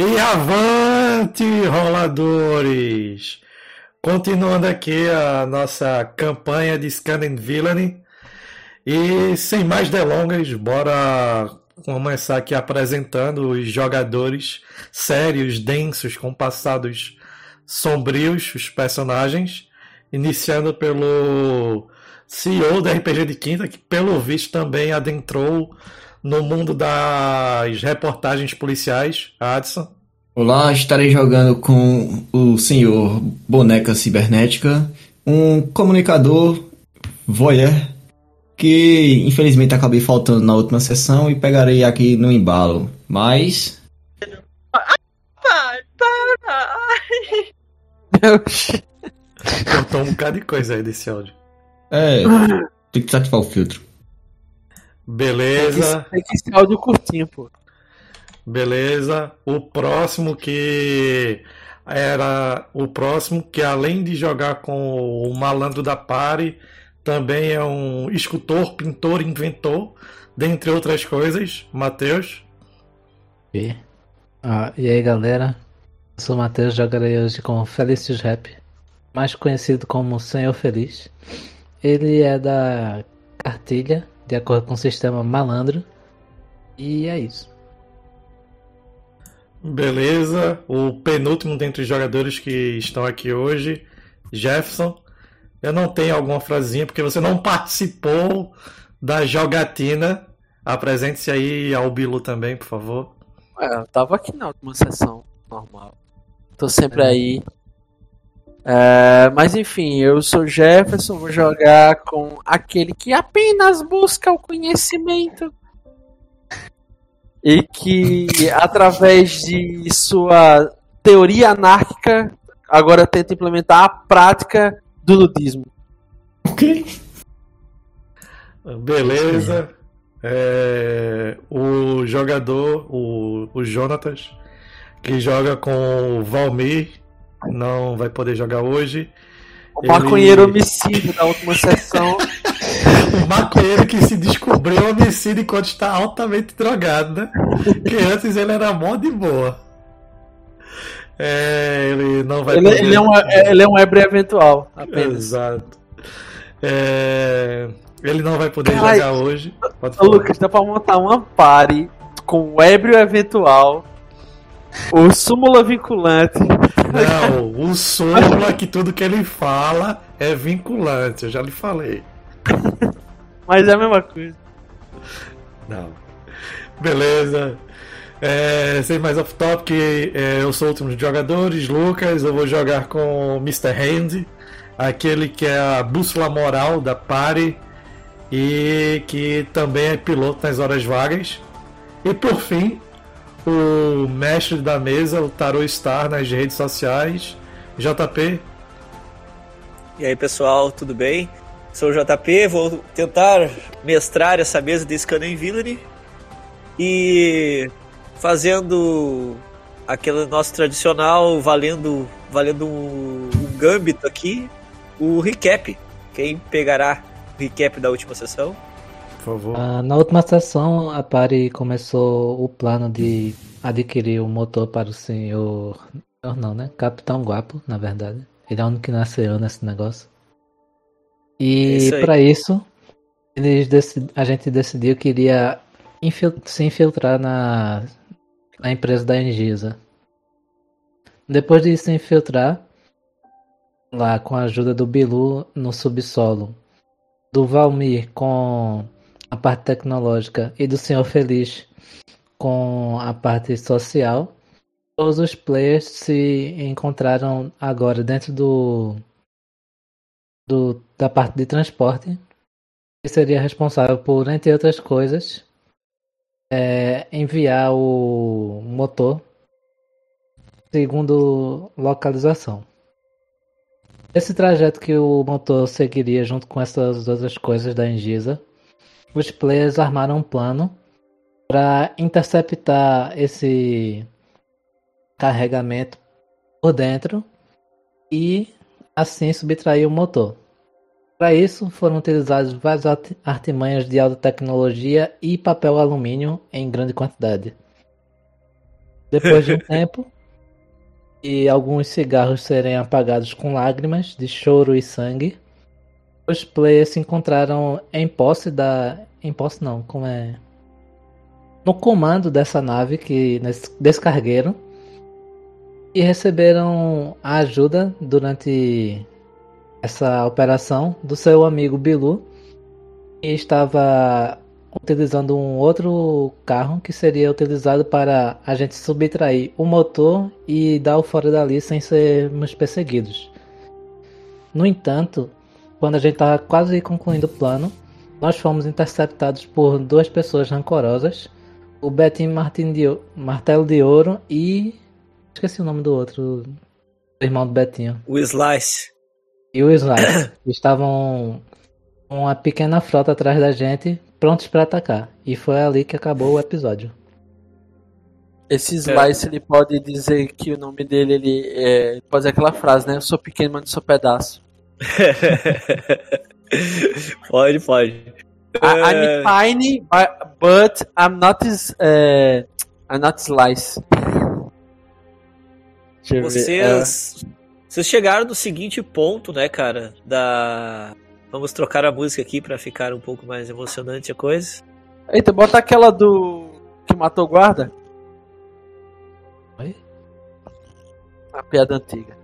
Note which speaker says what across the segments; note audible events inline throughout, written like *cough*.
Speaker 1: E avante, roladores! Continuando aqui a nossa campanha de Scanning Villainy. E sem mais delongas, bora começar aqui apresentando os jogadores sérios, densos, com passados sombrios, os personagens. Iniciando pelo CEO da RPG de Quinta, que pelo visto também adentrou no mundo das reportagens policiais, Adson.
Speaker 2: Olá, estarei jogando com o senhor Boneca Cibernética, um comunicador voyeur que infelizmente acabei faltando na última sessão e pegarei aqui no embalo. Mas.
Speaker 1: Cortou um bocado de coisa aí desse áudio.
Speaker 2: É, tem que desativar o filtro.
Speaker 1: Beleza,
Speaker 3: Tem que ser áudio curtinho, pô.
Speaker 1: beleza. O próximo que era o próximo que além de jogar com o malandro da Pare, também é um escultor, pintor, inventor, dentre outras coisas. Matheus.
Speaker 4: E, ah, e aí galera, eu sou o Matheus, jogarei hoje com Felicius Rap, mais conhecido como Senhor Feliz. Ele é da cartilha, de acordo com o sistema malandro, e é isso.
Speaker 1: Beleza. O penúltimo dentre os jogadores que estão aqui hoje, Jefferson. Eu não tenho alguma frasinha porque você não participou da jogatina. Apresente-se aí ao Bilu também, por favor.
Speaker 3: É, eu tava aqui na última sessão, normal. Tô sempre aí. É, mas enfim, eu sou Jefferson, vou jogar com aquele que apenas busca o conhecimento e que, através de sua teoria anárquica, agora tenta implementar a prática do nudismo.
Speaker 2: Ok.
Speaker 1: Beleza. É, o jogador, o, o Jonatas, que joga com o Valmir, não vai poder jogar hoje.
Speaker 3: O
Speaker 1: Ele-
Speaker 3: maconheiro homicídio da última sessão.
Speaker 1: O *laughs* maconheiro que se descobriu homicídio enquanto está altamente drogado, né? Que antes ele era mó de boa. É, ele não vai
Speaker 3: Ele,
Speaker 1: poder.
Speaker 3: ele é um, ele é um ébrio eventual, apenas.
Speaker 1: Exato. É, ele não vai poder
Speaker 3: Ai.
Speaker 1: jogar hoje.
Speaker 3: Lucas, dá pra montar uma party com o ébrio eventual, o súmula vinculante.
Speaker 1: Não, o súmula que tudo que ele fala é vinculante, eu já lhe falei.
Speaker 3: Mas é a mesma coisa.
Speaker 1: Não. Beleza. É, sem mais off topic, é, eu sou o último dos jogadores, Lucas. Eu vou jogar com o Mr. Hand, aquele que é a bússola moral da party e que também é piloto nas horas vagas. E por fim, o mestre da mesa, o Tarot Star nas redes sociais, JP.
Speaker 5: E aí pessoal, tudo bem? Sou o JP, vou tentar mestrar essa mesa de Scanning Villainy e fazendo aquele nosso tradicional, valendo, valendo um, um gambito aqui, o recap. Quem pegará o recap da última sessão?
Speaker 1: Por favor.
Speaker 4: Ah, na última sessão, a Pari começou o plano de adquirir o motor para o senhor. Não, né? Capitão Guapo, na verdade. Ele é o único que nasceu nesse negócio.
Speaker 5: É
Speaker 4: E
Speaker 5: isso aí.
Speaker 4: para isso, eles deci- a gente decidiu que iria infil- se infiltrar na, na empresa da Engisa. Depois de se infiltrar, lá com a ajuda do Bilu no subsolo, do Valmir com a parte tecnológica e do Senhor Feliz com a parte social, todos os players se encontraram agora dentro do, do da parte de transporte que seria responsável por, entre outras coisas, é, enviar o motor segundo localização. Esse trajeto que o motor seguiria junto com essas outras coisas da Engisa, os players armaram um plano para interceptar esse carregamento por dentro e assim subtrair o motor. Para isso, foram utilizadas várias art- artimanhas de alta tecnologia e papel alumínio em grande quantidade. Depois de um *laughs* tempo e alguns cigarros serem apagados com lágrimas de choro e sangue, os players se encontraram em posse da. Em posse não, como é. No comando dessa nave que descargueram e receberam a ajuda durante essa operação do seu amigo Bilu, que estava utilizando um outro carro que seria utilizado para a gente subtrair o motor e dar o fora dali sem sermos perseguidos. No entanto, quando a gente estava quase concluindo o plano, nós fomos interceptados por duas pessoas rancorosas, o Betinho Martin de, Martelo de Ouro e esqueci o nome do outro, o irmão do Betinho.
Speaker 5: O Slice.
Speaker 4: E o Slice. *coughs* estavam uma pequena frota atrás da gente prontos para atacar. E foi ali que acabou o episódio.
Speaker 3: Esse Slice, é. ele pode dizer que o nome dele, ele é, pode dizer aquela frase, né? Eu sou pequeno, mas não sou pedaço. *laughs*
Speaker 5: pode, pode.
Speaker 3: I'm é. tiny, but I'm not, uh, I'm not Slice.
Speaker 5: Vocês, uh... vocês chegaram no seguinte ponto, né, cara, da Vamos trocar a música aqui para ficar um pouco mais emocionante a coisa.
Speaker 3: Eita, bota aquela do. que matou o guarda.
Speaker 4: Oi?
Speaker 3: A piada antiga.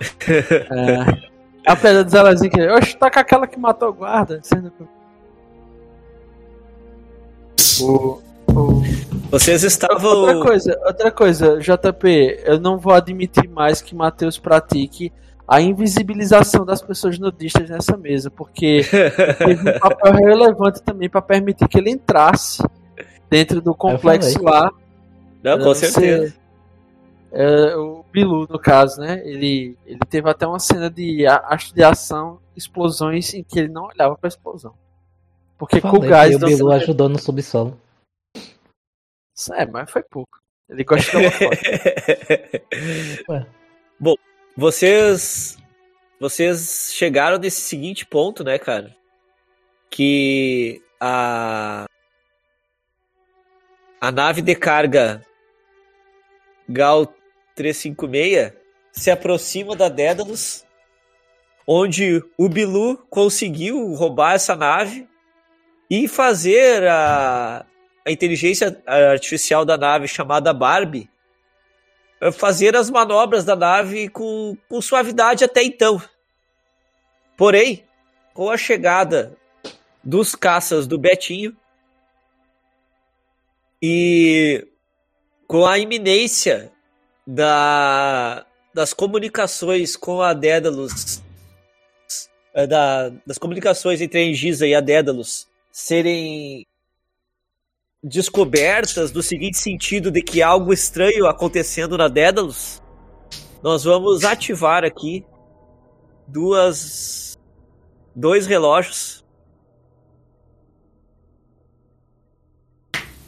Speaker 3: *laughs* é. A piada do Zelazinho que. Oxe, tá com aquela que matou o guarda.
Speaker 5: O, o... Vocês estavam.
Speaker 3: Outra coisa, outra coisa, JP, eu não vou admitir mais que Matheus pratique a invisibilização das pessoas nudistas nessa mesa, porque *laughs* teve um papel relevante também para permitir que ele entrasse dentro do complexo lá.
Speaker 5: Não, com certeza.
Speaker 3: é, o Bilu, no caso, né? Ele, ele teve até uma cena de acho de ação, explosões em que ele não olhava para a explosão. Porque com o gás.
Speaker 4: o Bilu ajudou no subsolo.
Speaker 3: É, mas foi pouco. Ele gosta de dar
Speaker 5: uma *laughs* Bom, vocês vocês chegaram nesse seguinte ponto, né, cara? Que a a nave de carga Gal 356 se aproxima da Dédalus, onde o Bilu conseguiu roubar essa nave e fazer a, a inteligência artificial da nave chamada Barbie fazer as manobras da nave com, com suavidade até então. Porém, com a chegada dos caças do Betinho e com a iminência da, das comunicações com a Dédalus, eh, da, das comunicações entre a Engisa e a Dédalus serem descobertas do seguinte sentido de que algo estranho acontecendo na Dédalus, nós vamos ativar aqui duas dois relógios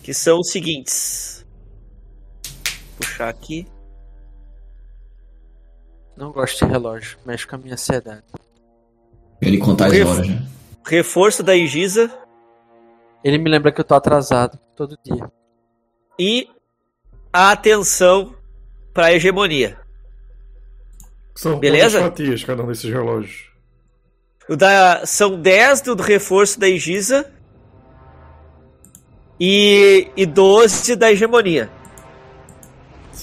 Speaker 5: que são os seguintes. Puxar aqui.
Speaker 3: Não gosto de relógio, mexe com a minha ansiedade.
Speaker 2: Ele conta as horas, né?
Speaker 5: Reforço da Igisa
Speaker 3: ele me lembra que eu tô atrasado todo dia.
Speaker 5: E a atenção para a hegemonia.
Speaker 1: São
Speaker 5: Beleza?
Speaker 1: fatias cada um desses relógios.
Speaker 5: O da, são 10 do reforço da Egisa e, e 12 da hegemonia.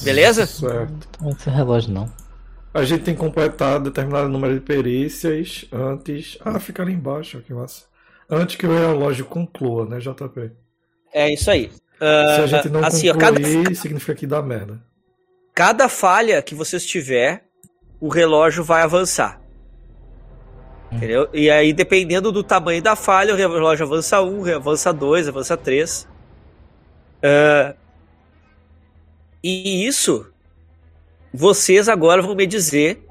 Speaker 5: Beleza?
Speaker 1: Certo.
Speaker 4: Não esse relógio não.
Speaker 1: A gente tem que completar determinado número de perícias antes. Ah, fica ali embaixo, que massa. Antes que o relógio conclua, né, JP?
Speaker 5: É isso aí.
Speaker 1: Uh, Se a gente não assim, concluir, cada... significa que dá merda.
Speaker 5: Cada falha que vocês tiver, o relógio vai avançar. Hum. Entendeu? E aí, dependendo do tamanho da falha, o relógio avança 1, um, avança 2, avança 3. Uh, e isso, vocês agora vão me dizer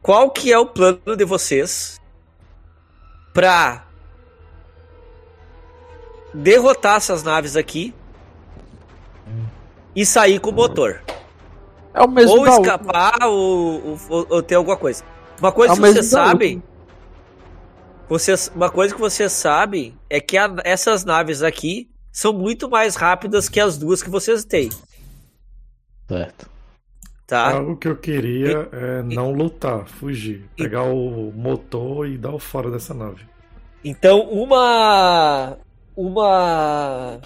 Speaker 5: qual que é o plano de vocês pra derrotar essas naves aqui e sair com o motor.
Speaker 3: É o mesmo
Speaker 5: ou escapar ou, ou, ou, ter alguma coisa. Uma coisa é que vocês sabem. Vocês, uma coisa que vocês sabem é que a, essas naves aqui são muito mais rápidas que as duas que vocês têm.
Speaker 4: Certo.
Speaker 5: Tá?
Speaker 1: Algo que eu queria é não lutar, fugir. Pegar o motor e dar o fora dessa nave.
Speaker 5: Então, uma. Uma.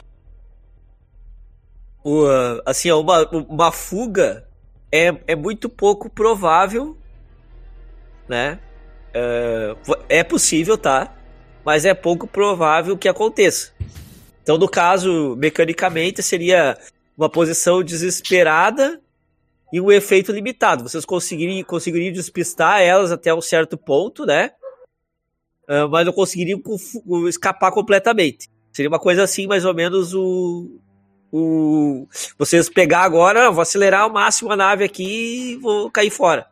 Speaker 5: Uma- assim, uma, uma fuga é, é muito pouco provável, né? É, é possível, tá? Mas é pouco provável que aconteça. Então, no caso, mecanicamente, seria uma posição desesperada e um efeito limitado. Vocês conseguiriam, conseguiriam despistar elas até um certo ponto, né? Ah, mas não conseguiriam escapar completamente. Seria uma coisa assim, mais ou menos o. o vocês pegar agora, vou acelerar ao máximo a nave aqui e vou cair fora.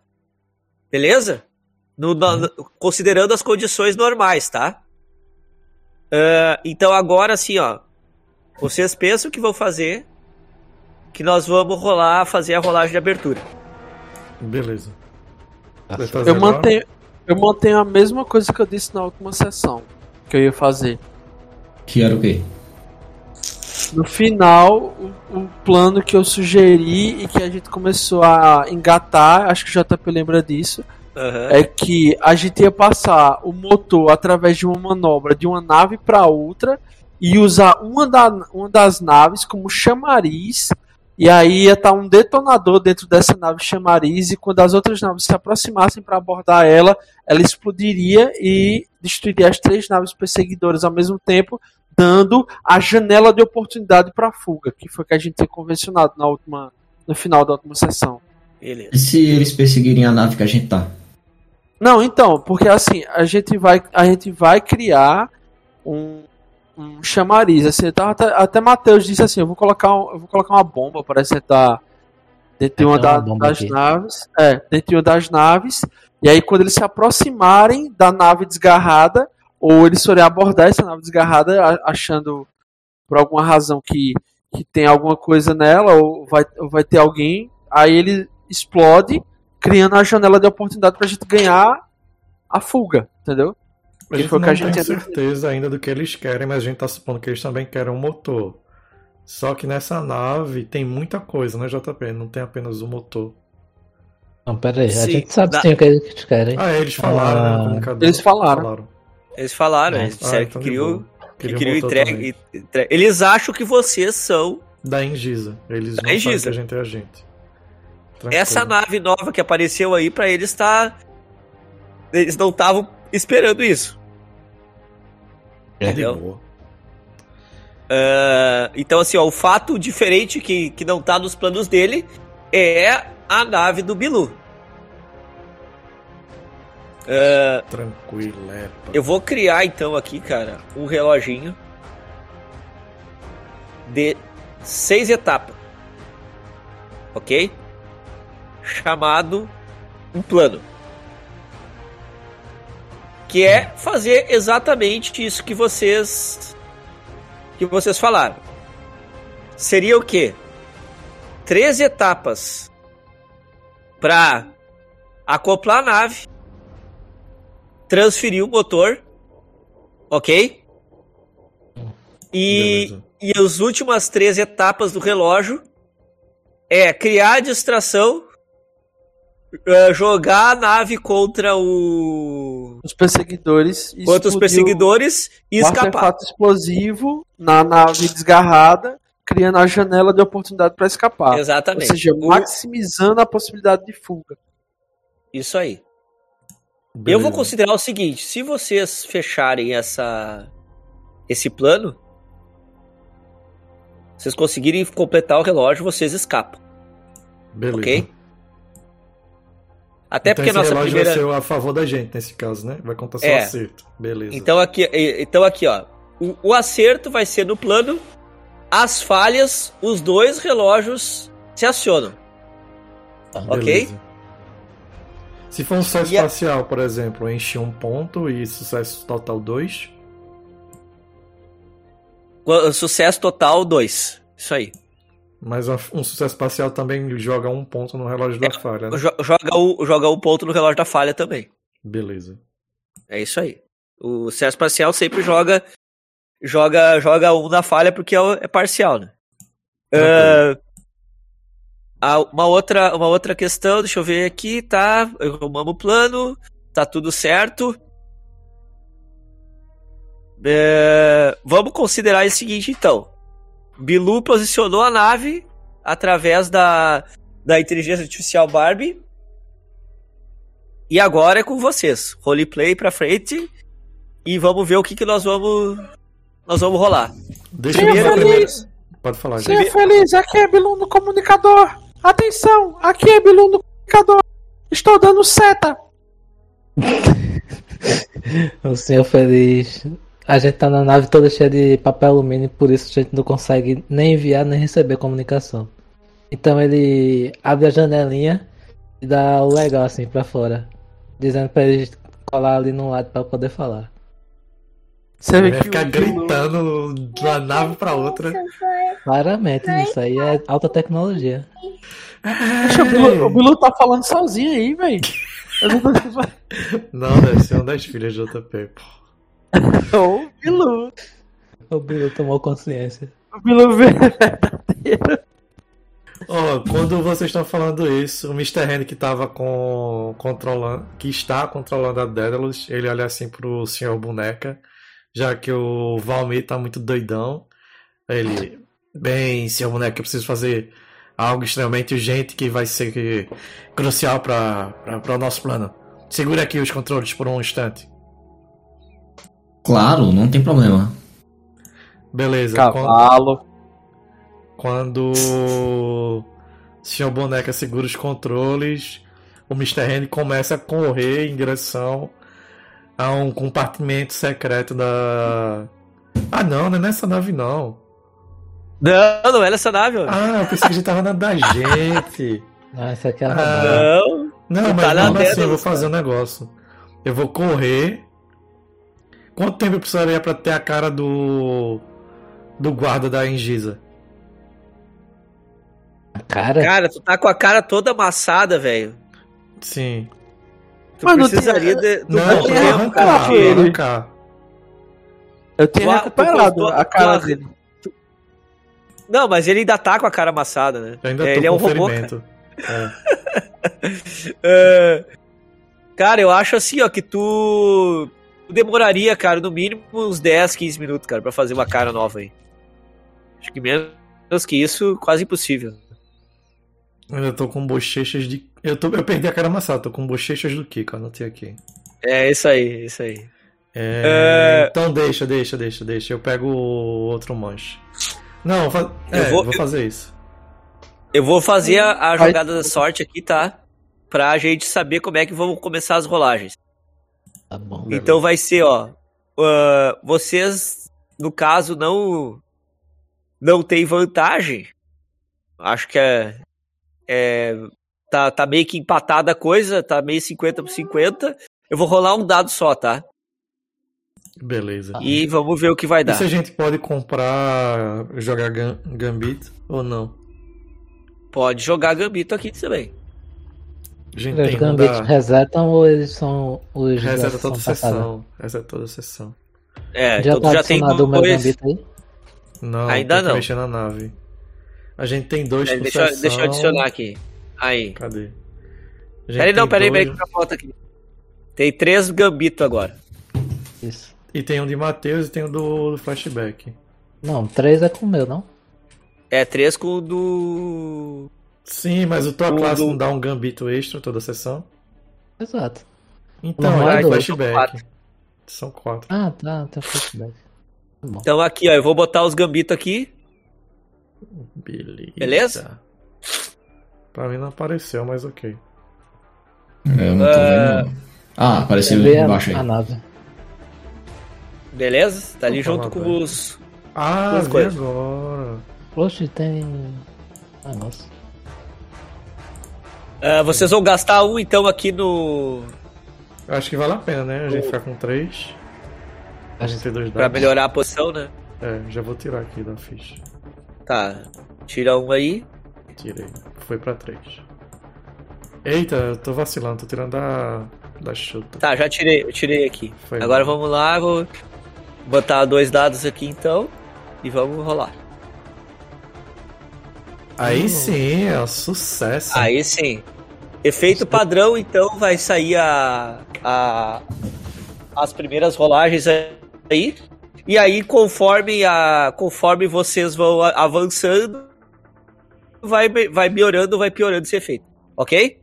Speaker 5: Beleza? No- na- na- considerando as condições normais, tá? Ah, então agora assim, ó. Vocês pensam que vão fazer. Que nós vamos rolar, fazer a rolagem de abertura.
Speaker 1: Beleza.
Speaker 4: Tá
Speaker 3: Eu
Speaker 1: agora?
Speaker 3: mantenho, eu mantenho a mesma coisa que eu disse na última sessão. Que eu ia fazer.
Speaker 2: Que era o quê?
Speaker 3: No final, o, o plano que eu sugeri e que a gente começou a engatar, acho que o JP lembra disso,
Speaker 5: Aham.
Speaker 3: é que a gente ia passar o motor através de uma manobra de uma nave para outra e usar uma, da, uma das naves como chamariz. E aí ia estar um detonador dentro dessa nave chamariz, e quando as outras naves se aproximassem para abordar ela, ela explodiria e destruiria as três naves perseguidoras ao mesmo tempo, dando a janela de oportunidade para fuga, que foi que a gente tinha convencionado na última, no final da última sessão.
Speaker 5: Beleza.
Speaker 2: E se eles perseguirem a nave que a gente tá?
Speaker 3: Não, então, porque assim, a gente vai, a gente vai criar um, um chamariz. Assim, tava até, até Matheus disse assim, eu vou colocar, um- eu vou colocar uma bomba para sentar dentro de
Speaker 4: É,
Speaker 3: uma
Speaker 4: uma
Speaker 3: da-
Speaker 4: bomba
Speaker 3: das
Speaker 4: aqui.
Speaker 3: naves. É, dentro de uma das naves. E aí quando eles se aproximarem da nave desgarrada, ou eles forem abordar essa nave desgarrada, achando por alguma razão que, que tem alguma coisa nela, ou vai, ou vai ter alguém, aí ele explode, criando a janela de oportunidade pra gente ganhar a fuga, entendeu?
Speaker 1: A gente
Speaker 3: foi
Speaker 1: não
Speaker 3: que a gente
Speaker 1: tem certeza ainda do que eles querem, mas a gente tá supondo que eles também querem um motor. Só que nessa nave tem muita coisa, né, JP? Não tem apenas o motor.
Speaker 4: Não, pera aí. A
Speaker 5: Sim,
Speaker 4: gente sabe
Speaker 5: dá-
Speaker 4: sim o que eles querem.
Speaker 1: Ah, eles falaram, né?
Speaker 4: Ah,
Speaker 1: comunicador.
Speaker 3: eles falaram.
Speaker 5: Eles falaram,
Speaker 4: É.
Speaker 5: eles disseram
Speaker 1: então
Speaker 5: que
Speaker 1: boa.
Speaker 5: que
Speaker 1: Queria um
Speaker 5: queriam
Speaker 1: motor
Speaker 5: entrega,
Speaker 1: também.
Speaker 5: entre- Eles acham que vocês são
Speaker 1: Da Engisa. Eles
Speaker 5: Da
Speaker 1: não sabem
Speaker 5: Engisa.
Speaker 1: que a gente é agente. Tranquilo.
Speaker 5: essa nave nova que apareceu aí pra eles tá. Eles não estavam esperando isso.
Speaker 1: É de
Speaker 5: entendeu?
Speaker 1: boa.
Speaker 5: Ah, então, assim, ó, o fato diferente que, que não tá nos planos dele é a nave do Bilu. Ah,
Speaker 1: Tranquilo, é.
Speaker 5: eu vou criar então aqui, cara, um reloginho de seis etapas. Ok? Chamado um plano. Que é fazer exatamente isso que vocês que vocês falaram. Seria o quê? Três etapas para acoplar a nave, transferir o motor, ok? E,
Speaker 1: Beleza.
Speaker 5: e as últimas três etapas do relógio é criar a distração, eh, jogar a nave contra o
Speaker 3: Os perseguidores. e
Speaker 5: contra os
Speaker 3: o-
Speaker 5: perseguidores e
Speaker 3: o
Speaker 5: escapar.
Speaker 3: artefato explosivo na nave desgarrada, criando a janela de oportunidade para escapar. Ou
Speaker 5: Exatamente.
Speaker 3: seja,
Speaker 5: O-
Speaker 3: maximizando a possibilidade de fuga.
Speaker 5: Isso aí. Eu
Speaker 1: Beleza.
Speaker 5: vou considerar o seguinte: se vocês fecharem essa esse plano, vocês conseguirem completar o relógio, vocês escapam,
Speaker 1: Beleza.
Speaker 5: ok? Até
Speaker 1: então
Speaker 5: porque a
Speaker 1: esse
Speaker 5: nossa
Speaker 1: relógio
Speaker 5: primeira.
Speaker 1: vai ser a favor da gente nesse caso, né? Vai contar só
Speaker 5: É.
Speaker 1: acerto. Beleza.
Speaker 5: Então aqui, então aqui, ó. O, o acerto vai ser no plano. As falhas, os dois relógios se acionam. ok?
Speaker 1: Beleza. Se for um sucesso
Speaker 5: E a-
Speaker 1: por exemplo, enche um ponto e sucesso total dois.
Speaker 5: Sucesso total, dois. Isso aí.
Speaker 1: Mas um sucesso parcial também joga um ponto no relógio da falha, né?
Speaker 5: Jo- Joga o, joga o ponto no relógio da falha também.
Speaker 1: Beleza.
Speaker 5: É isso aí. O sucesso parcial sempre joga joga joga um na falha porque é, é parcial, né? Ah, uma, outra, uma outra questão, deixa eu ver aqui, tá? Arrumamos o plano, tá tudo certo. É, vamos considerar o seguinte, então. Bilu posicionou a nave através da, da inteligência artificial Barbie. E agora é com vocês. Roleplay pra frente. E vamos ver o que, que nós vamos. Nós vamos rolar.
Speaker 1: Deixa
Speaker 3: Seja
Speaker 1: eu ver
Speaker 3: feliz.
Speaker 1: Pode falar, gente.
Speaker 3: Feliz, aqui é Bilu no comunicador. Atenção, aqui é Bilu no comunicador. Estou dando seta. *laughs*
Speaker 4: O senhor feliz. A gente tá na nave toda cheia de papel alumínio, por isso a gente não consegue nem enviar nem receber comunicação. Então ele abre a janelinha e dá o legal assim pra fora, dizendo pra ele colar ali no lado pra poder falar.
Speaker 3: Você
Speaker 1: vai
Speaker 3: que
Speaker 1: ficar
Speaker 3: o Bilu-
Speaker 1: gritando de uma nave pra outra.
Speaker 4: Claramente, isso aí é alta tecnologia.
Speaker 3: Poxa, o Bilu, o Bilu tá falando sozinho aí, velho. Eu não tô *laughs*
Speaker 1: Não, deve ser uma das filhas de JP, pô.
Speaker 3: O Bilu.
Speaker 4: O Bilu tomou consciência.
Speaker 3: O Bilu vê verdadeiro.
Speaker 1: Ó, quando vocês estão falando isso, o Mr. Hand que tava com controlando, que está controlando a Daedalus, ele olha assim pro senhor boneca, já que o Valmir tá muito doidão. Ele, bem, senhor boneca, eu preciso fazer algo extremamente urgente que vai ser crucial para o nosso plano. Segura aqui os controles por um instante.
Speaker 2: Claro, não tem problema.
Speaker 1: Beleza. Quando,
Speaker 3: Cavalo.
Speaker 1: quando o senhor boneca segura os controles, o Mr. Hand começa a correr em direção a um compartimento secreto da. Ah, não, não é nessa nave, não.
Speaker 5: Não, não é nessa nave, mano.
Speaker 1: Ah, eu pensei que a gente tava na da gente.
Speaker 4: Ah, isso aqui é
Speaker 1: Ah,
Speaker 5: Não.
Speaker 1: Não,
Speaker 5: Tu
Speaker 1: mas
Speaker 5: tá
Speaker 1: mesmo assim eu vou fazer um negócio. Eu vou correr. Quanto tempo eu precisaria pra ter a cara do. do guarda da Engisa?
Speaker 4: Cara,
Speaker 5: Cara, tu tá com a cara toda amassada, velho.
Speaker 1: Sim.
Speaker 5: Tu
Speaker 3: Mano,
Speaker 5: precisaria
Speaker 3: tem-
Speaker 5: de, do
Speaker 1: Não,
Speaker 5: tempo,
Speaker 1: arrancar,
Speaker 5: cara.
Speaker 3: ele.
Speaker 1: arrancar.
Speaker 3: Eu tenho
Speaker 5: Tu-
Speaker 3: recuperado
Speaker 5: tu- tu-
Speaker 3: a cara
Speaker 5: tu-
Speaker 3: dele.
Speaker 5: Não, mas ele ainda tá com a cara amassada, né?
Speaker 1: Eu ainda tô
Speaker 5: É, ele é um robô.
Speaker 1: É. *laughs*
Speaker 5: É, Cara, eu acho assim, ó, que tu... demoraria, cara, no mínimo uns 10, 15 minutos, cara, pra fazer uma cara nova aí. Acho que menos que isso, quase impossível.
Speaker 1: Eu tô com bochechas de. Eu, tô... eu perdi a cara amassada, tô com bochechas do Kiko, anotei aqui.
Speaker 5: É, isso aí, isso aí.
Speaker 1: É,
Speaker 5: É.
Speaker 1: Então deixa, deixa, deixa, deixa. Eu pego o outro manche. Não, fa...
Speaker 5: Eu
Speaker 1: é,
Speaker 5: vou-
Speaker 1: vou... fazer isso.
Speaker 5: Eu vou fazer a, a jogada da sorte aqui, tá? Pra gente saber como é que vão começar as rolagens.
Speaker 4: Tá bom.
Speaker 5: Então vai ser, ó. ah, vocês, no caso, não. Não tem vantagem. Acho que é. é tá, tá meio que empatada a coisa, tá meio 50 por 50. Eu vou rolar um dado só, tá?
Speaker 1: Beleza.
Speaker 5: E vamos ver o que vai
Speaker 1: E
Speaker 5: dar.
Speaker 1: se a gente pode comprar, jogar Gam- Gambit ou não?
Speaker 5: Pode jogar Gambito aqui também.
Speaker 1: A gente
Speaker 4: Os gambitos
Speaker 1: da...
Speaker 4: resetam ou eles são os
Speaker 1: Reseta
Speaker 4: sessão
Speaker 1: toda
Speaker 4: passada?
Speaker 1: sessão. Reseta toda sessão.
Speaker 5: É,
Speaker 4: Já
Speaker 5: então
Speaker 4: tá
Speaker 5: já tem
Speaker 4: o meu
Speaker 5: dois.
Speaker 4: gambito aí?
Speaker 1: Não,
Speaker 5: Ainda não.
Speaker 1: mexer na nave. A gente tem dois
Speaker 5: É,
Speaker 1: por
Speaker 5: deixa, eu-
Speaker 1: sessão.
Speaker 5: deixa eu adicionar aqui. Aí.
Speaker 1: Cadê? A
Speaker 5: Peraí, não, peraí,
Speaker 1: dois-
Speaker 5: peraí, que eu foto aqui. Tem três Gambito agora.
Speaker 4: Isso.
Speaker 1: E tem um de Matheus e tem um do, do flashback.
Speaker 4: Não, três é com o meu, não?
Speaker 5: É, três com o do.
Speaker 1: Sim, mas o tua classe
Speaker 5: do-
Speaker 1: não dá um gambito extra toda sessão?
Speaker 4: Exato.
Speaker 1: Então,
Speaker 4: Não,
Speaker 1: é
Speaker 4: é
Speaker 1: flashback.
Speaker 5: quatro.
Speaker 1: São quatro.
Speaker 4: Ah, tá, tem flashback. Tá bom.
Speaker 5: Então aqui, ó, eu vou botar os Gambito aqui.
Speaker 1: Beleza.
Speaker 5: Beleza?
Speaker 1: Pra mim não apareceu, mas ok.
Speaker 2: Eu não tô
Speaker 5: Ah.
Speaker 2: vendo. Ah, apareceu
Speaker 4: a,
Speaker 2: embaixo aí.
Speaker 4: a nave.
Speaker 5: Beleza? Tá ali
Speaker 1: Vou
Speaker 5: junto com
Speaker 1: vai.
Speaker 5: os.
Speaker 1: Ah, vi
Speaker 5: coisas.
Speaker 1: agora.
Speaker 4: Oxe, tem. Ah, nossa.
Speaker 5: Ah, vocês vão gastar um então aqui no.
Speaker 1: Eu acho que vale a pena, né? A gente ficar com três. A gente ter dois
Speaker 5: Pra
Speaker 1: dados.
Speaker 5: melhorar a posição, né?
Speaker 1: É, já vou tirar aqui da ficha.
Speaker 5: Tá. Tira um aí.
Speaker 1: Tirei. Foi pra três. Eita, eu tô vacilando, tô tirando da, da chuta.
Speaker 5: Tá, já tirei, eu tirei aqui.
Speaker 1: Foi
Speaker 5: Agora
Speaker 1: bom.
Speaker 5: vamos lá, vou botar dois dados aqui então. E vamos rolar.
Speaker 1: Aí sim, é um sucesso.
Speaker 5: Aí sim. Efeito padrão, então vai sair a, a as primeiras rolagens aí. E aí, conforme a conforme vocês vão avançando, vai vai melhorando, vai piorando esse efeito. OK?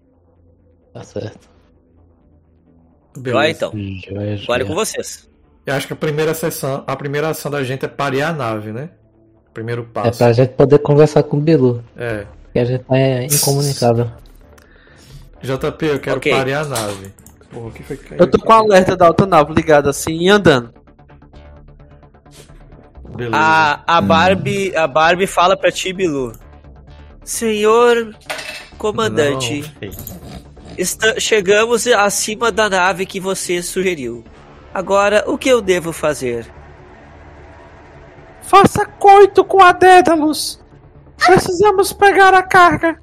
Speaker 4: Tá certo.
Speaker 1: Beleza.
Speaker 5: Vai então. Agora é com vocês.
Speaker 1: Eu acho que a primeira sessão, a primeira ação da gente é parear a nave, né? Primeiro
Speaker 4: É
Speaker 1: passo.
Speaker 4: pra gente poder conversar com o Bilu.
Speaker 1: É.
Speaker 4: Que a gente tá incomunicável.
Speaker 1: JP, eu quero
Speaker 5: Ok.
Speaker 1: parear a nave. Porra, o que foi que caiu
Speaker 3: Eu tô com o alerta da autonave ligado assim e andando.
Speaker 1: Beleza.
Speaker 5: A, a Barbie, a Barbie fala pra ti, Bilu. Senhor comandante. Está- chegamos acima da nave que você sugeriu. Agora, o que eu devo fazer?
Speaker 3: Faça coito com a Dédalus. Precisamos pegar a carga.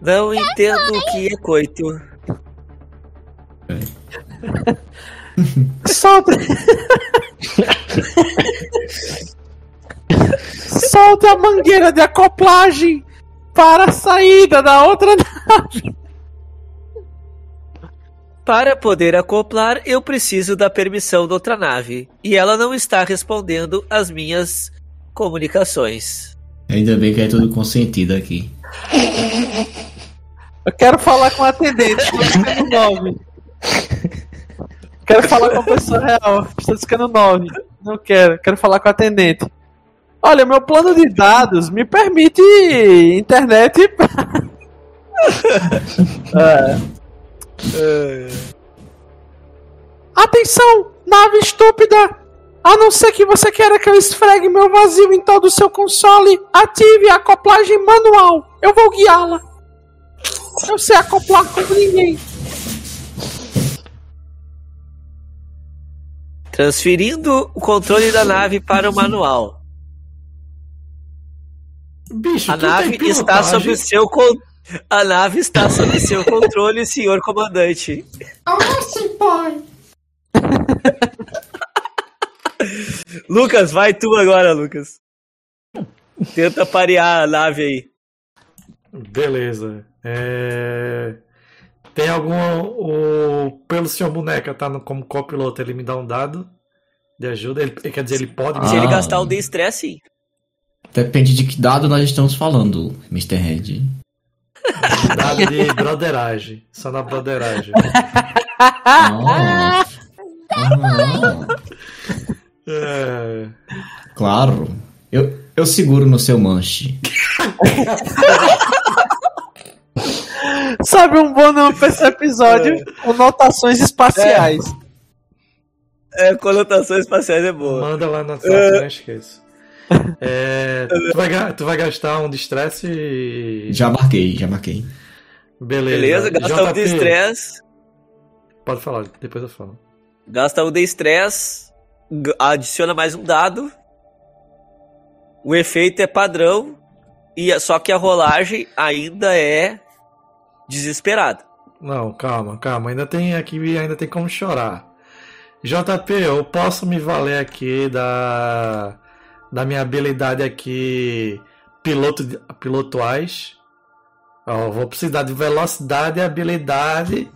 Speaker 5: Não entendo o que é coito. *laughs*
Speaker 3: Solte. Solte *laughs* a mangueira de acoplagem para a saída da outra nave.
Speaker 5: Para poder acoplar, eu preciso da permissão da outra nave. E ela não está respondendo às minhas comunicações.
Speaker 2: Ainda bem que é tudo consentido aqui.
Speaker 3: Eu quero falar com o atendente, estou discando 9. Quero falar com a pessoa real, estou discando 9. Não quero, quero falar com o atendente. Olha, meu plano de dados me permite internet. *laughs* É. Atenção, nave estúpida! A não ser que você queira que eu esfregue meu vazio em todo o seu console, ative a acoplagem manual. Eu vou guiá-la. Eu sei acoplar como ninguém.
Speaker 5: Transferindo o controle da nave para o manual.
Speaker 1: Bicho,
Speaker 5: A nave está sob seu con... A nave está sob seu controle, senhor comandante. *laughs* Lucas, vai tu agora, Lucas. Tenta parear a nave aí.
Speaker 1: Beleza. É... Tem algum. O... Pelo senhor boneca tá no... como copiloto, ele me dá um dado de ajuda. Ele... Quer dizer, ele pode me
Speaker 5: Se ele
Speaker 2: Ah.
Speaker 5: gastar o D-Stress, sim.
Speaker 2: Depende de que dado nós estamos falando, Mr. Red.
Speaker 1: Dado de broderagem. Só na broderagem.
Speaker 2: Ah.
Speaker 1: É...
Speaker 2: claro. Eu, eu seguro no seu manche.
Speaker 3: Sabe um bom nome pra esse episódio? Conotações espaciais.
Speaker 5: É, conotações espaciais é boa.
Speaker 1: Manda lá na sala, não esqueça. É, tu, vai, tu vai gastar um de estresse e.
Speaker 2: Já marquei, já marquei.
Speaker 1: Beleza.
Speaker 5: Beleza, gasta o
Speaker 1: JP,
Speaker 5: D-Stress.
Speaker 1: Pode falar, depois eu falo.
Speaker 5: Gasta o D-Stress. g- Adiciona mais um dado. O efeito é padrão. E só que a rolagem ainda é desesperada.
Speaker 1: Não, calma, calma. Ainda tem aqui, ainda tem como chorar. JP, eu posso me valer aqui da da minha habilidade aqui piloto de- pilotuais. Ó, vou precisar de velocidade e habilidade.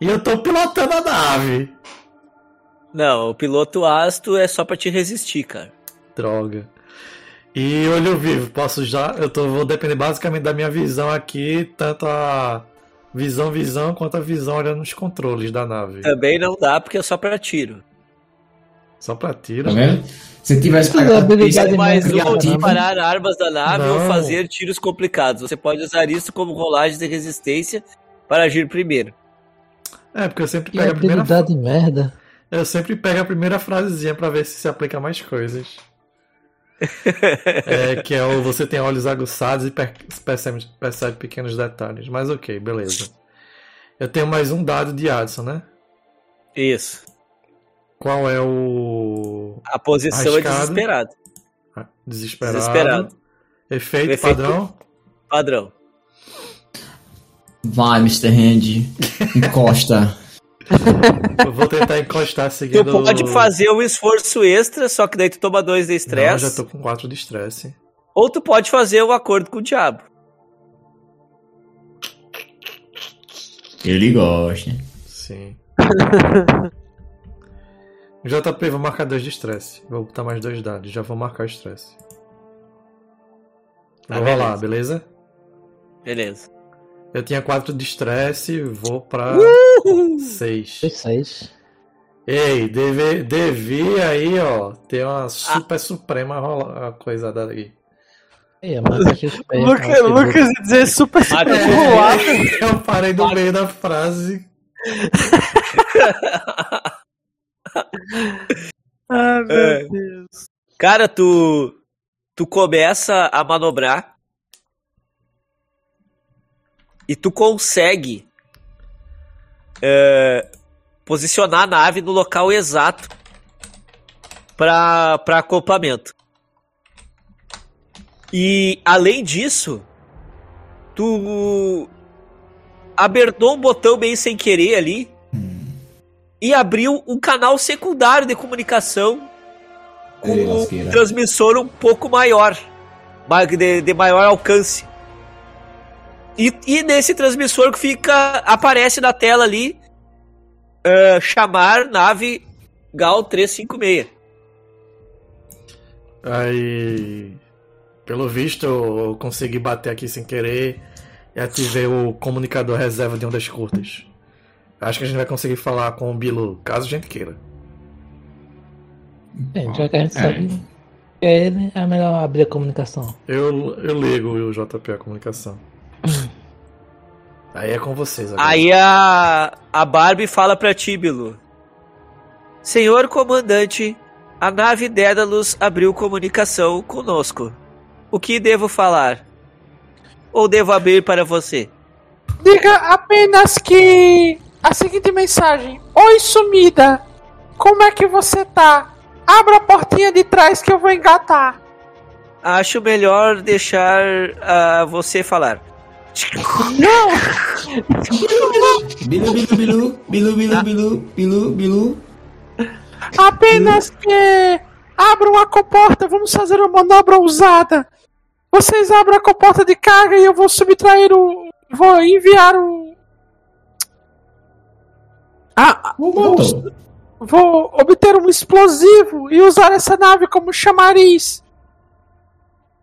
Speaker 1: E eu tô pilotando a nave.
Speaker 5: Não, o piloto ácido é só pra te resistir, cara.
Speaker 1: Droga. E olho vivo, posso já. Eu tô, vou depender basicamente da minha visão aqui, tanto a visão, visão, quanto a visão olhando os controles da nave.
Speaker 5: Também não dá porque é só pra tiro.
Speaker 1: Só pra tiro.
Speaker 2: Tá vendo? Se tivesse pegado
Speaker 4: habilidade
Speaker 2: isso,
Speaker 5: um de disparar armas da nave ou
Speaker 1: Não.
Speaker 5: fazer tiros complicados. Você pode usar isso como rolagem de resistência para agir primeiro.
Speaker 1: É, porque eu sempre
Speaker 4: Que
Speaker 1: pego a primeira,
Speaker 4: habilidade merda.
Speaker 1: eu sempre pego a primeira frasezinha pra ver se se aplica mais coisas. *laughs* é, que é o você tem olhos aguçados e per- percebe, percebe pequenos detalhes. Mas ok, beleza. Eu tenho mais um dado de Adson, né?
Speaker 5: Isso.
Speaker 1: Qual é o
Speaker 5: A posição
Speaker 1: Arriscado.
Speaker 5: é desesperada.
Speaker 1: Ah, desesperado?
Speaker 5: Desesperado.
Speaker 1: Efeito,
Speaker 5: Efeito-
Speaker 1: padrão?
Speaker 5: Padrão.
Speaker 2: vai, Mr. Hand, encosta.
Speaker 1: Eu vou tentar encostar
Speaker 5: Tu
Speaker 1: seguindo.
Speaker 5: pode fazer um esforço extra, só que daí tu toma dois de estresse.
Speaker 1: já tô com 4 de estresse.
Speaker 5: Ou tu pode fazer um acordo com o diabo.
Speaker 2: Ele gosta.
Speaker 1: Sim. *laughs* JP, vou marcar dois de estresse. Vou botar mais dois dados. Já vou marcar o estresse.
Speaker 5: Tá,
Speaker 1: Vou rolar, beleza?
Speaker 5: Beleza.
Speaker 1: Eu tinha quatro de estresse, vou pra seis.
Speaker 4: Seis.
Speaker 1: Ei, deve, devia aí, ó, ter uma super suprema rola, coisa daqui.
Speaker 4: Aí, a marca XP.
Speaker 3: Lucas, Lucas ia dizer super
Speaker 5: Mata-
Speaker 3: espetacular. *laughs*
Speaker 1: Eu parei no meio da frase. *laughs* *laughs*
Speaker 3: Ah, meu
Speaker 5: É.
Speaker 3: Deus.
Speaker 5: Cara, tu. Tu começa a manobrar. E tu consegue. é, posicionar a nave no local exato para acoplamento. E além disso, tu apertou um botão bem sem querer ali e abriu um canal secundário de comunicação com
Speaker 2: Ei,
Speaker 5: um transmissor um pouco maior, ma- de, de maior alcance. E, e nesse transmissor que fica aparece na tela ali ah, chamar nave Gal 356.
Speaker 1: Aí, pelo visto, eu consegui bater aqui sem querer e ativei o comunicador reserva de ondas curtas. Acho que a gente vai conseguir falar com o Bilu, caso a gente queira.
Speaker 4: É, já que a gente
Speaker 2: É.
Speaker 4: sabe que é ele, é melhor abrir a comunicação.
Speaker 1: Eu, eu ligo o JP a comunicação. Aí é com vocês agora.
Speaker 5: Aí a, a Barbie fala pra ti, Bilu. Senhor comandante, a nave Dédalus abriu comunicação conosco. O que devo falar? Ou devo abrir para você?
Speaker 3: Diga apenas que a seguinte mensagem: Oi, sumida. Como é que você tá? Abra a portinha de trás que eu vou engatar.
Speaker 5: Acho melhor deixar ah, você falar.
Speaker 2: Bilu, bilu, bilu, bilu, bilu, bilu, bilu, bilu.
Speaker 3: Apenas que abram a comporta. Vamos fazer uma manobra ousada. Vocês abram a comporta de carga e eu vou subtrair o. Vou enviar o. Ah, vou obter um explosivo e usar essa nave como chamariz.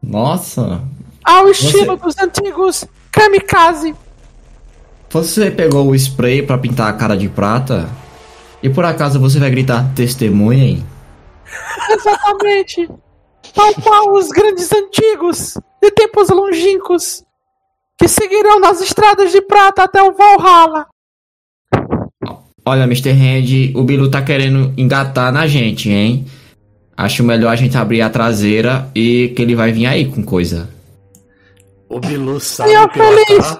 Speaker 2: Nossa.
Speaker 3: Ao estilo dos antigos kamikaze.
Speaker 2: Você pegou o spray pra pintar a cara de prata? E por acaso você vai gritar testemunhem? *laughs*
Speaker 3: Exatamente. Tal qual os grandes antigos, de tempos longínquos, que seguirão nas estradas de prata até o Valhalla.
Speaker 2: Olha, Mr. Hand, o Bilu tá querendo engatar na gente, hein? Acho melhor a gente abrir a traseira e que ele vai vir aí com coisa.
Speaker 1: O Bilu sabe
Speaker 3: Senhor
Speaker 1: pilotar.
Speaker 3: Feliz!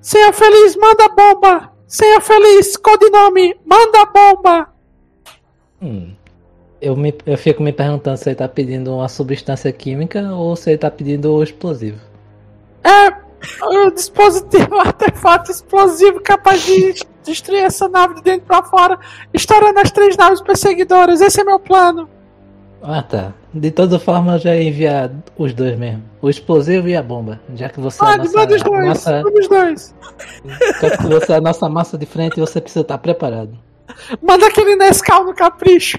Speaker 3: Senhor Feliz, manda bomba! Senhor Feliz, codinome, manda bomba!
Speaker 4: Hum. Eu, me, eu fico me perguntando se ele tá pedindo uma substância química ou se ele tá pedindo o explosivo.
Speaker 3: É um dispositivo, artefato explosivo capaz de destruir essa nave de dentro pra fora, estourando as três naves perseguidoras. Esse é meu plano.
Speaker 4: Ah tá. De toda forma eu já ia enviar os dois mesmo. O explosivo e a bomba. Já que você é a nossa
Speaker 3: dois, os dois.
Speaker 4: Já que você é a nossa massa de frente, você precisa estar preparado.
Speaker 3: Manda aquele Nescau no capricho.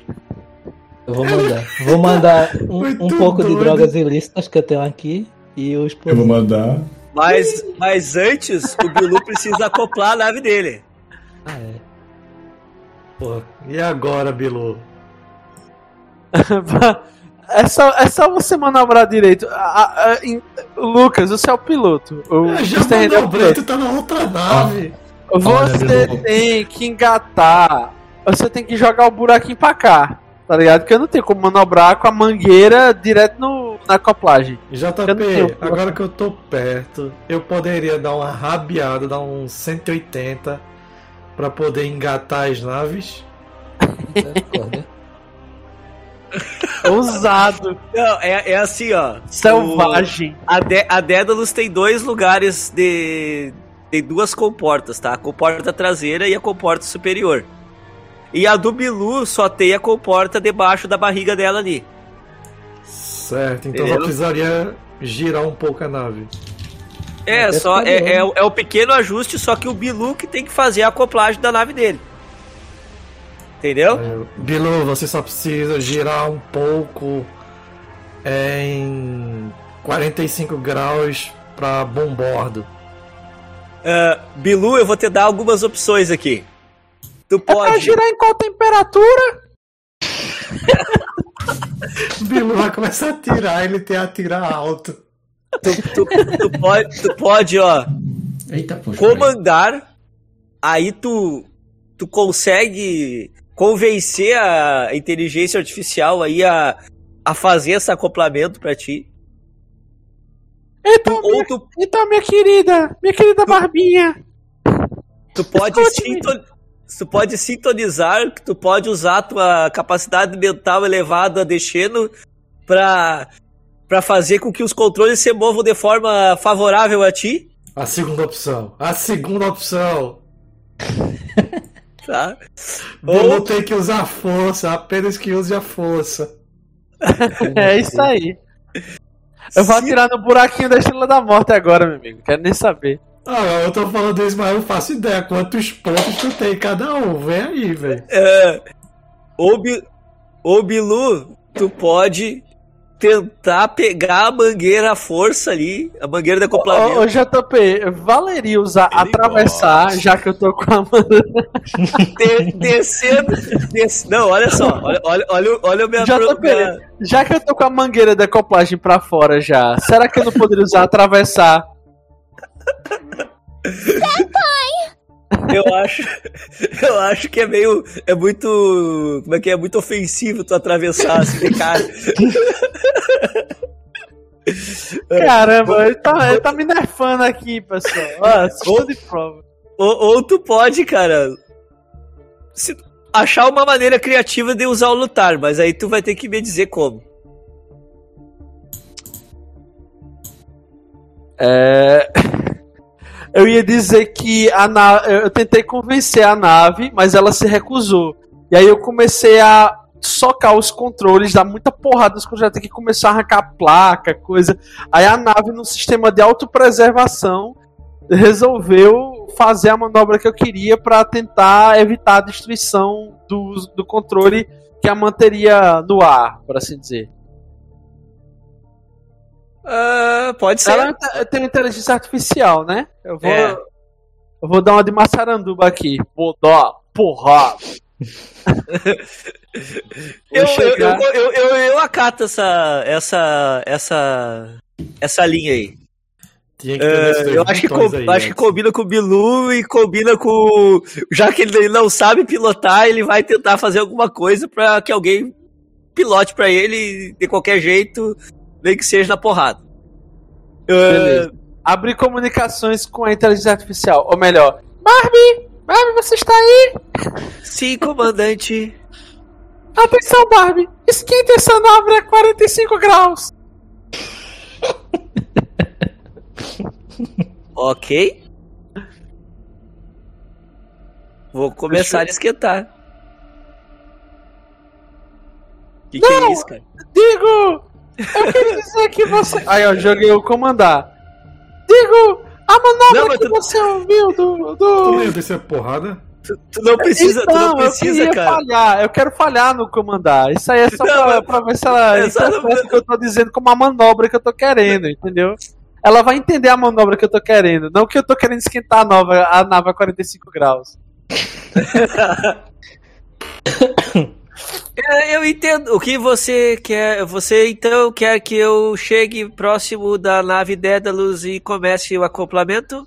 Speaker 4: Eu vou mandar. Vou mandar um, um pouco de
Speaker 1: doido.
Speaker 4: drogas ilícitas que eu tenho aqui e o explosivo.
Speaker 2: mandar.
Speaker 5: Mas, mas antes, o Bilu precisa acoplar a nave dele.
Speaker 4: Ah, é.
Speaker 1: Pô, e agora, Bilu? *laughs*
Speaker 3: É só, é só você manobrar direito. A- a- em- Lucas, você é o piloto. O
Speaker 1: Eu já
Speaker 3: é
Speaker 1: tu tá na outra nave.
Speaker 3: Você
Speaker 2: Bilu.
Speaker 3: tem que engatar. Você tem que jogar o buraquinho pra cá. Tá ligado? Porque eu não tenho como manobrar com a mangueira direto no, na acoplagem.
Speaker 1: JP,
Speaker 3: tenho-
Speaker 1: agora que eu tô perto, eu poderia dar uma rabiada, dar um 180 pra poder engatar as naves. *laughs*
Speaker 3: Ousado.
Speaker 5: Não, é, é assim, ó.
Speaker 3: Selvagem.
Speaker 5: A, Dé- a Dédalus tem dois lugares de. Tem duas comportas, tá? A comporta traseira e a comporta superior. E a do Bilu só tem a comporta debaixo da barriga dela ali.
Speaker 1: Certo, então
Speaker 5: Entendeu?
Speaker 1: eu precisaria girar um pouco a nave.
Speaker 5: É,
Speaker 4: Até
Speaker 5: só é,
Speaker 4: bom.
Speaker 5: é, o- é o pequeno ajuste, só que o Bilu que tem que fazer a acoplagem da nave dele. Entendeu?
Speaker 1: É, Bilu, você só precisa girar um pouco em 45 graus para bombordo.
Speaker 5: Ah, Bilu, eu vou te dar algumas opções aqui. Tu
Speaker 3: É pra
Speaker 5: pode.
Speaker 3: girar em qual temperatura? *laughs*
Speaker 1: Bilu vai começar a tirar, ele tem a tirar alto.
Speaker 5: Tu, tu- tu pode, tu pode, ó,
Speaker 2: Eita, poxa.
Speaker 5: comandar. Aí tu, tu consegue convencer a inteligência artificial aí a, a fazer esse acoplamento pra ti.
Speaker 3: Então,
Speaker 5: Ou
Speaker 3: minha,
Speaker 5: tu,
Speaker 3: então, minha querida, minha querida Barbinha.
Speaker 5: tu pode. Tu pode sintonizar, que tu pode usar a tua capacidade mental elevada de Xeno pra, pra fazer com que os controles se movam de forma favorável a ti.
Speaker 1: A segunda opção. A segunda opção. *laughs*
Speaker 5: Tá? Ou,
Speaker 1: tem que usar a força, apenas que use a força. *laughs*
Speaker 3: É isso aí. Eu vou
Speaker 5: Se-
Speaker 3: atirar no buraquinho da Estrela da Morte agora, meu amigo. Quero nem saber.
Speaker 1: Ah, eu tô falando isso, mas eu não faço ideia quantos pontos tu tem cada um. Vem aí, velho.
Speaker 5: É, ou, Bi- ou Bilu, tu pode tentar pegar a mangueira à força ali, a mangueira de
Speaker 3: Ô,
Speaker 5: acoplamento.
Speaker 3: ô JP, valeria usar
Speaker 6: Ele
Speaker 3: atravessar,
Speaker 6: gosta.
Speaker 3: já que eu tô com a mão. *laughs*
Speaker 5: de- descendo. des- não, olha só, olha, olha, olha, olha a minha,
Speaker 3: JP,
Speaker 5: minha-
Speaker 3: já que eu tô com a mangueira de acoplagem pra fora já, será que eu não poderia usar atravessar? *laughs*
Speaker 5: Eu acho, eu acho que é meio, é muito, como é que é, muito ofensivo tu atravessar assim de cara. *laughs*
Speaker 3: Caramba, ele tá, ele tá me nerfando aqui, pessoal. Ó, estou de prova.
Speaker 5: Ou, ou tu pode, cara, se- achar uma maneira criativa de usar o lutar, mas aí tu vai ter que me dizer como.
Speaker 3: É... Eu ia dizer que a nave. Eu tentei convencer a nave, mas ela se recusou. E aí eu comecei a socar os controles, dar muita porrada nos controles, até que começar a arrancar placa, coisa. Aí a nave, no sistema de autopreservação, resolveu fazer a manobra que eu queria para tentar evitar a destruição do, do controle que a manteria no ar, por assim dizer.
Speaker 5: Ah, pode ser.
Speaker 3: Ela te- tem inteligência artificial, né? Eu vou,
Speaker 5: É.
Speaker 3: eu vou dar uma de maçaranduba aqui. Vou dar porrada. *laughs*
Speaker 5: Eu, eu,
Speaker 3: chegar-
Speaker 5: eu, eu, eu, eu acato essa, essa, essa, essa linha aí. É,
Speaker 1: dois
Speaker 5: eu acho que,
Speaker 1: aí,
Speaker 5: acho que
Speaker 1: Edson.
Speaker 5: combina com o Bilu e combina com. Já que ele não sabe pilotar, ele vai tentar fazer alguma coisa pra que alguém pilote pra ele de qualquer jeito, nem que seja na porrada.
Speaker 3: Beleza. Abrir comunicações com a inteligência artificial. Ou melhor, Barbie! Barbie, você está aí?
Speaker 5: Sim, comandante.
Speaker 3: Atenção, Barbie! Esquenta essa nave a 45 graus! *laughs*
Speaker 5: Ok. Vou começar a esquentar. Que que é isso, cara?
Speaker 3: Digo! Eu queria dizer que você. Aí, ó, joguei o comandar. Digo! A manobra
Speaker 5: Não,
Speaker 3: que
Speaker 5: tu-
Speaker 3: você ouviu do.
Speaker 1: Tu
Speaker 3: do...
Speaker 1: lembra desse porrada?
Speaker 5: Tu não precisa, tu
Speaker 3: então,
Speaker 5: não precisa,
Speaker 3: eu queria
Speaker 5: cara.
Speaker 3: falhar, eu quero falhar no comandar. Isso aí é só
Speaker 5: Não,
Speaker 3: pra, pra ver se ela
Speaker 5: é só
Speaker 3: interpreta
Speaker 5: não-
Speaker 3: o que eu tô dizendo como a manobra que eu tô querendo, entendeu? Ela vai entender a manobra que eu tô querendo, não que eu tô querendo esquentar a, nova, a nave a 45 graus. *laughs*
Speaker 5: É, eu entendo. O que você quer? Você então quer que eu chegue próximo da nave Dédalus e comece o acoplamento?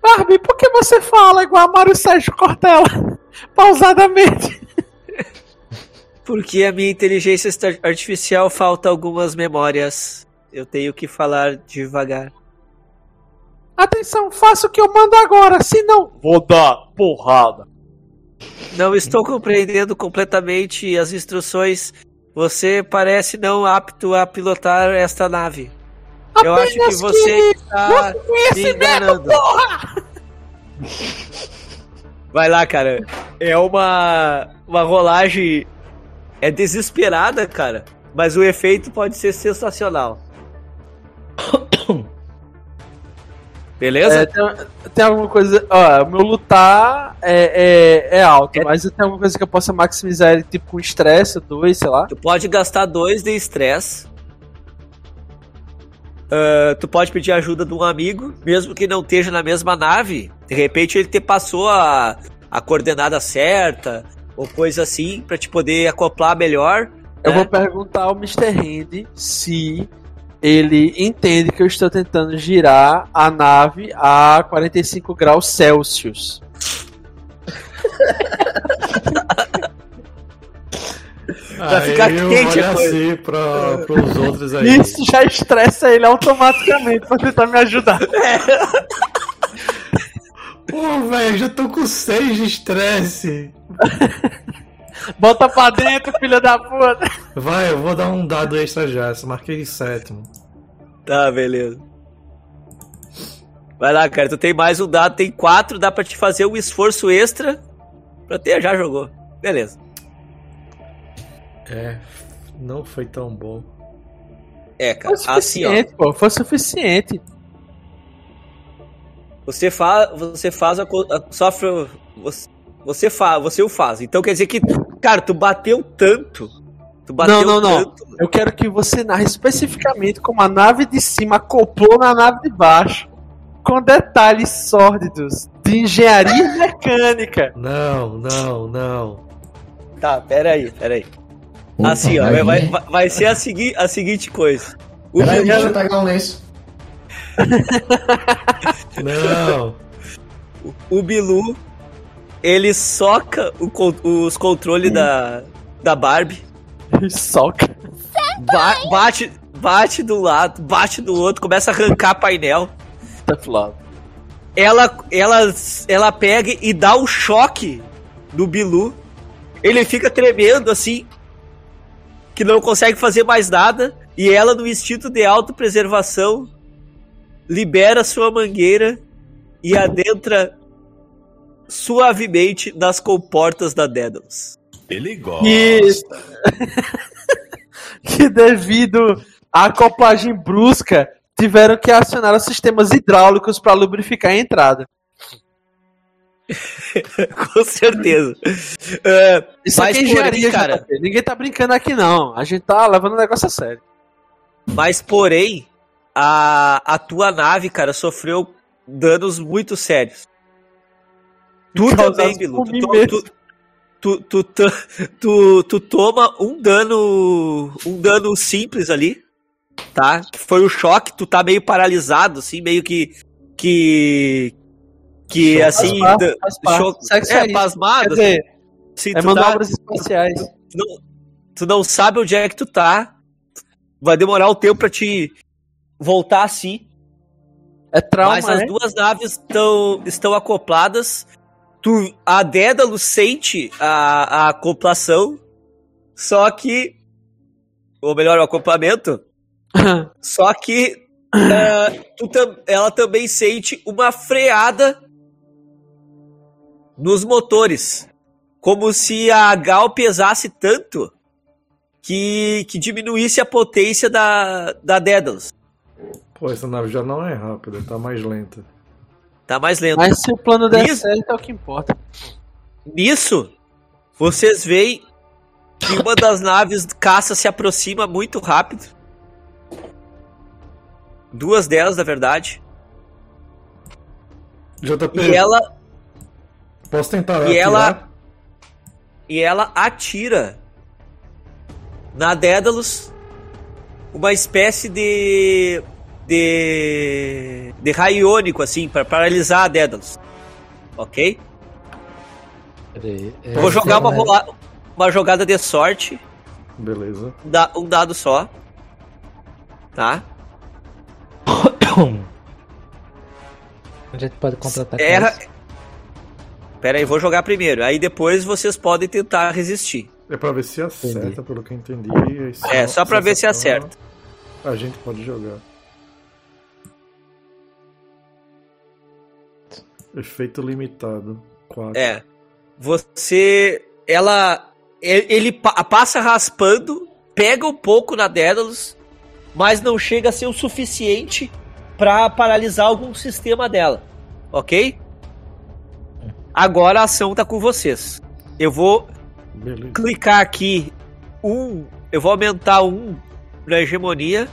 Speaker 3: Barbie, por que você fala igual a Mário Sérgio Cortella? *laughs* Pausadamente.
Speaker 5: Porque a minha inteligência artificial falta algumas memórias. Eu tenho que falar devagar.
Speaker 3: Atenção, faça o que eu mando agora, senão. Vou dar porrada.
Speaker 5: Não estou compreendendo completamente as instruções. Você parece não apto a pilotar esta nave. Eu acho que
Speaker 3: Apenas
Speaker 5: você está me
Speaker 3: Conhecimento,
Speaker 5: enganando.
Speaker 3: porra!
Speaker 5: Vai lá, cara. É uma uma rolagem é desesperada, cara, mas o efeito pode ser sensacional. *coughs* Beleza?
Speaker 3: É, tem, tem alguma coisa. Ó, o meu lutar é, é, é alto,
Speaker 5: É.
Speaker 3: mas tem alguma coisa que eu possa maximizar ele, tipo com estresse, dois, sei lá.
Speaker 5: Tu pode gastar dois de estresse. Ah, tu pode pedir ajuda de um amigo, mesmo que não esteja na mesma nave. De repente ele te passou a, a coordenada certa, ou coisa assim, pra te poder acoplar melhor.
Speaker 3: Eu
Speaker 5: né?
Speaker 3: vou perguntar ao Mr. Hand se ele entende que eu estou tentando girar a nave a 45 graus Celsius. *laughs*
Speaker 5: Vai ficar quente a coisa.
Speaker 1: assim pra, pros outros aí.
Speaker 3: Isso já estressa ele automaticamente pra tentar me ajudar. *laughs*
Speaker 1: Pô, velho, já tô com seis de estresse. *laughs*
Speaker 3: Bota pra dentro, filho da puta.
Speaker 1: Vai, eu vou dar um dado extra já. Essa marquei de sétimo.
Speaker 5: Tá, beleza. Vai lá, cara. Tu tem mais um dado, tem quatro, dá pra te fazer um esforço extra pra ter. Já jogou. Beleza.
Speaker 1: É, não foi tão bom.
Speaker 5: É, cara.
Speaker 3: Foi
Speaker 5: Assim, ó.
Speaker 3: suficiente, pô. Foi suficiente.
Speaker 5: Você faz, você faz a, co- a- sofre, você, você faz, você o faz. Então quer dizer que, cara, tu bateu tanto, tu bateu
Speaker 3: Não, não, não.
Speaker 5: tanto.
Speaker 3: Eu quero que você narre especificamente como a nave de cima acoplou na nave de baixo. Com detalhes sórdidos de engenharia *laughs* mecânica.
Speaker 1: Não, não, não.
Speaker 5: Tá, pera aí, pera aí.
Speaker 2: Opa,
Speaker 5: Assim, ó,
Speaker 2: vai
Speaker 5: vai, vai, ser a, segui, a seguinte coisa. O
Speaker 2: Peraí,
Speaker 5: Bilu-
Speaker 2: deixa eu pegar um lenço.
Speaker 1: Não. *laughs*
Speaker 5: o Bilu, ele soca o os controles da, da Barbie,
Speaker 3: Soca.
Speaker 5: ba- bate, bate do lado, bate do outro, começa a arrancar painel.
Speaker 3: Tá flop.
Speaker 5: ela, ela, ela pega e dá um choque no Bilu. Ele fica tremendo assim, que não consegue fazer mais nada. E ela, no instinto de autopreservação, libera sua mangueira e adentra suavemente nas comportas da Daedalus.
Speaker 6: Ele gosta.
Speaker 3: Que, *laughs* que devido à acoplagem brusca, tiveram que acionar os sistemas hidráulicos para lubrificar a entrada. *laughs*
Speaker 5: Com certeza. É,
Speaker 3: Isso
Speaker 5: Mas
Speaker 3: aqui é engenharia,
Speaker 5: cara-
Speaker 3: JP. Ninguém tá brincando aqui, não. A gente tá levando o negócio a sério.
Speaker 5: Mas, porém, a, a tua nave, cara, sofreu danos muito sérios. Tu também, Bilu. Tu, tu, tu, tu, toma um dano. Um dano simples ali. Tá? Que foi o choque, tu tá meio paralisado, assim, meio que. Que. Que assim.
Speaker 3: É
Speaker 5: é, pasmado.
Speaker 3: Quer dizer,
Speaker 5: assim,
Speaker 3: é
Speaker 5: tu tá-
Speaker 3: manobras espaciais.
Speaker 5: tu não, tu não sabe onde é que tu tá. Vai demorar um tempo pra te voltar assim.
Speaker 3: É trauma,
Speaker 5: mas as
Speaker 3: né?
Speaker 5: duas naves tão, estão acopladas. Tu, a Dédalo sente a, a acoplação. Só que. Ou melhor, o acoplamento. *laughs* Só que. tu tam- ela também sente uma freada nos motores. Como se a Gal pesasse tanto que, que diminuísse a potência da, da Daedalus.
Speaker 1: Pô, essa nave já não é rápida, tá mais lenta.
Speaker 5: Tá mais lento.
Speaker 3: Mas se o plano der
Speaker 5: Isso.
Speaker 3: certo, é o que importa.
Speaker 5: Nisso, vocês veem que uma das naves caça se aproxima muito rápido. Duas delas, na verdade.
Speaker 1: JP,
Speaker 5: E ela,
Speaker 1: posso tentar
Speaker 5: e
Speaker 1: atirar?
Speaker 5: ela- e ela atira na Dédalus uma espécie de. De. de raio iônico, assim, para paralisar a Dédalus. Ok?
Speaker 4: Peraí, é,
Speaker 5: Eu vou jogar uma,
Speaker 4: é,
Speaker 5: rola- uma jogada de sorte.
Speaker 1: Beleza.
Speaker 5: um da- um dado só. Tá?
Speaker 4: A gente pode contra-atacar.
Speaker 5: Erra. Pera aí, vou jogar primeiro. Aí depois vocês podem tentar resistir.
Speaker 1: É pra ver se acerta,
Speaker 4: Entendi.
Speaker 1: pelo que eu entendi.
Speaker 5: É, só pra ver se acerta.
Speaker 1: A gente pode jogar. Efeito limitado. 4.
Speaker 5: É. Você. Ela. Ele, ele pa- passa raspando, pega um pouco na Dédalus mas não chega a ser o suficiente para paralisar algum sistema dela, ok? Agora a ação tá com vocês. Eu vou
Speaker 1: Beleza.
Speaker 5: clicar aqui um, eu vou aumentar um na hegemonia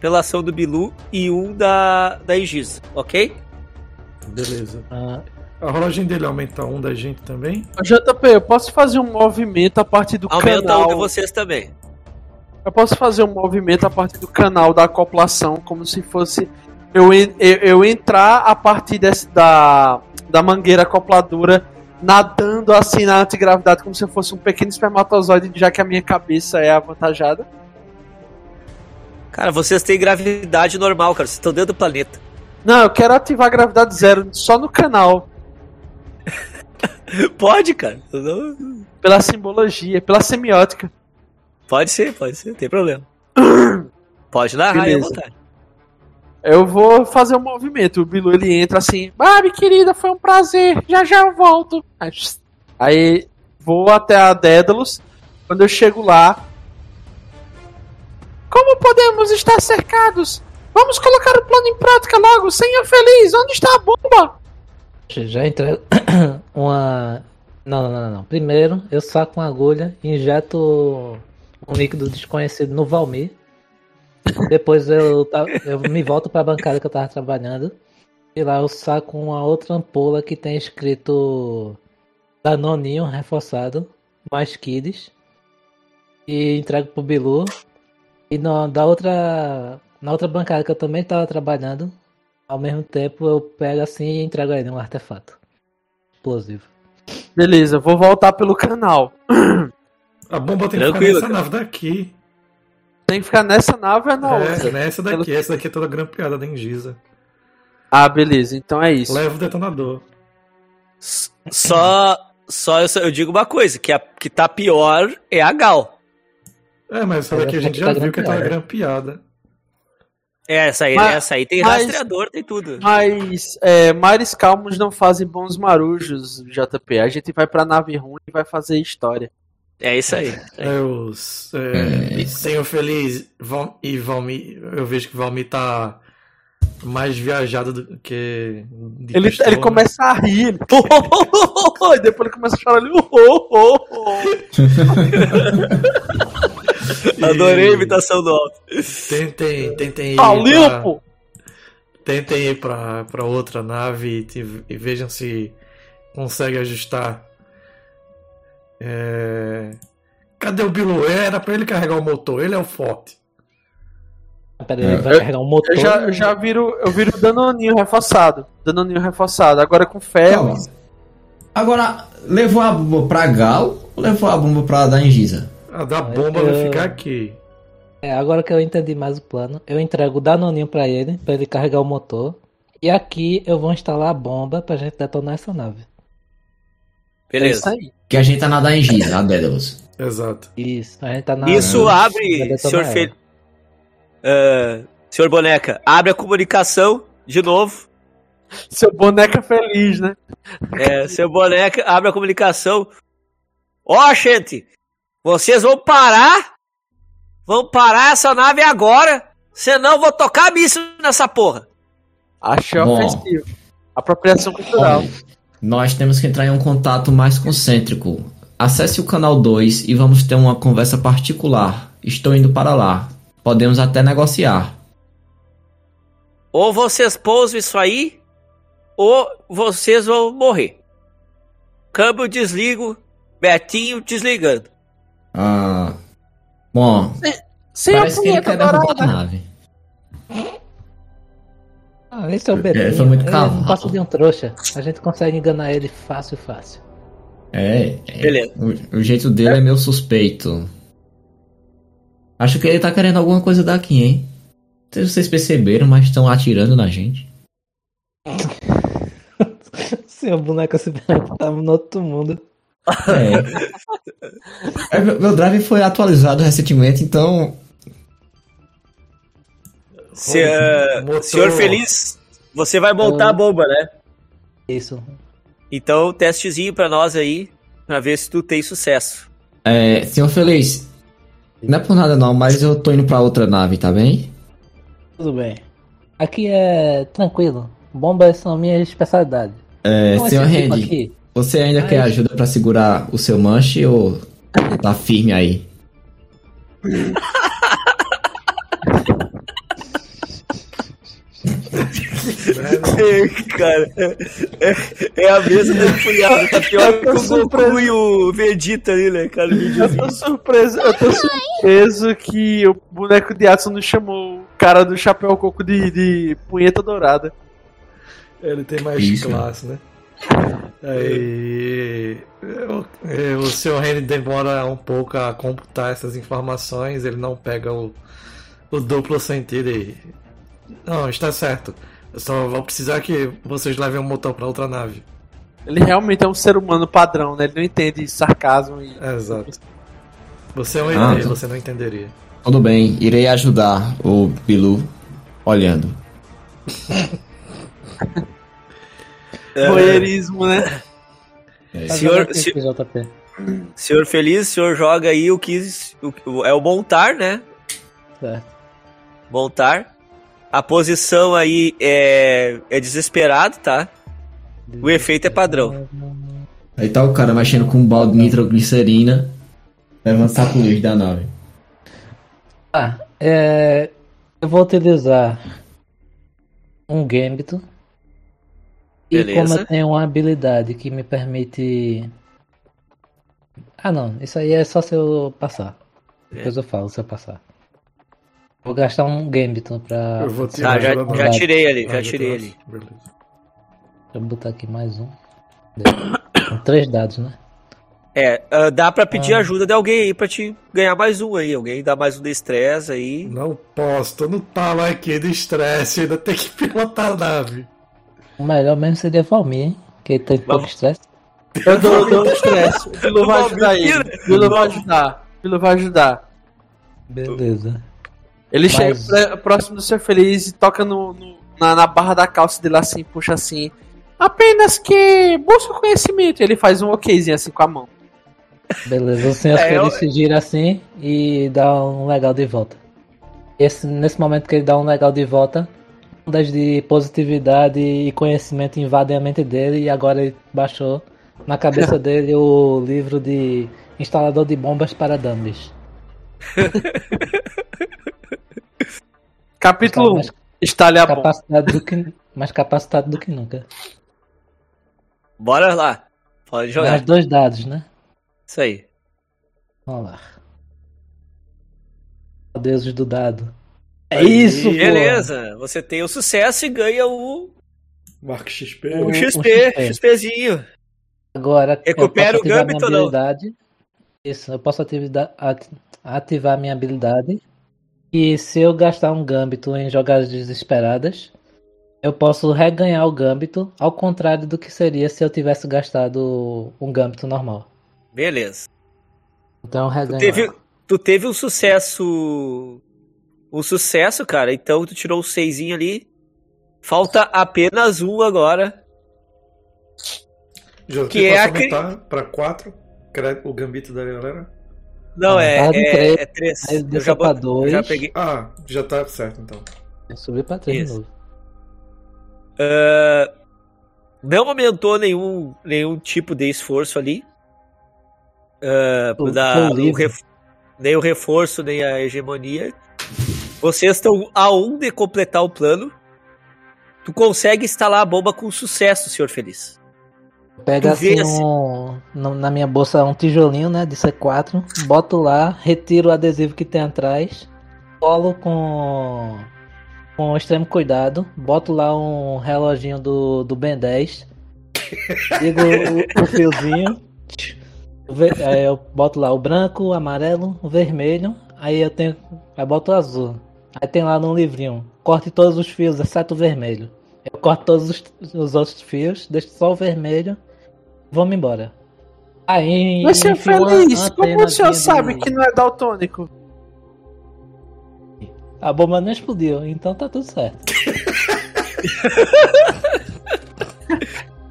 Speaker 5: pela ação do Bilu e um da da Aegis, ok?
Speaker 1: Beleza.
Speaker 4: Ah,
Speaker 1: A rolagem dele aumenta um da gente também?
Speaker 3: JP, eu posso fazer um movimento a partir do
Speaker 5: Aumenta
Speaker 3: canal.
Speaker 5: um de vocês também.
Speaker 3: Eu posso fazer um movimento a partir do canal da acoplação, como se fosse eu, eu, eu entrar a partir desse, da, da mangueira acopladora, nadando assim na antigravidade, como se eu fosse um pequeno espermatozoide, já que a minha cabeça é avantajada.
Speaker 5: Cara, vocês têm gravidade normal, cara. Vocês estão dentro do planeta.
Speaker 3: Não, eu quero ativar a gravidade zero só no canal, *laughs*
Speaker 5: Pode, cara.
Speaker 3: Pela simbologia, pela semiótica.
Speaker 5: Pode ser, pode ser, não tem problema. *coughs* Pode narrar aí à
Speaker 3: Beleza.
Speaker 5: vontade.
Speaker 3: Eu vou fazer um movimento. O Bilu ele entra assim, Babi querida, foi um prazer, já já eu volto. Aí vou até a Dédalus. Quando eu chego lá, como podemos estar cercados? Vamos colocar o plano em prática logo, senhor feliz. Onde está a bomba?
Speaker 4: já entrego *coughs* uma. Não, não, não, não. Primeiro, eu saco uma agulha e injeto um líquido desconhecido no Valmir. Depois eu, eu me volto pra bancada que eu tava trabalhando. E lá eu saco uma outra ampola que tem escrito Danoninho reforçado, mais kids. E entrego pro Bilu. E na, da outra, na outra bancada que eu também tava trabalhando, ao mesmo tempo eu pego assim e entrego a ele um artefato explosivo.
Speaker 3: Beleza, vou voltar pelo canal. *clears throat*
Speaker 1: A bomba tem que
Speaker 5: Tranquilo,
Speaker 1: ficar nessa nave daqui.
Speaker 3: Tem que ficar nessa nave ou na
Speaker 1: É,
Speaker 3: outra?
Speaker 1: nessa daqui. Essa daqui é toda grampeada da Engisa.
Speaker 3: Ah, beleza, então é isso.
Speaker 1: Leva o detonador.
Speaker 5: Só, só eu, só- eu digo uma coisa, que a que tá pior é a Gal.
Speaker 1: É, mas essa daqui a gente
Speaker 4: tá
Speaker 1: já viu que tá
Speaker 4: grampeada.
Speaker 5: É, essa aí,
Speaker 3: Mas-
Speaker 5: essa aí tem
Speaker 3: mas-
Speaker 5: rastreador, tem tudo.
Speaker 3: Mas é, mares calmos não fazem bons marujos, JP. A gente vai pra nave ruim e vai fazer história.
Speaker 5: É isso aí.
Speaker 1: É, os. É, Senhor Feliz Val, e Valmi. Eu vejo que Valmi tá mais viajado do que. de
Speaker 3: Ele, ele começa a rir, ele... *laughs* e depois ele começa a chorar ali. "Oh, oh, oh, oh." *laughs* *laughs*
Speaker 5: Adorei a imitação do Alto.
Speaker 1: Tentem, tentem ir.
Speaker 3: Tá
Speaker 1: pra-! Tentem ir pra, pra outra nave e, e vejam se consegue ajustar. É... Cadê o Bilu? Era pra ele carregar o motor, ele é o forte.
Speaker 4: Pera aí, ele vai carregar um motor.
Speaker 3: Eu já, eu já viro, eu viro Danoninho reforçado. Danoninho reforçado. Agora com ferro.
Speaker 2: Calma. Agora, levou a bomba pra Gal ou levou a bomba pra Dangisa?
Speaker 1: A da bomba vai
Speaker 4: eu-
Speaker 1: ficar aqui.
Speaker 4: É, agora que eu entendi mais o plano, eu entrego o Danoninho pra ele, pra ele carregar o motor. E aqui eu vou instalar a bomba pra gente detonar essa nave.
Speaker 3: É
Speaker 5: Beleza.
Speaker 3: isso aí.
Speaker 2: Que a gente tá na Dangisa, a Dédalus.
Speaker 1: Exato.
Speaker 4: Isso, a gente tá na.
Speaker 5: Isso
Speaker 4: vai
Speaker 5: abre, senhor,
Speaker 4: ela.
Speaker 5: Fe... Ah, senhor Boneca, abre a comunicação de novo.
Speaker 3: Seu boneca feliz, né?
Speaker 5: É, seu Boneca, abre a comunicação. Ó, gente, vocês vão parar? Vão parar essa nave agora? Senão eu vou tocar míssil nessa porra.
Speaker 3: Achei
Speaker 2: Bom.
Speaker 3: ofensivo. Apropriação cultural.
Speaker 2: Nós temos que entrar em um contato mais concêntrico. Acesse o canal 2 e vamos ter uma conversa particular. Estou indo para lá. Podemos até negociar.
Speaker 5: Ou vocês pousam isso aí, ou vocês vão morrer. Câmbio desligo, Betinho desligando.
Speaker 2: Ah. Bom,
Speaker 3: Sem a
Speaker 2: parece que ele
Speaker 3: punheta
Speaker 2: a
Speaker 3: dourada.
Speaker 2: nave.
Speaker 4: Ah, esse é o
Speaker 2: É,
Speaker 4: Betinho.
Speaker 2: foi muito
Speaker 4: ele
Speaker 2: cavalo.
Speaker 4: não passa de um trouxa. A gente consegue enganar ele fácil, fácil.
Speaker 2: É, é,
Speaker 5: Beleza.
Speaker 2: o, o jeito dele é meio suspeito. Acho que ele tá querendo alguma coisa daqui, hein? Não sei se vocês perceberam, mas estão atirando na gente. *laughs*
Speaker 4: Seu boneco se tava no outro mundo.
Speaker 2: É. É, meu meu drive foi atualizado recentemente, então.
Speaker 5: Se,
Speaker 1: Motor-
Speaker 5: senhor Feliz, você vai montar a bomba, né?
Speaker 4: Isso.
Speaker 5: Então, testezinho pra nós aí, pra ver se tu tem sucesso.
Speaker 2: É, senhor Feliz, Não é por nada não, mas eu tô indo pra outra nave, tá bem?
Speaker 4: Tudo bem. Aqui é tranquilo. Bombas são minha especialidade.
Speaker 2: É,
Speaker 4: Não,
Speaker 2: senhor
Speaker 4: esse tipo
Speaker 2: Randy,
Speaker 4: aqui,
Speaker 2: você ainda
Speaker 4: Ai.
Speaker 2: quer ajuda pra segurar o seu manche ou tá firme aí?
Speaker 5: É, *laughs* cara, é, é a mesa da empulhada. Tá pior que o Goku e o Vegeta ali, né, cara?
Speaker 3: Eu tô surpreso, eu tô surpreso que o boneco de Atsu não chamou o cara do chapéu coco de, de punheta dourada.
Speaker 1: Ele tem mais
Speaker 2: Isso.
Speaker 1: classe, né? Aí, eu- eu- o Sr. Henry demora um pouco a computar essas informações, ele não pega o, o duplo sentido e. Não, está certo. Eu só vou precisar que vocês levem o motor para outra nave.
Speaker 3: Ele realmente é um ser humano padrão, né? Ele não entende sarcasmo e.
Speaker 1: Exato. Você é um
Speaker 2: Ah,
Speaker 1: ET,
Speaker 2: tá.
Speaker 1: você não entenderia.
Speaker 2: Tudo bem, irei ajudar o Bilu olhando. *laughs*
Speaker 3: Voyeurismo, né?
Speaker 2: É,
Speaker 5: Senhor- se-? Senhor Feliz, o senhor joga aí o que. o- é o montar, né?
Speaker 4: Certo.
Speaker 5: Montar. A posição aí é, é desesperado, tá? O efeito é padrão.
Speaker 2: Aí tá o cara mexendo com um balde de nitroglicerina, levando saco lixo da nave.
Speaker 4: Ah, é, eu vou utilizar um Gambito. E
Speaker 5: Beleza.
Speaker 4: como eu tenho uma habilidade que me permite. Ah não, isso aí é só se eu passar. Depois eu falo se eu passar. Vou gastar um Gambito pra.
Speaker 1: Eu vou
Speaker 5: Tá,
Speaker 1: tirar
Speaker 5: já,
Speaker 1: ajuda
Speaker 5: já
Speaker 1: não.
Speaker 5: tirei ali, já
Speaker 1: Ah,
Speaker 5: tirei ali.
Speaker 1: Beleza.
Speaker 4: Deixa eu botar aqui mais um. Com três dados, né?
Speaker 5: É, ah, dá pra pedir
Speaker 4: Ah.
Speaker 5: ajuda de alguém aí pra te ganhar mais um aí. Alguém dá mais um de estresse aí.
Speaker 1: Não posso, tô no talo aqui de estresse, ainda tem que *laughs* pilotar a nave.
Speaker 4: O melhor mesmo seria Valmir, hein? Que ele tem pouco estresse.
Speaker 3: Eu dou, um estresse. O vai ajudar ele. O vai ajudar. O vai ajudar.
Speaker 4: Beleza.
Speaker 3: Ele
Speaker 4: Mas-
Speaker 3: chega pré- próximo do seu feliz e toca no, no- na, na barra da calça dele assim, puxa assim. Apenas que busca o conhecimento. Ele faz um okzinho assim com a mão.
Speaker 4: Beleza, o senhor
Speaker 5: É,
Speaker 4: feliz
Speaker 5: eu-
Speaker 4: se gira assim e dá um legal de volta. Esse, nesse momento que ele dá um legal de volta, ondas de positividade e conhecimento invadem a mente dele e agora ele baixou na cabeça *laughs* dele o livro de instalador de bombas para dummies. *laughs*
Speaker 3: Capítulo 1.
Speaker 4: mais
Speaker 3: Estalha a bomba.
Speaker 4: capacitado do que, mais capacitado do que nunca.
Speaker 5: Bora lá. Pode jogar.
Speaker 4: Mais dois dados, né?
Speaker 5: Isso aí.
Speaker 4: Vamos lá. Deuses do dado. É isso, pô!
Speaker 5: Beleza. Você tem o sucesso e ganha o,
Speaker 1: Marco XP.
Speaker 5: o
Speaker 4: O-
Speaker 5: XP,
Speaker 4: XP.
Speaker 5: XPzinho.
Speaker 4: Agora
Speaker 5: Recupera o
Speaker 4: ativar
Speaker 5: Gambit ou não?
Speaker 4: habilidade. Isso, eu posso atividade, ati- ativar minha habilidade. E se eu gastar um Gambito em jogadas desesperadas, eu posso reganhar o Gambito, ao contrário do que seria se eu tivesse gastado um Gambito normal.
Speaker 5: Beleza.
Speaker 4: Então eu
Speaker 5: Tu teve, tu teve um sucesso. Um sucesso, cara. Então tu tirou o seisinho ali. Falta apenas um agora.
Speaker 1: Já
Speaker 5: Que é a cri-
Speaker 1: aumentar para 4 o gambito da galera?
Speaker 5: Não,
Speaker 4: Ah,
Speaker 5: é,
Speaker 4: de
Speaker 5: é,
Speaker 4: três.
Speaker 5: é três.
Speaker 4: Aí
Speaker 5: Eu já,
Speaker 4: pra dois.
Speaker 5: já peguei.
Speaker 1: Ah, já tá certo então.
Speaker 4: Subir pra 3 de
Speaker 5: Isso.
Speaker 4: novo.
Speaker 5: Ah, não aumentou nenhum, nenhum tipo de esforço ali. Ah,
Speaker 4: Tô-
Speaker 5: da- o ref- nem o reforço, nem a hegemonia. Vocês estão a um de completar o plano. Tu consegue instalar a bomba com sucesso, senhor Feliz.
Speaker 4: Pega assim um, no- na minha bolsa um tijolinho, né, de C4, boto lá, retiro o adesivo que tem atrás, colo com com extremo cuidado, boto lá um reloginho do, do Ben 10, *laughs* ligo o, o fiozinho, aí eu boto lá o branco, o amarelo, o vermelho, aí eu tenho, aí boto o azul, aí tem lá no livrinho, corte todos os fios, exceto o vermelho. Eu corto todos os, os outros fios, deixo só o vermelho Vamos embora. Aí,
Speaker 3: Mas
Speaker 4: enfio uma
Speaker 3: feliz. Como o senhor sabe
Speaker 4: de-
Speaker 3: que não é daltônico?
Speaker 4: A bomba não explodiu, então tá tudo certo. *laughs*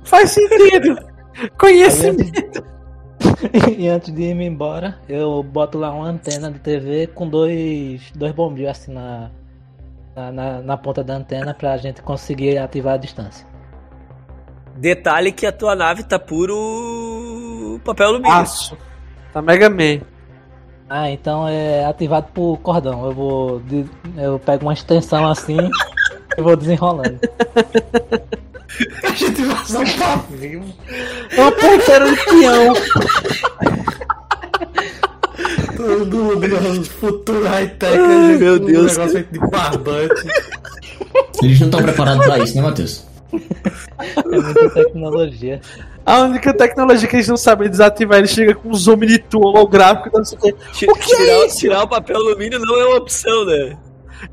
Speaker 3: Faz sentido. Conhecimento. *laughs*
Speaker 4: E antes de ir embora, eu boto lá uma antena de TV com dois, dois bombril assim na, na, na, ponta da antena pra gente conseguir ativar a distância.
Speaker 5: Detalhe que a tua nave tá puro papel alumínio.
Speaker 3: Aço. Tá Mega Man.
Speaker 4: Ah, então é ativado por cordão. Eu vou. Eu pego uma extensão assim *laughs* e vou desenrolando.
Speaker 1: A gente vai usar um pavio.
Speaker 3: É uma ponteira de peão.
Speaker 1: Do, do futuro high-tech.
Speaker 5: Meu
Speaker 1: usa um
Speaker 5: Deus.
Speaker 1: negócio feito de barbante.
Speaker 2: Eles não estão preparados pra isso, né, Matheus?
Speaker 4: É muita tecnologia.
Speaker 3: A única tecnologia que eles não sabem desativar, ele chega com um Omnitu holográfico, não sei o quê. O que é
Speaker 5: tirar,
Speaker 3: isso?
Speaker 5: tirar o papel alumínio não é uma opção, né?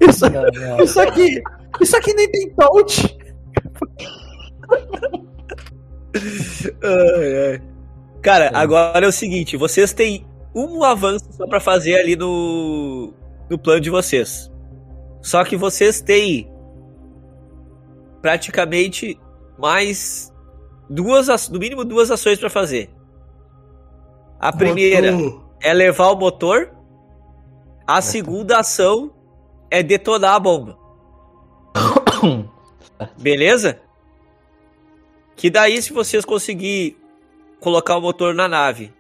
Speaker 3: Isso,
Speaker 4: Não, não.
Speaker 3: isso aqui, isso aqui nem tem touch.
Speaker 5: Ai, ai. Cara, agora é o seguinte, vocês têm um avanço só pra fazer ali no no plano de vocês. Só que vocês têm praticamente mais duas, no mínimo duas ações pra fazer. A primeira
Speaker 1: Motor.
Speaker 5: é levar o motor. A segunda ação é detonar a bomba. *coughs* Beleza? Que daí, se vocês conseguir colocar o motor na nave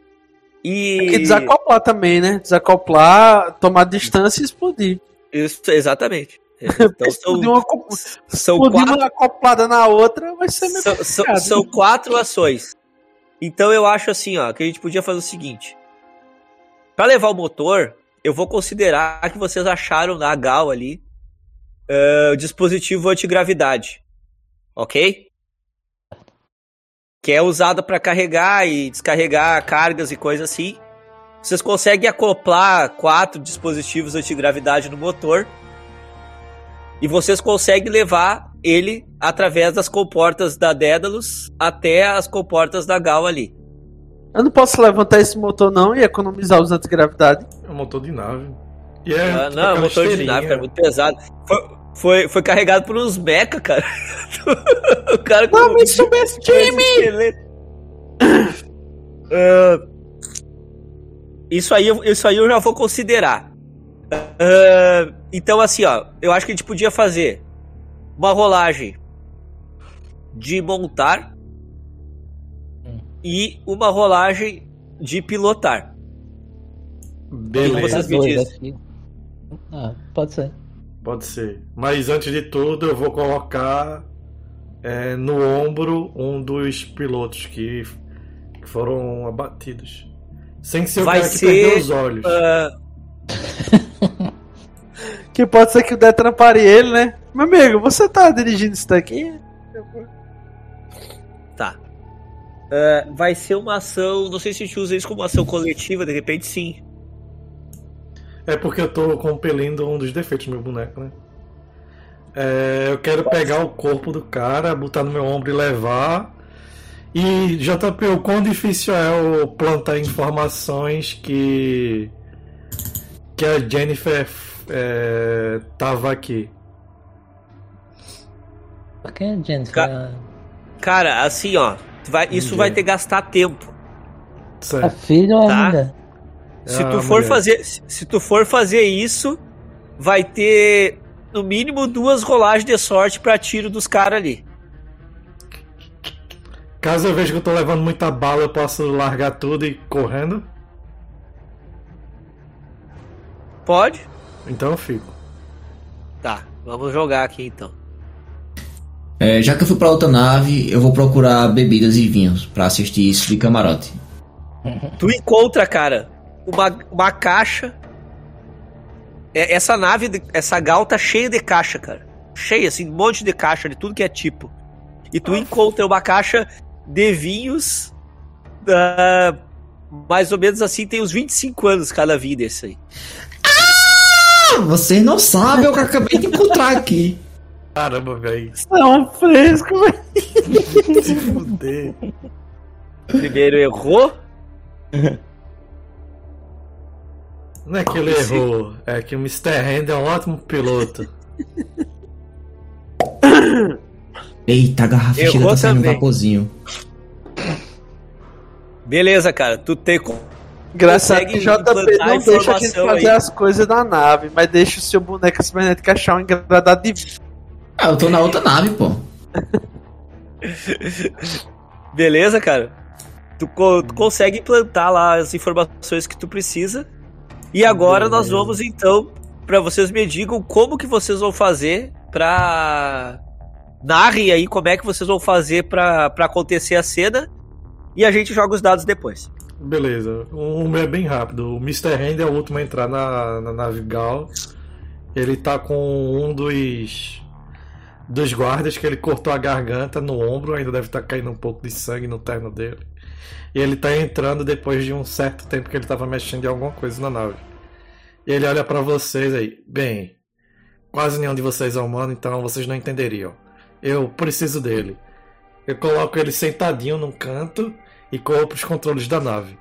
Speaker 5: e.
Speaker 3: Tem que desacoplar também, né? Desacoplar, tomar distância e explodir.
Speaker 5: Isso, exatamente. *laughs* Então são,
Speaker 3: uma,
Speaker 5: são, quatro,
Speaker 3: uma acoplada na outra vai ser meio
Speaker 5: são, são- são quatro ações. Então eu acho assim, ó, que a gente podia fazer o seguinte. Pra levar o motor, eu vou considerar que vocês acharam na Gal ali eh, o dispositivo antigravidade. Ok? Que é usado para carregar e descarregar cargas e coisas assim. Vocês conseguem acoplar quatro dispositivos antigravidade no motor. E vocês conseguem levar ele através das comportas da Dédalus até as comportas da Gal ali.
Speaker 3: Eu não posso levantar esse motor não e economizar os antigravidade.
Speaker 1: É um motor de nave. E é
Speaker 5: Ah, não, é
Speaker 1: aquela
Speaker 5: motor de nave, cara, muito pesado. Foi, foi, foi carregado por uns mecha, cara. *laughs* o cara com
Speaker 3: Não me subestime!
Speaker 5: Ah, isso, aí, eu- isso aí eu já vou considerar. Ah, então, assim, ó, eu acho que a gente podia fazer uma rolagem de montar
Speaker 4: Hum.
Speaker 5: e uma rolagem de pilotar.
Speaker 1: Beleza,
Speaker 5: Vocês me dizem.
Speaker 4: Ah, pode ser.
Speaker 1: Pode ser. Mas antes de tudo, eu vou colocar é, no ombro um dos pilotos que, que foram abatidos. Sem ser o
Speaker 5: Vai
Speaker 1: cara que
Speaker 5: ser,
Speaker 1: perdeu os olhos.
Speaker 5: Ah, *laughs*
Speaker 3: Que pode ser que o Detran pare ele, né? Meu amigo, você tá dirigindo isso daqui?
Speaker 5: Tá. É, vai ser uma ação. Não sei se a gente usa isso como ação coletiva, de repente sim.
Speaker 1: É porque eu tô compelindo um dos defeitos do meu boneco, né? É, eu quero pegar o corpo do cara, botar no meu ombro e levar. E JP, o quão difícil é eu plantar informações que. que a Jennifer é, tava aqui.
Speaker 4: Por que, Jennifer?
Speaker 5: Ca- Cara, assim, ó. vai- isso vai ter que gastar tempo.
Speaker 4: É
Speaker 1: Certo.
Speaker 4: filho ou
Speaker 5: Tá.
Speaker 4: ainda?
Speaker 5: Se
Speaker 1: Ah,
Speaker 5: tu for
Speaker 1: mulher.
Speaker 5: fazer. Se, se tu for fazer isso, vai ter no mínimo duas rolagens de sorte pra tiro dos caras ali.
Speaker 1: Caso eu veja que eu tô levando muita bala, eu posso largar tudo e ir correndo?
Speaker 5: Pode?
Speaker 1: Então eu fico.
Speaker 5: Tá, vamos jogar aqui então.
Speaker 2: É, já que eu fui pra outra nave, eu vou procurar bebidas e vinhos pra assistir isso de camarote.
Speaker 5: Tu encontra, cara, uma, uma caixa. É, Essa nave, essa gal tá cheia de caixa, cara. Cheia, assim, um monte de caixa de tudo que é tipo. E tu encontra uma caixa de vinhos. ah, mais ou menos assim, tem uns 25 anos cada vinho desse aí.
Speaker 2: Ah, vocês não sabem o que eu acabei de encontrar aqui.
Speaker 1: Caramba, velho.
Speaker 3: Não, fresco, velho.
Speaker 1: Se fuder.
Speaker 5: Primeiro errou. *laughs*
Speaker 1: Não é que ele errou, é que o Mr. Hand é um ótimo piloto.
Speaker 2: Eita, a garrafa
Speaker 5: Errou
Speaker 2: chega tá saindo um vaporzinho.
Speaker 5: Beleza, cara. Tu tem com.
Speaker 3: Engraçado que JP não deixa a gente fazer
Speaker 5: aí.
Speaker 3: as coisas na nave, mas deixa o seu boneco cibernético achar um engradado de
Speaker 2: Ah, eu tô na outra nave, pô. *laughs*
Speaker 5: Beleza, cara? Tu, co- tu consegue implantar lá as informações que tu precisa. E agora nós vamos então pra vocês me digam como que vocês vão fazer pra narrem aí como é que vocês vão fazer pra acontecer a cena e a gente joga os dados depois.
Speaker 1: Beleza. Um é bem rápido. O Mr. Hand é o último a entrar na, na nave Gal. Ele tá com um dos dos guardas que ele cortou a garganta no ombro, ainda deve estar caindo um pouco de sangue no terno dele. E ele tá entrando depois de um certo tempo que ele tava mexendo em alguma coisa na nave. E ele olha pra vocês aí. Bem, quase nenhum de vocês é humano, então vocês não entenderiam. Eu preciso dele. Eu coloco ele sentadinho num canto e corro pros controles da nave.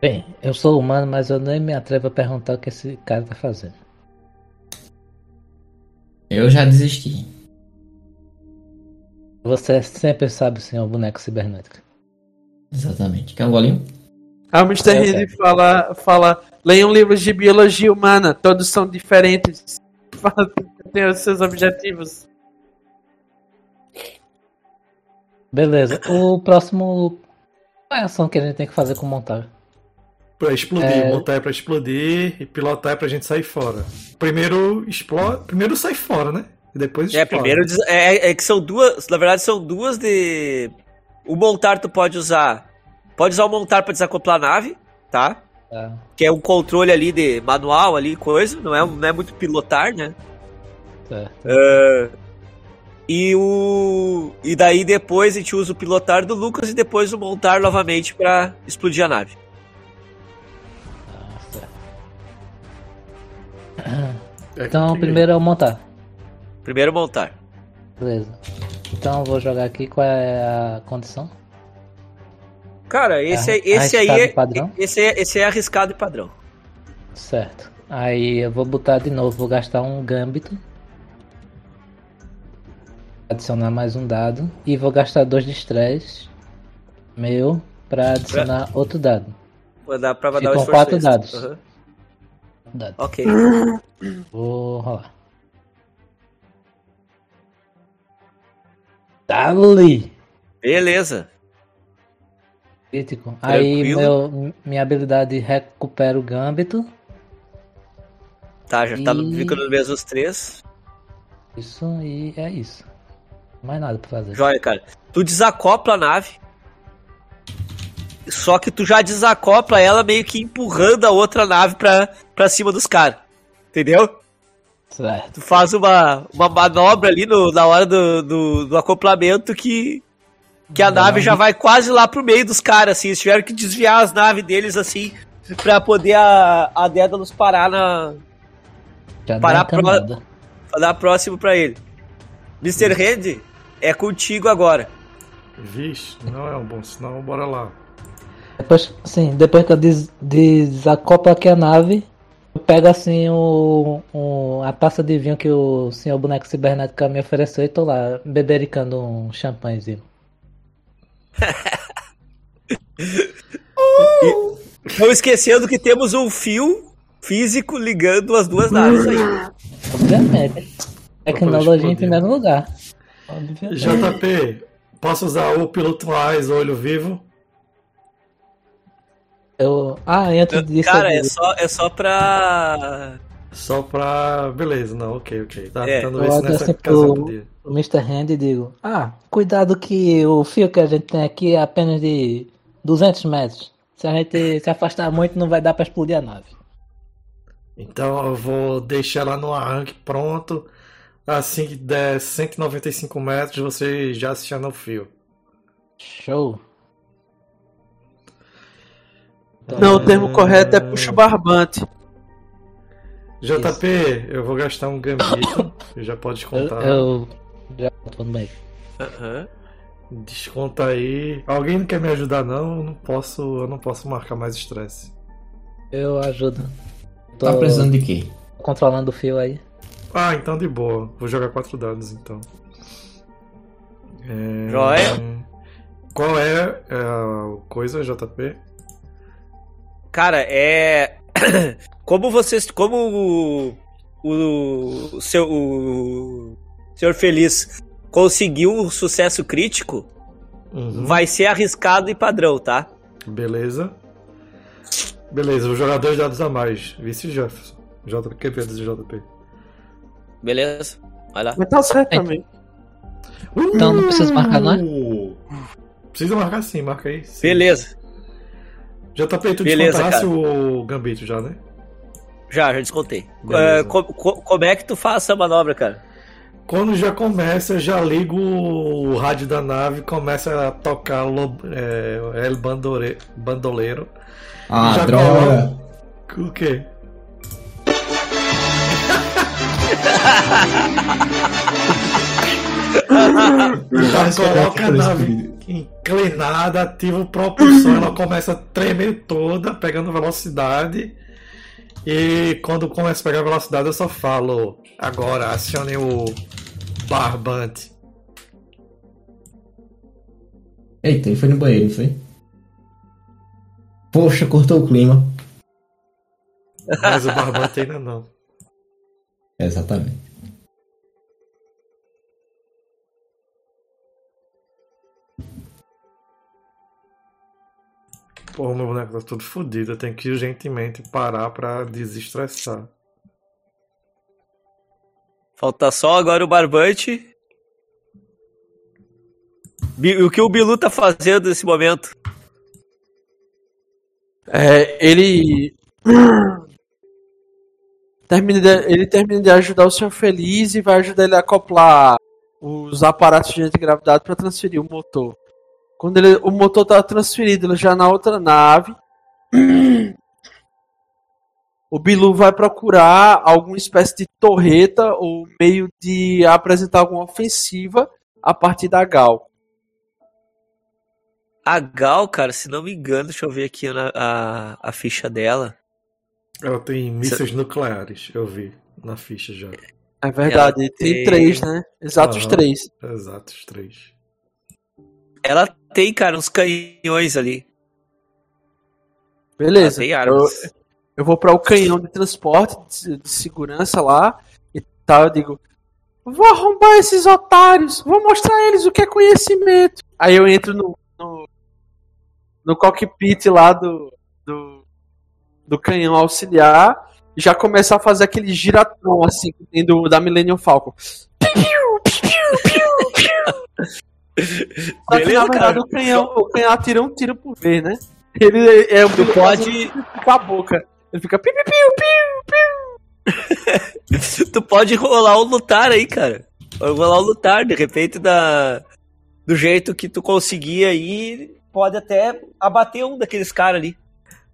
Speaker 4: Bem, eu sou humano, mas eu nem me atrevo a perguntar o que esse cara tá fazendo.
Speaker 2: Eu já desisti.
Speaker 4: Você sempre sabe, senhor boneco cibernético.
Speaker 2: Exatamente. Quer um golinho?
Speaker 3: O Mr.
Speaker 4: É,
Speaker 3: Henry fala, fala, leiam livros de biologia humana, todos são diferentes. *laughs* Tem os seus objetivos.
Speaker 4: Beleza, o próximo. Qual é a ação que a gente tem que fazer com o montar?
Speaker 1: Pra explodir,
Speaker 4: É.
Speaker 1: montar é pra explodir e pilotar é pra gente sair fora. Primeiro explode, primeiro sai fora, né? E depois
Speaker 5: É,
Speaker 1: explode.
Speaker 5: primeiro des- é, é que são duas, na verdade são duas de o montar tu pode usar, pode usar o montar pra desacoplar a nave, tá?
Speaker 4: Tá.
Speaker 5: Que é um controle ali de manual ali, coisa, não é, não é muito pilotar, né?
Speaker 4: Certo.
Speaker 5: E o e daí depois a gente usa o pilotar do Lucas e depois o montar novamente pra explodir a nave.
Speaker 4: Certo.
Speaker 1: É
Speaker 4: Então, primeiro é o montar.
Speaker 5: Primeiro montar.
Speaker 4: Beleza. Então eu vou jogar aqui qual é a condição.
Speaker 5: Cara, esse,
Speaker 4: Arri-
Speaker 5: esse aí é,
Speaker 4: padrão?
Speaker 5: esse é esse é arriscado e padrão.
Speaker 4: Certo. Aí eu vou botar de novo, vou gastar um gambito. Adicionar mais um dado. E vou gastar dois de estresse meu pra adicionar outro dado.
Speaker 5: Vou dar pra dar o
Speaker 4: Ficam
Speaker 5: esforço
Speaker 4: quatro dados.
Speaker 5: Aham.
Speaker 4: Dado.
Speaker 5: Ok.
Speaker 4: Vou rolar. Dali!
Speaker 5: Beleza.
Speaker 4: Crítico. Aí meu, minha habilidade recupera o gambito.
Speaker 5: Tá, já tá no,
Speaker 4: E-
Speaker 5: fica nos mesmos três.
Speaker 4: Isso e é isso. Mais nada pra fazer.
Speaker 5: Joia, cara. Tu desacopla a nave. Só que tu já desacopla ela meio que empurrando a outra nave pra, pra cima dos caras. Entendeu?
Speaker 4: Certo.
Speaker 5: Tu faz uma, uma manobra ali no, na hora do, do, do acoplamento que, que a nave já vai quase lá pro meio dos caras, assim. Eles tiveram que desviar as naves deles, assim, pra poder a, a Dédalus parar na.
Speaker 4: Já
Speaker 5: Parar pro- dar próximo pra ele. Mr. Hand, é contigo agora.
Speaker 1: Vixe, não é um bom sinal, bora lá.
Speaker 4: Depois, sim, depois que eu des, desacoplo aqui a nave, pego assim o, o- a taça de vinho que o senhor boneco cibernético me ofereceu e tô lá bebericando um champanhezinho. *laughs*
Speaker 5: Não esquecendo que temos um fio físico ligando as duas naves aí.
Speaker 4: Obviamente. Tecnologia em primeiro lugar. Obviamente.
Speaker 1: JP, posso usar o piloto Eyes, olho vivo?
Speaker 4: Eu, ah, antes disso.
Speaker 5: Cara, é só, é só pra.
Speaker 1: Só pra. Beleza, não, ok, ok. Tá
Speaker 5: É,
Speaker 1: tentando ver se
Speaker 4: olho
Speaker 1: nessa
Speaker 4: assim
Speaker 1: casa
Speaker 4: pro-
Speaker 1: podia.
Speaker 4: o Mr. Hand e digo: Ah, cuidado que o fio que a gente tem aqui é apenas de 200 metros. Se a gente se afastar muito, não vai dar pra explodir a nave.
Speaker 1: Então eu vou deixar ela no arranque pronto. Assim que der 195 metros, você já aciona o fio.
Speaker 4: Show.
Speaker 3: Não, o termo correto é puxa o barbante.
Speaker 1: JP, eu vou gastar um gambito. *coughs* já pode
Speaker 4: Eu,
Speaker 1: descontar.
Speaker 4: eu já tô no meio.
Speaker 5: Aham.
Speaker 1: Desconta aí. Alguém não quer me ajudar não? Eu não posso, eu não posso marcar mais estresse.
Speaker 4: Eu ajudo. Tô
Speaker 2: Tá precisando de quê?
Speaker 4: controlando o fio aí.
Speaker 1: Ah, então de boa. Vou jogar quatro dados então. É...
Speaker 5: Joia.
Speaker 1: Qual é a coisa, JP?
Speaker 5: Cara, é. *coughs* Como vocês. Como o, o seu. O senhor Feliz conseguiu um sucesso crítico,
Speaker 1: Uhum.
Speaker 5: vai ser arriscado e padrão, tá?
Speaker 1: Beleza. Beleza, os jogadores dados a mais. Vice Jefferson. JP JP.
Speaker 5: Beleza? Vai lá.
Speaker 3: Mas tá certo também.
Speaker 4: Então não precisa marcar, não é?
Speaker 1: Uh! Precisa marcar sim, marca aí. Sim.
Speaker 5: Beleza.
Speaker 1: JP, tu
Speaker 5: Beleza,
Speaker 1: descontasse o Gambito já, né?
Speaker 5: Já, já descontei.
Speaker 1: Beleza.
Speaker 5: É, co- co- como é que tu faz essa manobra, cara?
Speaker 1: Quando já começa, já ligo o rádio da nave, começa a tocar o é, El Bandore, Bandoleiro.
Speaker 2: Ah,
Speaker 1: Já
Speaker 2: droga.
Speaker 1: O quê? *laughs* Já coloca a nave inclinada, ativa o propulsor, ela começa a tremer toda, pegando velocidade. E quando começa a pegar velocidade, eu só falo: agora acione o barbante.
Speaker 2: Eita, ele foi no banheiro, não foi? Poxa, cortou o clima.
Speaker 1: Mas o barbante ainda não. *laughs*
Speaker 2: Exatamente.
Speaker 1: Pô, meu boneco tá tudo fodido. Eu tenho que urgentemente parar pra desestressar.
Speaker 5: Falta só agora o barbante. O que o Bilu tá fazendo nesse momento?
Speaker 3: É, ele. *clears throat* termina de, ele termina de ajudar o Senhor Feliz e vai ajudar ele a acoplar os aparatos de antigravidade para transferir o motor. Quando ele, o motor tá transferido já na outra nave, o Bilu vai procurar alguma espécie de torreta ou meio de apresentar alguma ofensiva a partir da Gal.
Speaker 5: A Gal, cara, se não me engano, deixa eu ver aqui na- a, a ficha dela.
Speaker 1: Ela tem mísseis nucleares, eu vi na ficha já.
Speaker 3: É verdade, tem
Speaker 5: tem-
Speaker 3: três, né? Exatos
Speaker 1: Aham.
Speaker 3: três.
Speaker 1: Exato, os três.
Speaker 5: Ela tem, cara, uns canhões ali.
Speaker 3: Beleza. Eu, eu vou para o canhão de transporte, de, de segurança lá e tal. Eu digo: Vou arrombar esses otários, vou mostrar a eles o que é conhecimento. Aí eu entro no, no, no cockpit lá do, do, do canhão auxiliar e já começo a fazer aquele giratão assim que tem do, da Millennium Falcon. Só que na
Speaker 5: Beleza,
Speaker 3: verdade
Speaker 5: cara?
Speaker 3: o canhão, o canhão atira um tiro por vez, né? Ele é o
Speaker 5: Tu pode,
Speaker 3: com a boca. Ele fica piu, piu, piu, piu. *laughs*
Speaker 5: tu pode rolar o lutar aí, cara. Pode rolar o lutar, de repente, da, do jeito que tu conseguir aí, pode até abater um daqueles caras ali.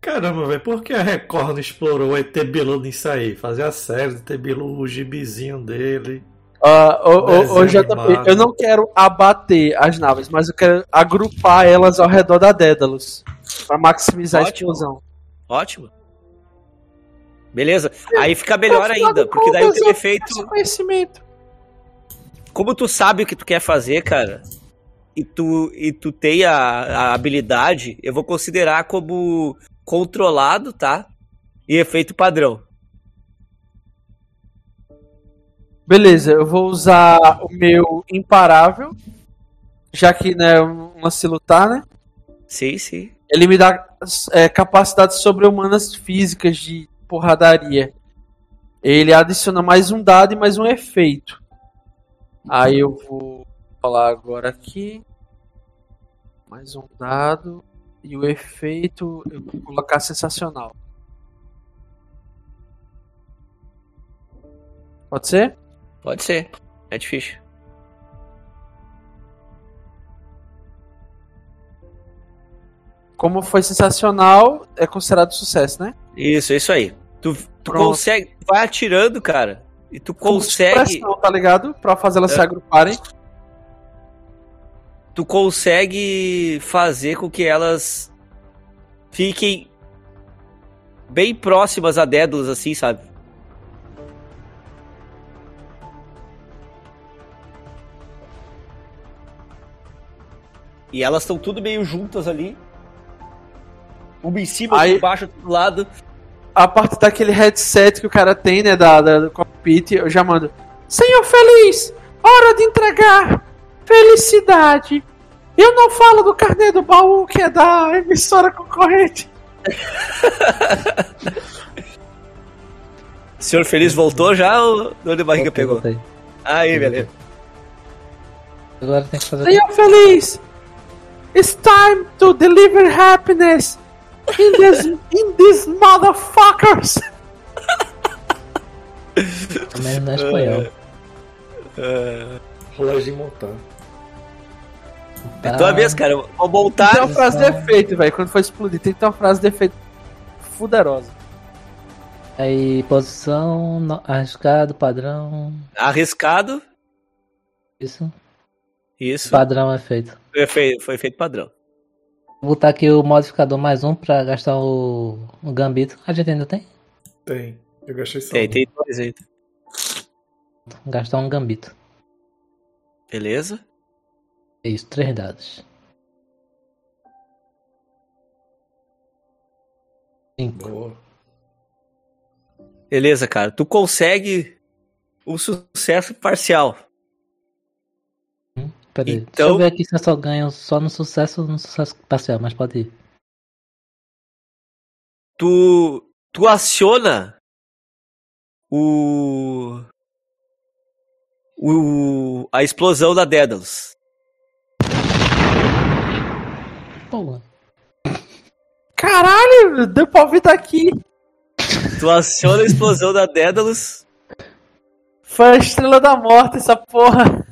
Speaker 1: Caramba, velho, por que a Record não explorou o ET Bilu nisso aí? Fazer a série do ET Bilu, o gibizinho dele.
Speaker 3: Ah, ô, JP, eu não quero abater as naves, mas eu quero agrupar elas ao redor da Dédalus. Pra maximizar a
Speaker 5: Ótimo.
Speaker 3: explosão.
Speaker 5: Ótimo. Beleza. Aí fica melhor ainda, porque daí o teu efeito.
Speaker 3: conhecimento.
Speaker 5: Como tu sabe o que tu quer fazer, cara, e tu, e tu tem a, a habilidade, eu vou considerar como controlado, tá? E efeito padrão.
Speaker 3: Beleza, eu vou usar o meu imparável, já que né, um lance lutar, né?
Speaker 5: Sim, sim.
Speaker 3: Ele me dá é, capacidades sobre-humanas físicas de porradaria. Ele adiciona mais um dado e mais um efeito. Aí eu vou falar agora aqui. Mais um dado. E o efeito eu vou colocar sensacional. Pode ser?
Speaker 5: Pode ser. É difícil.
Speaker 3: Como foi sensacional, é considerado sucesso, né?
Speaker 5: Isso, é isso aí. Tu, tu consegue. Vai atirando, cara. E tu consegue.
Speaker 3: supressão, tá ligado? Pra fazer elas
Speaker 5: É.
Speaker 3: se agruparem.
Speaker 5: Tu consegue fazer com que elas fiquem bem próximas a Dédalus, assim, sabe? E elas estão tudo meio juntas ali. Uma em cima,
Speaker 3: Aí-
Speaker 5: outra embaixo, do lado.
Speaker 3: A parte daquele headset que o cara tem, né, da, da- do cockpit, eu já mando. Senhor Feliz, hora de entregar felicidade. Eu não falo do carnê do baú, que é da emissora concorrente. *laughs*
Speaker 5: Senhor Feliz voltou já ou dor de barriga
Speaker 4: Voltei,
Speaker 5: pegou?
Speaker 4: voltei.
Speaker 5: Aí, beleza.
Speaker 4: Agora tem que fazer.
Speaker 3: Senhor Feliz, it's time to deliver happiness in this, in these motherfuckers.
Speaker 4: Também no espanhol.
Speaker 1: Rolagem de montar.
Speaker 5: É tua vez, cara. Vou
Speaker 3: Tem
Speaker 5: montar.
Speaker 3: uma frase de efeito, velho. Quando for explodir, tem que ter uma frase de efeito fuderosa.
Speaker 4: Aí, posição, arriscado, padrão.
Speaker 5: Arriscado.
Speaker 4: Isso.
Speaker 5: Isso.
Speaker 4: Padrão é feito.
Speaker 5: Foi feito, foi feito padrão.
Speaker 4: Vou botar aqui o modificador mais um pra gastar o, o gambito. A gente ainda tem?
Speaker 1: Tem. Eu gastei só.
Speaker 5: Tem,
Speaker 1: um.
Speaker 5: tem dois aí.
Speaker 4: Gastar um gambito.
Speaker 5: Beleza?
Speaker 4: Isso, três dados. Cinco.
Speaker 1: Boa.
Speaker 5: Beleza, cara. Tu consegue um sucesso parcial.
Speaker 4: Peraí, deixa
Speaker 5: Então-
Speaker 4: eu ver aqui se eu só ganho só no sucesso ou no sucesso parcial, mas pode ir.
Speaker 5: Tu, tu aciona o, o a explosão da Daedalus.
Speaker 4: Boa.
Speaker 3: Caralho, deu pra ouvir daqui.
Speaker 5: Tu aciona a explosão da Daedalus.
Speaker 3: Foi a estrela da morte, essa porra.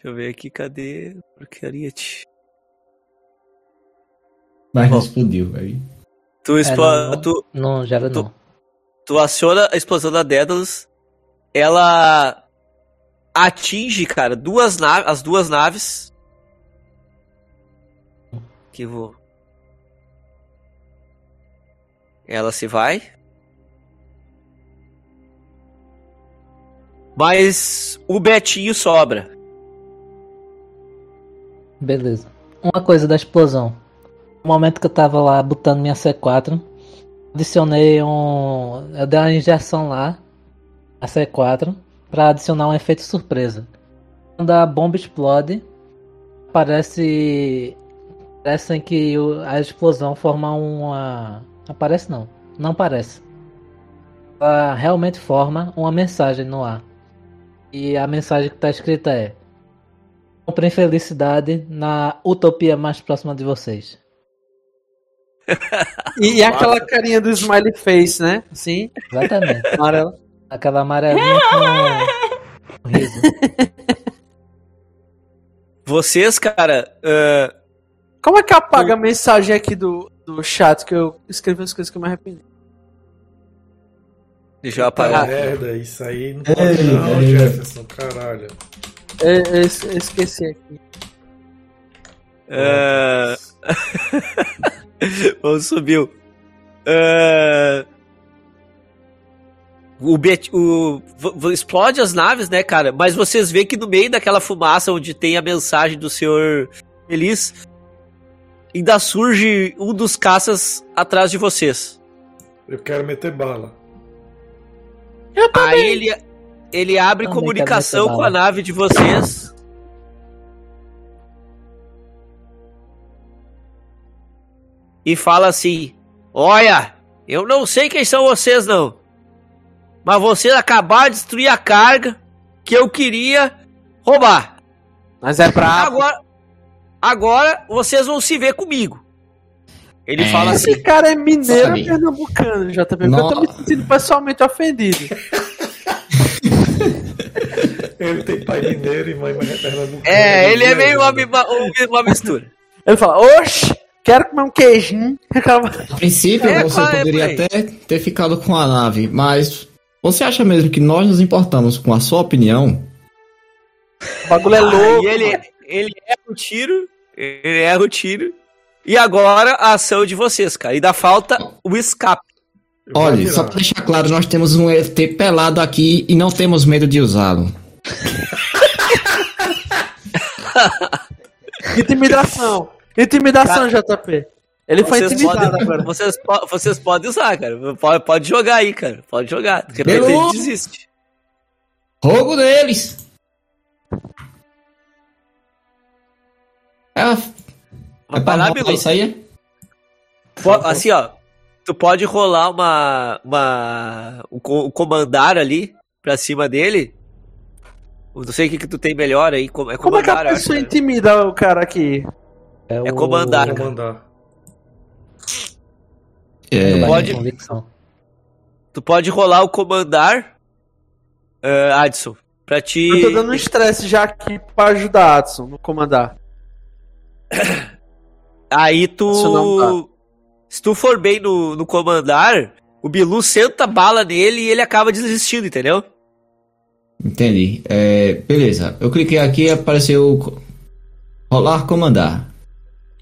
Speaker 5: Deixa eu ver aqui, cadê? Porcaria.
Speaker 2: Mas não
Speaker 5: Bom.
Speaker 2: explodiu, velho.
Speaker 5: Tu, explo...
Speaker 4: não, não.
Speaker 5: tu,
Speaker 4: Não gera
Speaker 5: Tu-
Speaker 4: não.
Speaker 5: tu aciona a explosão da Daedalus. Ela atinge, cara, duas naves, as duas naves. Que vou. Ela se vai. Mas o Betinho sobra.
Speaker 4: Beleza. Uma coisa da explosão. No momento que eu tava lá botando minha C4, adicionei um. Eu dei uma injeção lá, a C4, pra adicionar um efeito surpresa. Quando a bomba explode, parece. Parecem que a explosão forma uma. Aparece não. Não parece. Ela realmente forma uma mensagem no ar. E a mensagem que tá escrita é. Comprem felicidade na utopia mais próxima de vocês.
Speaker 3: E, e aquela carinha do smiley face, né? Assim,
Speaker 4: Exatamente.
Speaker 3: amarela.
Speaker 4: Aquela amarelinha com riso.
Speaker 5: Vocês, cara, ah,
Speaker 3: Como é que apaga a mensagem aqui do, do chat que eu escrevi as coisas que eu me arrependi?
Speaker 5: deixa eu
Speaker 1: Ah,
Speaker 5: apagar.
Speaker 1: merda, isso aí não pode não,
Speaker 2: Ei,
Speaker 1: Jefferson, caralho.
Speaker 3: Eu, eu es- eu esqueci aqui.
Speaker 5: Ah, *laughs* Vamos subiu. Ah, o, Bet, o explode as naves, né, cara? Mas vocês veem que no meio daquela fumaça onde tem a mensagem do senhor Feliz, ainda surge um dos caças atrás de vocês.
Speaker 1: Eu quero meter bala.
Speaker 5: Aí ele, ele abre
Speaker 4: Também
Speaker 5: comunicação com a nave de vocês. E fala assim: Olha, eu não sei quem são vocês, não. Mas vocês acabaram de destruir a carga que eu queria roubar.
Speaker 3: Mas é brabo.
Speaker 5: Agora, agora vocês vão se ver comigo. Ele
Speaker 2: É.
Speaker 5: fala assim:
Speaker 3: Esse cara é mineiro pernambucano, JP? Porque eu tô me sentindo pessoalmente ofendido. *laughs*
Speaker 1: Ele tem pai mineiro e mãe pernambucana.
Speaker 5: É, ele é meio uma, uma, uma *laughs* mistura.
Speaker 3: Ele fala, oxe, quero comer um queijinho. *laughs*
Speaker 2: A princípio,
Speaker 5: É,
Speaker 2: você
Speaker 5: é,
Speaker 2: poderia
Speaker 5: aí?
Speaker 2: até ter ficado com a nave, mas você acha mesmo que nós nos importamos com a sua opinião?
Speaker 3: O bagulho é louco.
Speaker 5: Aí ele, ele erra o tiro, ele erra o tiro. E agora a ação de vocês, cara. Ainda falta o escape.
Speaker 2: Olha, só pra deixar claro, nós temos um ET pelado aqui e não temos medo de usá-lo.
Speaker 3: Intimidação. Intimidação, JP. Ele foi intimidado
Speaker 5: podem,
Speaker 3: agora.
Speaker 5: vocês, po- vocês podem usar, cara. Pode, pode jogar aí, cara. Pode jogar. De repente
Speaker 2: Pelo-
Speaker 5: ele desiste.
Speaker 2: Rogo deles! É, é
Speaker 5: Vai
Speaker 2: pra
Speaker 5: lá,
Speaker 2: rolar
Speaker 5: Bilu.
Speaker 2: isso aí?
Speaker 5: Assim, ó. Tu pode rolar uma. uma um, um comandar ali pra cima dele. Eu Não sei o que, que tu tem melhor aí. com- É
Speaker 3: Como é que a
Speaker 5: comandar, eu acho,
Speaker 3: pessoa
Speaker 5: né?
Speaker 3: intimida o cara aqui?
Speaker 4: É,
Speaker 5: É
Speaker 4: o-
Speaker 5: comandar,
Speaker 1: Vou
Speaker 5: cara.
Speaker 1: mandar.
Speaker 2: É,
Speaker 4: do
Speaker 5: Pode-
Speaker 4: convicção.
Speaker 5: Tu pode rolar o comandar, eh, Adson, pra te.
Speaker 3: Eu tô dando um estresse já aqui pra ajudar Adson no comandar. *coughs*
Speaker 5: Aí tu. Se tu for bem no, no comandar, o Bilu senta bala nele e ele acaba desistindo, entendeu?
Speaker 2: Entendi. É, beleza. Eu cliquei aqui e apareceu rolar comandar.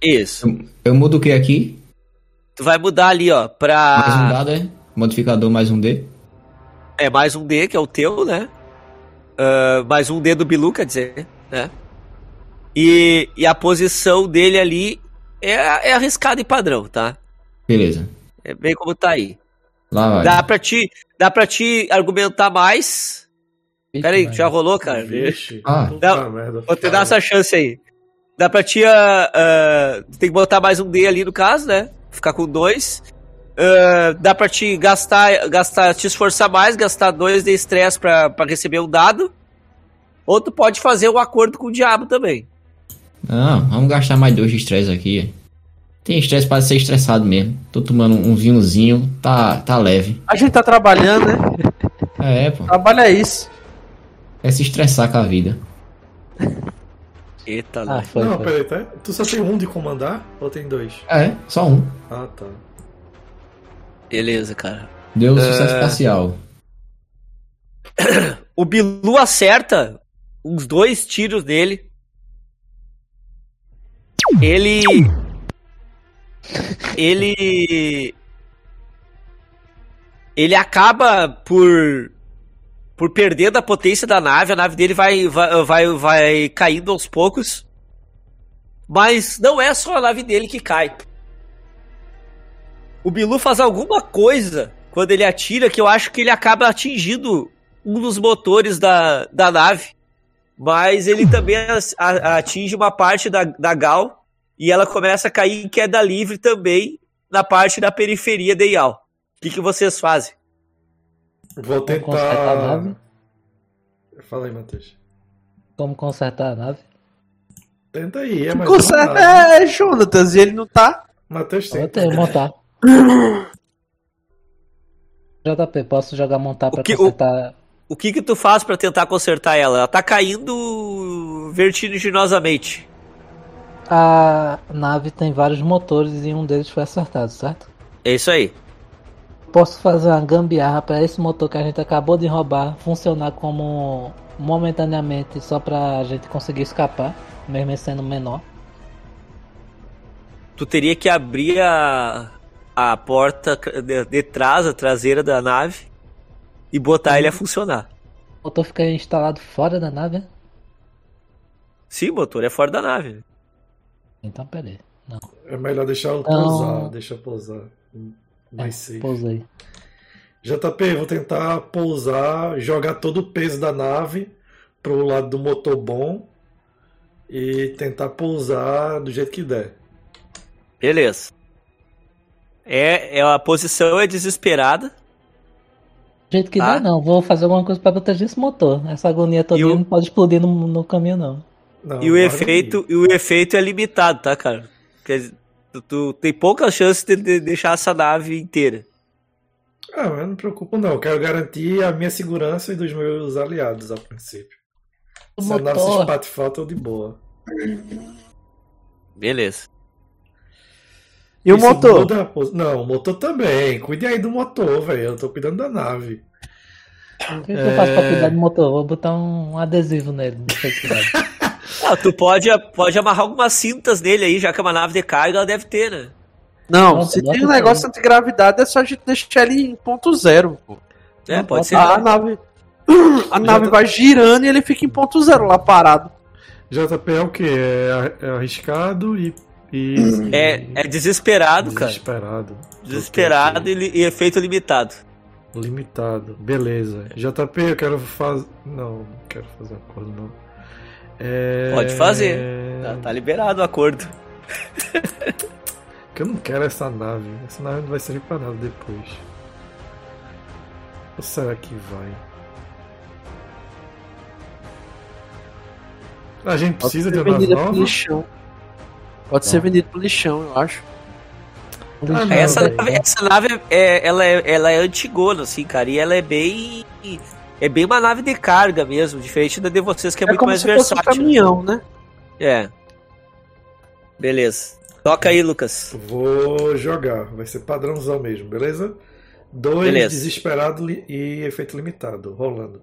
Speaker 5: Isso.
Speaker 2: Eu mudo o que aqui?
Speaker 5: Tu vai mudar ali, ó,
Speaker 2: Mais um
Speaker 5: pra.
Speaker 2: dado, é? Modificador mais um D.
Speaker 5: É mais um D, que é o teu, né? Ah, mais um D do Bilu, quer dizer, né? E, e a posição dele ali é, é arriscada e padrão, tá?
Speaker 2: Beleza.
Speaker 5: É bem como tá aí.
Speaker 2: Lá vai.
Speaker 5: Dá pra te, dá pra te argumentar mais. Pera aí, já rolou, cara?
Speaker 1: Vixe,
Speaker 2: Ah.
Speaker 1: merda.
Speaker 5: Vou te dar essa chance aí. Dá pra te. ah, ah, tem que botar mais um D ali no caso, né? Ficar com dois. Ah, dá pra te gastar, gastar, te esforçar mais, gastar dois de estresse pra, pra receber um dado. Ou tu pode fazer um acordo com o diabo também.
Speaker 2: Não, vamos gastar mais dois de estresse aqui. Tem estresse para ser estressado mesmo. Tô tomando um vinhozinho, tá, tá leve.
Speaker 3: A gente tá trabalhando, né?
Speaker 2: É, pô.
Speaker 3: Trabalho é isso.
Speaker 2: É se estressar com a vida.
Speaker 5: Eita,
Speaker 4: Ah, foi,
Speaker 1: não,
Speaker 4: foi.
Speaker 1: peraí, tá? Tu só tem um de comandar ou tem dois?
Speaker 2: É, só um.
Speaker 1: Ah, tá.
Speaker 5: Beleza, cara.
Speaker 2: Deu sucesso parcial. *coughs*
Speaker 5: O Bilu acerta uns dois tiros nele. Ele. Ele. Ele acaba por. Por perder da potência da nave. A nave dele vai, vai, vai, vai caindo aos poucos. Mas não é só a nave dele que cai. O Bilu faz alguma coisa quando ele atira que eu acho que ele acaba atingindo um dos motores da, da nave. Mas ele também atinge uma parte da, da Gal e ela começa a cair em queda livre também na parte da periferia da Ial. O que, que vocês fazem?
Speaker 1: Vou
Speaker 4: Como consertar a
Speaker 1: tentar.
Speaker 4: nave?
Speaker 1: Fala aí, Matheus.
Speaker 4: Como consertar a nave?
Speaker 1: Tenta aí, é mais
Speaker 3: Conserta é Jonatas e ele não tá.
Speaker 1: Matheus
Speaker 4: Eu
Speaker 1: tem.
Speaker 4: tenho montar. *laughs* JP, posso jogar montar pra
Speaker 5: que- o-
Speaker 4: consertar.
Speaker 5: O que que tu faz pra tentar consertar ela? Ela tá caindo vertiginosamente.
Speaker 4: A nave tem vários motores e um deles foi acertado, certo?
Speaker 5: É isso aí.
Speaker 4: Posso fazer uma gambiarra para esse motor que a gente acabou de roubar funcionar como momentaneamente só pra gente conseguir escapar, mesmo sendo menor.
Speaker 5: Tu teria que abrir a, a porta de, de trás, a traseira da nave, e botar ele a funcionar.
Speaker 4: O motor fica instalado fora da nave?
Speaker 5: Sim, o motor é fora da nave.
Speaker 4: Então peraí. Não,
Speaker 1: É melhor deixar eu
Speaker 4: Não.
Speaker 1: pousar. Deixa eu pousar. Mais
Speaker 4: é,
Speaker 1: safe.
Speaker 4: pousei.
Speaker 1: JP, vou tentar pousar, jogar todo o peso da nave pro lado do motor bom e tentar pousar do jeito que der.
Speaker 5: Beleza. É, é a posição é desesperada.
Speaker 4: Do jeito que
Speaker 5: Ah.
Speaker 4: dá, não. Vou fazer alguma coisa pra proteger esse motor. Essa agonia toda
Speaker 5: o-
Speaker 4: não pode explodir no, no caminho, não.
Speaker 1: Não,
Speaker 5: e o efeito, e o efeito é limitado, tá, cara? Quer dizer, tu, tu tem pouca chance de, de deixar essa nave inteira.
Speaker 1: Ah, mas não me preocupo não. Eu quero garantir a minha segurança e dos meus aliados a princípio.
Speaker 4: O
Speaker 1: Se a nave se
Speaker 4: motor.
Speaker 1: espatifar, eu tô de boa.
Speaker 5: Beleza.
Speaker 3: E o
Speaker 1: Isso
Speaker 3: motor?
Speaker 1: muda Não, o motor também. Cuide aí do motor, velho. Eu tô cuidando da nave.
Speaker 4: O que, que eu faço pra cuidar do motor? Vou botar um adesivo nele, de felicidade. *laughs*
Speaker 5: Ah, tu pode, pode amarrar algumas cintas nele aí, já que é uma nave de carga, ela deve ter, né?
Speaker 3: Não,
Speaker 4: Nossa,
Speaker 3: se tem um
Speaker 4: isso
Speaker 3: negócio
Speaker 4: aí.
Speaker 3: antigravidade, é só a gente deixar ele em ponto zero. pô.
Speaker 5: É,
Speaker 4: Não,
Speaker 5: pode ser.
Speaker 3: A nave, *clears throat* a nave vai girando e ele fica em ponto zero lá parado.
Speaker 1: JP é o que? É, é arriscado e. e *clears throat*
Speaker 5: É, é desesperado, cara.
Speaker 1: Desesperado.
Speaker 5: Desesperado e, e efeito limitado.
Speaker 1: Limitado. Beleza. JP, eu quero fazer. Não, não quero fazer acordo, não. É...
Speaker 5: Pode fazer. Tá, tá liberado o acordo.
Speaker 1: Porque eu não quero essa nave. Essa nave não vai servir pra nada depois. Ou será que vai? A gente precisa de
Speaker 3: Pode
Speaker 1: uma
Speaker 3: ser
Speaker 1: nave nova?
Speaker 3: lixão. Pode ser vendido pro lixão, eu acho.
Speaker 1: Ah, não,
Speaker 5: essa, nave, essa nave é, ela é, ela é antigona, assim, cara. E ela é bem. É bem uma nave de carga mesmo, diferente da de vocês, que é,
Speaker 3: É,
Speaker 5: muito
Speaker 3: como
Speaker 5: mais
Speaker 3: se fosse um
Speaker 5: versátil.
Speaker 3: caminhão, né?
Speaker 5: É. Beleza. Toca aí, Lucas.
Speaker 1: Vou jogar. Vai ser padrãozão mesmo, beleza? Dois
Speaker 5: Beleza.
Speaker 1: desesperado e efeito limitado. Rolando.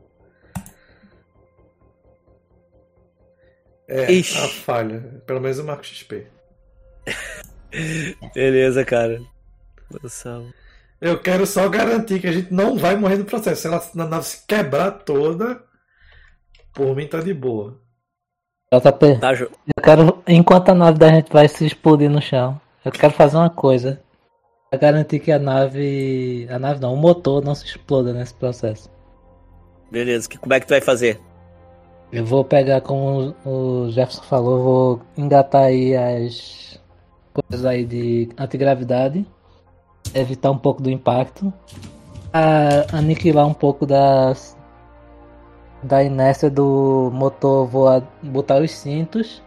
Speaker 1: É,
Speaker 5: Ixi.
Speaker 1: a falha. Pelo menos eu marco XP. *laughs*
Speaker 5: Beleza, cara. Noção.
Speaker 1: Eu quero só garantir que a gente não vai morrer no processo. Se ela, a nave se quebrar toda, por mim tá de boa.
Speaker 4: JP,
Speaker 5: Tá, jo...
Speaker 4: eu quero, enquanto a nave da gente vai se explodir no chão, eu quero fazer uma coisa. Pra garantir que a nave. A nave não, o motor não se exploda nesse processo.
Speaker 5: Beleza. Que, como é que tu vai fazer?
Speaker 4: Eu vou pegar, como o Jefferson falou, vou engatar aí as coisas aí de antigravidade, evitar um pouco do impacto, a- aniquilar um pouco das da inércia do motor, vou botar os cintos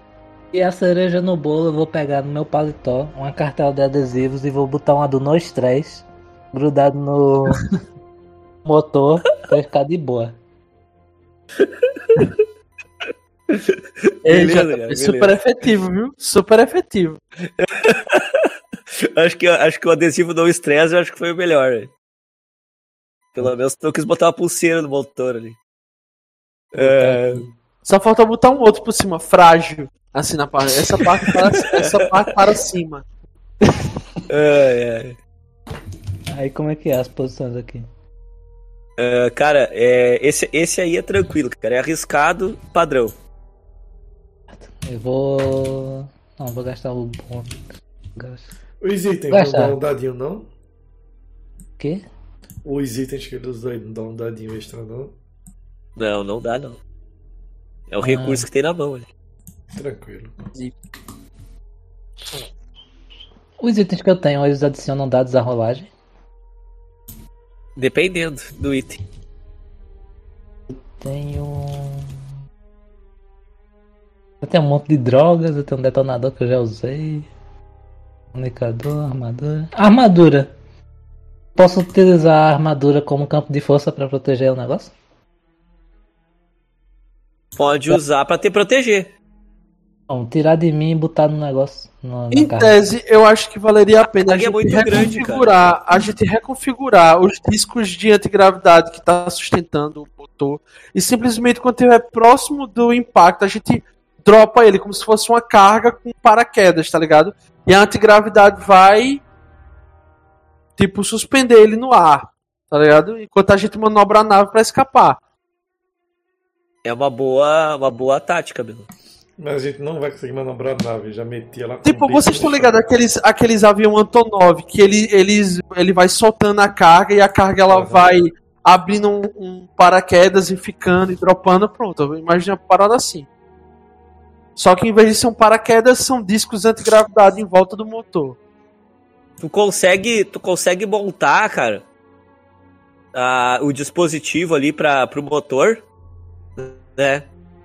Speaker 4: e a cereja no bolo eu vou pegar no meu paletó uma cartela de adesivos e vou botar uma do nós três grudado no *laughs* motor pra ficar de boa.
Speaker 5: Beleza,
Speaker 3: já-
Speaker 5: cara,
Speaker 3: é
Speaker 5: beleza.
Speaker 3: super efetivo, viu? Super efetivo. *laughs* *laughs*
Speaker 5: acho, que, acho que o adesivo não estresse, eu acho que foi o melhor. velho. Pelo menos eu quis botar uma pulseira no motor ali. É,
Speaker 3: Só falta botar um outro por cima, frágil. Assim na parte. Essa parte para, *laughs* essa parte para cima.
Speaker 5: é, é.
Speaker 4: Aí como é que é as posições aqui?
Speaker 5: É, cara, é, esse, esse aí é tranquilo, cara. É arriscado, padrão.
Speaker 4: Eu vou. Não, vou gastar o bônus. Gasto.
Speaker 1: Os itens não dão um dadinho, não?
Speaker 4: O quê?
Speaker 1: Os itens que ele usou aí não dão um dadinho extra, não?
Speaker 5: Não, não dá, não. É o
Speaker 4: Ah.
Speaker 5: recurso que tem na mão. ali.
Speaker 1: Tranquilo.
Speaker 4: Os itens que eu tenho, eles adicionam dados à rolagem.
Speaker 5: Dependendo do item.
Speaker 4: Tenho. Eu tenho um monte de drogas, eu tenho um detonador que eu já usei. Comunicador, armadura. Armadura! Posso utilizar a armadura como campo de força pra proteger o negócio?
Speaker 5: Pode usar pra te proteger.
Speaker 4: Não, tirar de mim e botar no negócio. No,
Speaker 3: Em
Speaker 4: carga.
Speaker 3: tese, eu acho que valeria a pena a
Speaker 5: carga é
Speaker 3: gente
Speaker 5: grande,
Speaker 3: reconfigurar, a gente reconfigurar os discos de antigravidade que está sustentando o motor e simplesmente quando estiver próximo do impacto a gente dropa ele como se fosse uma carga com paraquedas, tá ligado? E a antigravidade vai tipo suspender ele no ar, tá ligado? Enquanto a gente manobra a nave para escapar.
Speaker 5: É uma boa, uma boa tática, meu.
Speaker 1: Mas a gente não vai conseguir manobrar a nave. Já meti ela com
Speaker 3: Tipo, vocês estão ligados aqueles, aqueles avião Antonov que ele, eles, ele vai soltando a carga e a carga ela
Speaker 1: Uhum.
Speaker 3: vai abrindo um, um paraquedas e ficando e dropando, pronto. Imagina uma parada assim. Só que em vez de ser um paraquedas, são discos antigravidade em volta do motor.
Speaker 5: Tu consegue, tu consegue montar, cara, a- o dispositivo ali para pro motor, né?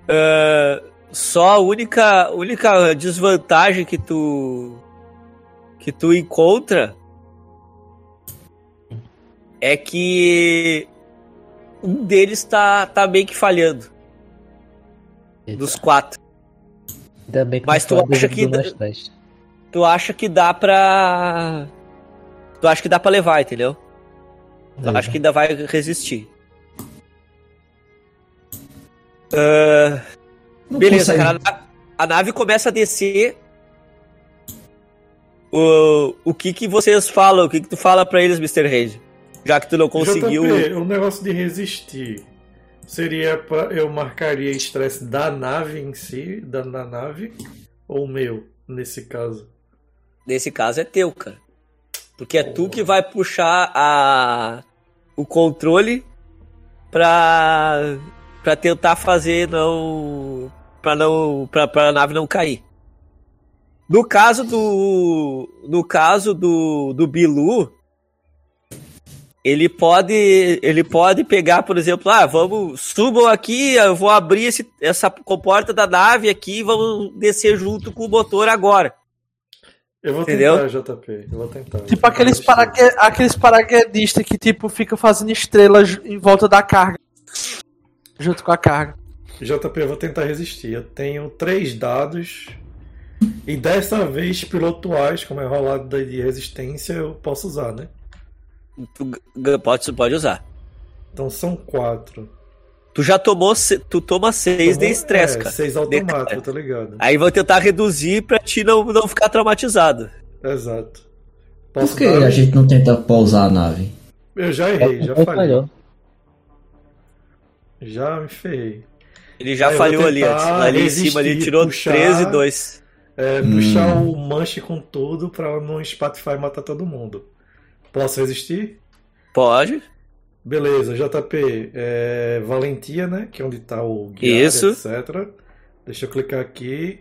Speaker 5: Ah, só a única, única desvantagem que tu que tu encontra é que um deles tá, tá meio que falhando dos quatro.
Speaker 4: Ainda bem que
Speaker 5: Mas tu acha que-. Tu acha que dá pra. Tu acha que dá pra levar, entendeu? Tu acha que ainda vai resistir.
Speaker 2: Não
Speaker 5: beleza, cara. A, a nave começa a descer. O, o que que vocês falam? O que que tu fala pra eles, Mr. Reid? Já que tu não conseguiu.
Speaker 1: JP, o negócio de resistir. Seria pra, eu marcaria estresse da nave em si, da, da nave, ou meu, nesse caso?
Speaker 5: Nesse caso é teu, cara. Porque é tu que vai puxar a o controle pra para tentar fazer não para não para a nave não cair. No caso do no caso do do Bilu, ele pode ele pode pegar, por exemplo, ah, vamos subam aqui, eu vou abrir esse, essa comporta da nave aqui, vamos descer junto com o motor agora.
Speaker 1: Eu vou
Speaker 5: Entendeu?
Speaker 1: tentar, JP. Eu vou tentar.
Speaker 3: Tipo aqueles, paraque... aqueles paraquedistas que tipo fica fazendo estrelas em volta da carga. Junto com a carga.
Speaker 1: JP, eu vou tentar resistir. Eu tenho três dados. E dessa vez, pilotuais, como é rolado de resistência, eu posso usar, né?
Speaker 5: Pode pode usar.
Speaker 1: Então são quatro.
Speaker 5: Tu já tomou tu toma seis de
Speaker 1: Tomou-
Speaker 5: estresse,
Speaker 1: é,
Speaker 5: cara.
Speaker 1: Seis
Speaker 5: De-
Speaker 1: automático, tá ligado?
Speaker 5: Aí vou tentar reduzir pra ti não, não ficar traumatizado.
Speaker 1: Exato.
Speaker 2: Por
Speaker 1: Posso
Speaker 2: que
Speaker 1: dar?
Speaker 2: a gente não tenta pousar a nave?
Speaker 1: Eu já errei, já falhei.
Speaker 4: falhou.
Speaker 1: Já me ferrei.
Speaker 5: Ele já
Speaker 1: eu
Speaker 5: falhou ali antes. Ali em cima ele tirou
Speaker 1: puxar.
Speaker 5: 13 e 2.
Speaker 1: É,
Speaker 2: Hum.
Speaker 1: puxar o manche com tudo pra não espatifar e matar todo mundo. Posso resistir?
Speaker 5: Pode.
Speaker 1: Beleza, JP. É, valentia, né? Que é onde tá o
Speaker 5: Isso.
Speaker 1: etc. Deixa eu clicar aqui.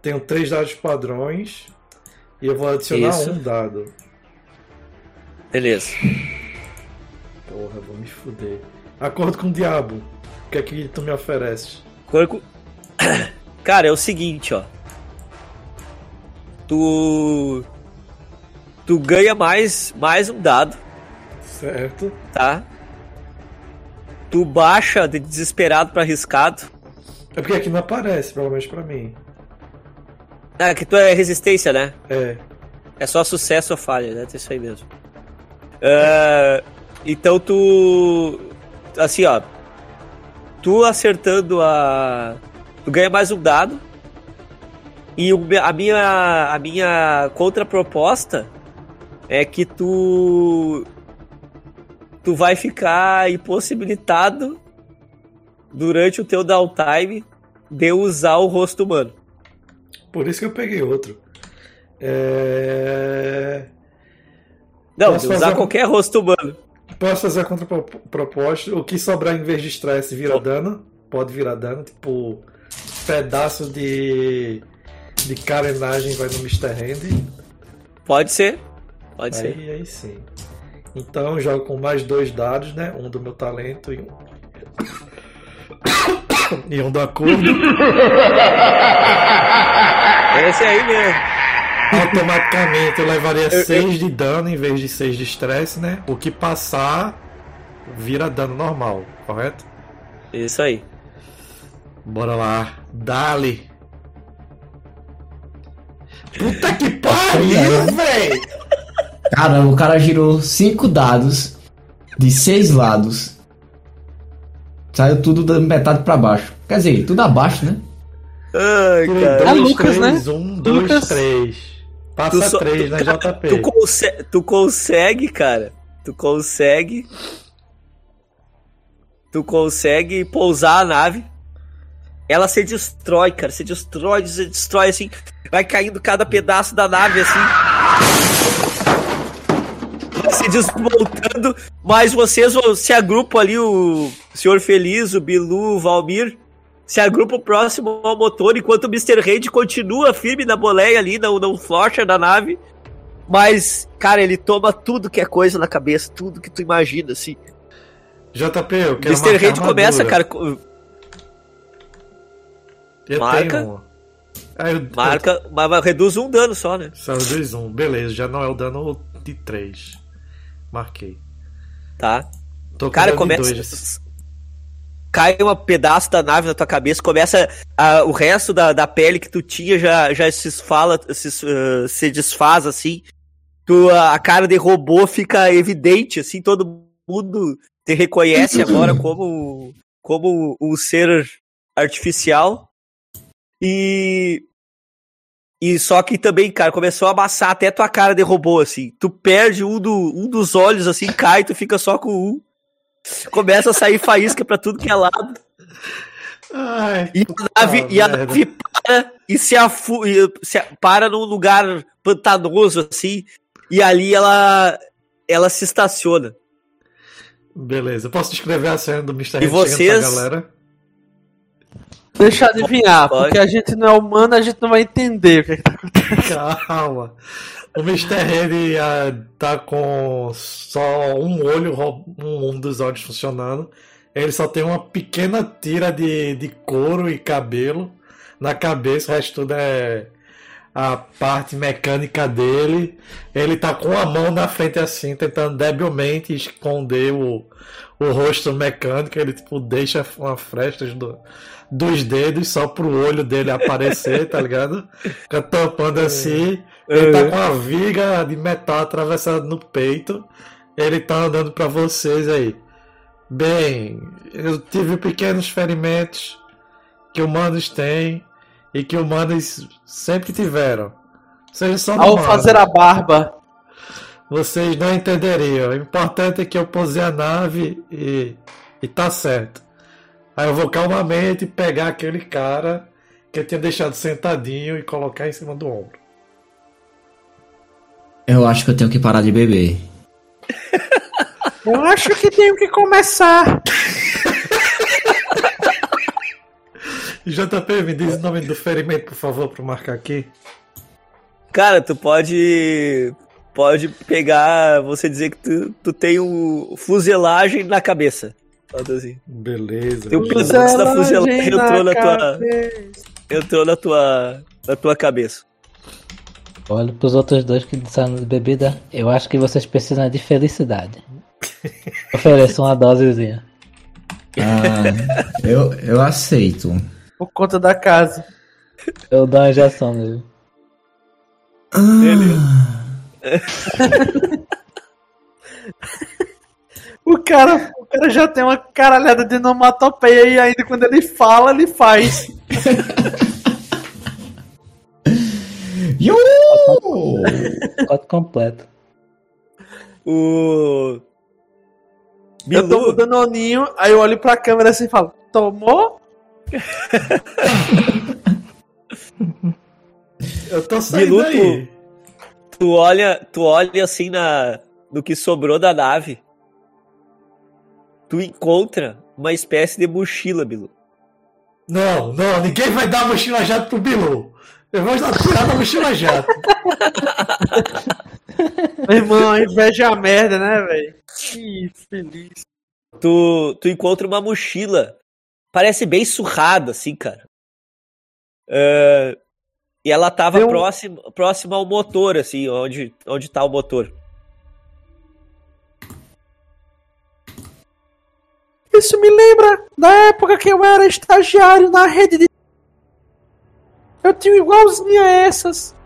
Speaker 1: Tenho três dados padrões. E eu vou adicionar
Speaker 5: Isso.
Speaker 1: um dado.
Speaker 5: Beleza.
Speaker 1: Porra, vou me fuder. Acordo com o diabo. O que é que tu me ofereces?
Speaker 5: Corco. *coughs* Cara, é o seguinte, ó. Tu. Tu ganha mais, mais um dado,
Speaker 1: Certo.
Speaker 5: tá? Tu baixa de desesperado pra arriscado.
Speaker 1: É porque aqui não aparece, pelo menos pra mim.
Speaker 5: Ah, que tu é resistência, né?
Speaker 1: É.
Speaker 5: É só sucesso ou falha, né? É isso aí mesmo. É, então tu. Assim, ó. Tu acertando a. Tu ganha mais um dado. E a minha, a minha contraproposta é que tu. Tu vai ficar impossibilitado durante o teu downtime de usar o rosto humano.
Speaker 1: Por isso que eu peguei outro. É...
Speaker 5: Não,
Speaker 1: Posso
Speaker 5: de usar
Speaker 1: fazer
Speaker 5: qualquer rosto humano.
Speaker 1: Posso fazer a contraproposta. O que sobrar em vez de estresse vira
Speaker 5: Oh.
Speaker 1: dano. Pode virar dano. Tipo, pedaço de. de carenagem vai no Mr. Hand.
Speaker 5: Pode ser. Pode ser.
Speaker 1: Aí, aí sim. Então eu jogo com mais dois dados, né? Um do meu talento e um. *coughs* e um do acordo. *laughs*
Speaker 5: Esse aí mesmo.
Speaker 1: Automaticamente eu levaria
Speaker 5: Eu-
Speaker 1: 6 de dano em vez de 6 de estresse, né? O que passar vira dano normal, correto?
Speaker 5: Isso aí.
Speaker 1: Bora lá. Dali. Puta que pariu, véi!
Speaker 2: Caramba, o cara girou cinco dados de seis lados. Saiu tudo da metade pra baixo. Quer dizer, tudo abaixo, né?
Speaker 5: Ai, cara.
Speaker 3: É Lucas,
Speaker 1: três,
Speaker 3: né?
Speaker 1: Um, dois,
Speaker 3: Lucas.
Speaker 1: três.
Speaker 5: Tu,
Speaker 1: Passa
Speaker 5: só-
Speaker 1: três,
Speaker 5: tu-
Speaker 1: né,
Speaker 5: cara,
Speaker 1: JP?
Speaker 5: tu, consegue, tu consegue, cara. Tu consegue. Tu consegue pousar a nave. Ela se destrói, cara. Se destrói, se destrói assim. Vai caindo cada pedaço da nave assim. *laughs* Se desmontando. Mas vocês se agrupam ali, o Senhor Feliz, o Bilu, o Valmir. Se agrupam próximo ao motor, enquanto o Mr. Hand continua firme na boleia ali, não, não flocha na nave. Mas, cara, ele toma tudo que é coisa na cabeça, tudo que tu imagina, assim.
Speaker 1: JP, eu quero
Speaker 5: Mr. Hand começa, cara, co-
Speaker 1: Eu
Speaker 5: marca.
Speaker 1: tenho. Ah, eu,
Speaker 5: marca, mas reduz um dano só, né?
Speaker 1: Os dois, um. Beleza, já não é o dano de 3. Marquei.
Speaker 5: Tá?
Speaker 1: Tô com
Speaker 5: Cara, começa.
Speaker 1: dois.
Speaker 5: Cai um pedaço da nave na tua cabeça, começa a- o resto da, da pele que tu tinha já, já se esfala, se, uh, se desfaz assim. Tu, a, a cara de robô fica evidente, assim, todo mundo te reconhece *coughs* agora como, como um ser artificial. E. E só que também, cara, começou a amassar até tua cara de robô, assim. Tu perde um, do, um dos olhos, assim, cai, tu fica só com um. Começa a sair faísca pra tudo que é lado.
Speaker 1: Ai,
Speaker 5: E a nave, e a nave para e se, afu e se para num lugar pantanoso, assim, e ali ela, ela se estaciona.
Speaker 1: Beleza, posso descrever a cena do Mr.
Speaker 5: E vocês?
Speaker 1: galera?
Speaker 3: Deixa eu adivinhar,
Speaker 5: Pode.
Speaker 3: porque a gente não é humano, a gente não vai entender o que, é que tá acontecendo.
Speaker 1: Calma. O Mr. Hand ah, tá com só um olho, um, um dos olhos funcionando. Ele só tem uma pequena tira de, de couro e cabelo na cabeça, o resto tudo é a parte mecânica dele. Ele tá com a mão na frente assim, tentando debilmente esconder o, o rosto mecânico. Ele tipo deixa uma fresta do, dos dedos só pro olho dele aparecer, tá ligado? Fica tampando assim. Ele tá com a viga de metal atravessada no peito. Ele tá andando pra vocês aí. Bem, eu tive pequenos ferimentos que humanos têm e que humanos sempre tiveram. Vocês são
Speaker 3: Ao
Speaker 1: humanos.
Speaker 3: fazer a barba,
Speaker 1: Vocês não entenderiam. O importante é que eu posei a nave e, e tá certo. Aí eu vou calmamente pegar aquele cara que eu tinha deixado sentadinho e colocar em cima do ombro.
Speaker 2: Eu acho que eu tenho que parar de beber.
Speaker 3: eu acho que tenho que começar. *laughs*
Speaker 1: JP, me diz o nome do ferimento, por favor, para marcar aqui.
Speaker 5: Cara, tu pode. Pode pegar. Você dizer que tu, tu tem um fuselagem na cabeça. Assim.
Speaker 1: Beleza.
Speaker 5: Tem um pedaço da fuselagem entrou na tua.
Speaker 3: cabeça.
Speaker 5: Entrou na tua. Na tua cabeça.
Speaker 4: Olha pros outros dois que disseram de bebida. Eu acho que vocês precisam de felicidade. *laughs* Ofereço uma dosezinha.
Speaker 2: Ah, eu, eu aceito.
Speaker 3: Por conta da casa.
Speaker 4: Eu dou uma injeção nele. *laughs*
Speaker 3: O cara, o cara já tem uma caralhada de onomatopeia e ainda quando ele fala, ele faz. *laughs*
Speaker 2: Yo!
Speaker 4: Pacote completo.
Speaker 5: O.
Speaker 3: Eu tô
Speaker 5: Bilu,
Speaker 3: mudando o ninho, aí eu olho pra câmera assim e falo, tomou? *laughs*
Speaker 1: Eu tô saindo
Speaker 5: Minuto.
Speaker 1: aí.
Speaker 5: tu olha, tu olha assim na, no que sobrou da nave. Tu encontra uma espécie de mochila, Bilu.
Speaker 1: Não, não, ninguém vai dar a mochila jato pro Bilu. Eu vou dar tirar da mochila jato. *laughs*
Speaker 3: Meu irmão, a inveja é a merda, né, velho? Que feliz.
Speaker 5: Tu, tu encontra uma mochila. Parece bem surrada, assim, cara. É, e ela tava próxima, próxima ao motor, assim, onde, onde tá o motor.
Speaker 3: Isso me lembra da época que eu era estagiário na rede de. Eu tinha igualzinha a essas.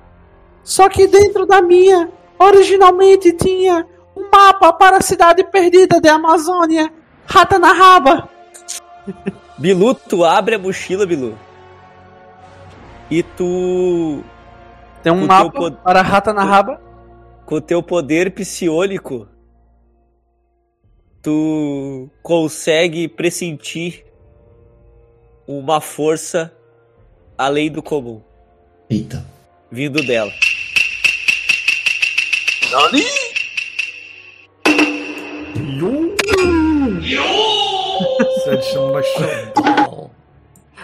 Speaker 3: Só que dentro da minha, originalmente tinha um mapa para a cidade perdida da Amazônia. Rata na raba. *laughs*
Speaker 5: Bilu, tu abre a mochila, Bilu. E tu,
Speaker 3: Tem um mapa
Speaker 5: pod-
Speaker 3: para a rata na raba.
Speaker 5: com o teu poder psiônico, tu consegue pressentir uma força além do comum
Speaker 2: Eita.
Speaker 5: vindo dela.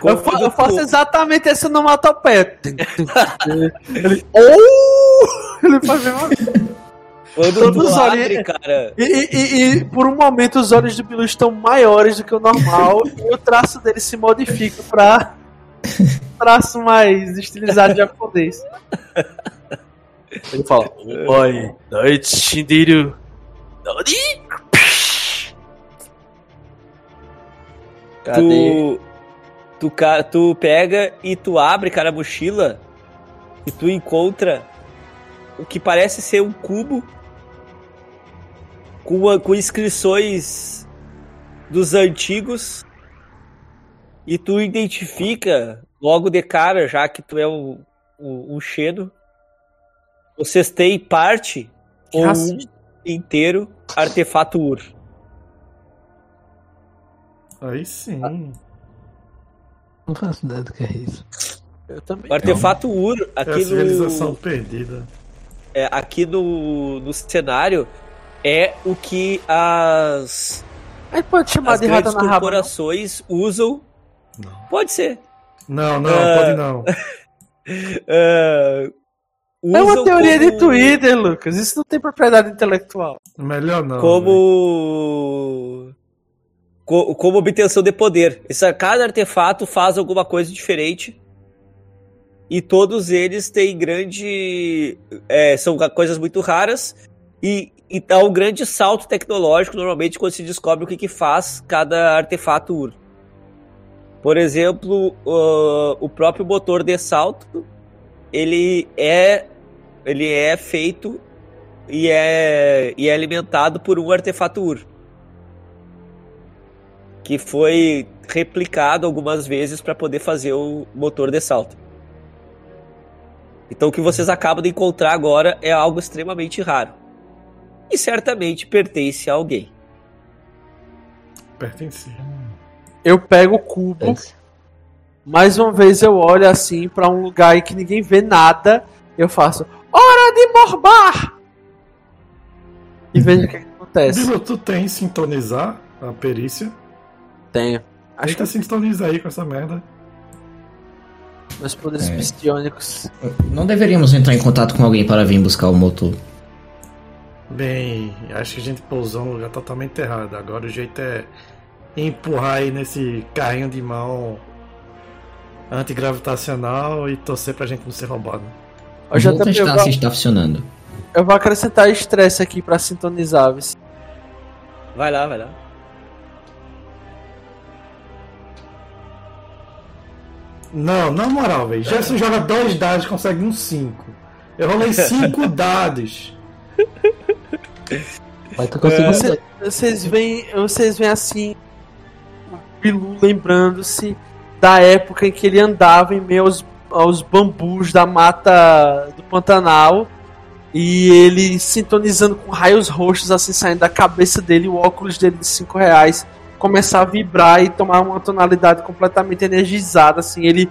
Speaker 3: Eu, fa- eu faço exatamente esse onomatopeia. *laughs* ele. Oh! Ele faz a mesma coisa.
Speaker 5: Quando
Speaker 3: Todos os
Speaker 5: abre,
Speaker 3: olhos-
Speaker 5: cara,
Speaker 3: E, e- e- e por um momento os olhos do Bilu estão maiores do que o normal e o traço dele se modifica para *laughs* traço mais estilizado japonês. Ele fala: Oi, noite, Shindiru. Nani? Cadê?
Speaker 5: tu, tu, tu pega e tu abre, cara, a mochila e tu encontra o que parece ser um cubo com, a- com inscrições dos antigos e tu identifica logo de cara, já que tu é um, um, um Xeno, vocês têm parte ou um inteiro artefato Ur.
Speaker 1: Aí sim.
Speaker 4: Não faço ideia do que é isso.
Speaker 3: Eu também.
Speaker 5: O artefato Ur,
Speaker 1: É a
Speaker 5: aqui
Speaker 1: civilização
Speaker 5: no,
Speaker 1: perdida.
Speaker 5: é, aqui no, no cenário, é o que as,
Speaker 3: Aí pode chamar
Speaker 5: as
Speaker 3: de rata
Speaker 5: grandes
Speaker 3: na raba. não?
Speaker 5: corporações usam.
Speaker 1: Não.
Speaker 5: Pode ser.
Speaker 1: Não, não,
Speaker 5: É.
Speaker 1: pode não. *laughs*
Speaker 5: Ah,
Speaker 3: É uma teoria de
Speaker 5: como-
Speaker 3: Twitter, Lucas. Isso não tem propriedade intelectual.
Speaker 1: Melhor não.
Speaker 5: como co- como obtenção de poder. Esse, cada artefato faz alguma coisa diferente e todos eles têm grande é, são coisas muito raras e, e dá um grande salto tecnológico normalmente quando se descobre o que, que faz cada artefato Ur. Por exemplo, o- o próprio motor de salto ele é ele é feito e é, e é alimentado por um artefato Ur. Que foi replicado algumas vezes para poder fazer o motor de salto. Então o que vocês acabam de encontrar agora é algo extremamente raro. E certamente pertence a alguém.
Speaker 1: Pertence.
Speaker 3: Eu pego o cubo, mais uma vez eu olho assim pra um lugar em que ninguém vê nada. Eu faço Hora de morbar! E vejo o que, que acontece.
Speaker 1: Bilo, tu tem sintonizar a perícia?
Speaker 3: Tenho. Acho
Speaker 1: Tenta
Speaker 3: que
Speaker 1: sintonizar aí com essa merda.
Speaker 3: meus poderes
Speaker 2: É.
Speaker 3: psionicos.
Speaker 2: Não deveríamos entrar em contato com alguém para vir buscar o motor.
Speaker 1: Bem, acho que a gente pousou num lugar totalmente errado. Agora o jeito é empurrar aí nesse carrinho de mão antigravitacional e torcer pra gente não ser roubado.
Speaker 3: Eu, já
Speaker 2: Vou testar se está funcionando.
Speaker 3: eu vou acrescentar estresse aqui pra sintonizar.
Speaker 5: Vai lá, vai lá.
Speaker 1: Não, na moral, velho. Gerson joga dois dados, consegue um 5. Eu rolei *laughs* cinco dados.
Speaker 4: Conseguiu.
Speaker 5: É.
Speaker 3: Você- Vocês veem, vocês veem assim o Bilu lembrando-se da época em que ele andava em meio aos, aos bambus da mata do Pantanal e ele sintonizando com raios roxos assim saindo da cabeça dele, o óculos dele de 5 reais começar a vibrar e tomar uma tonalidade completamente energizada assim, ele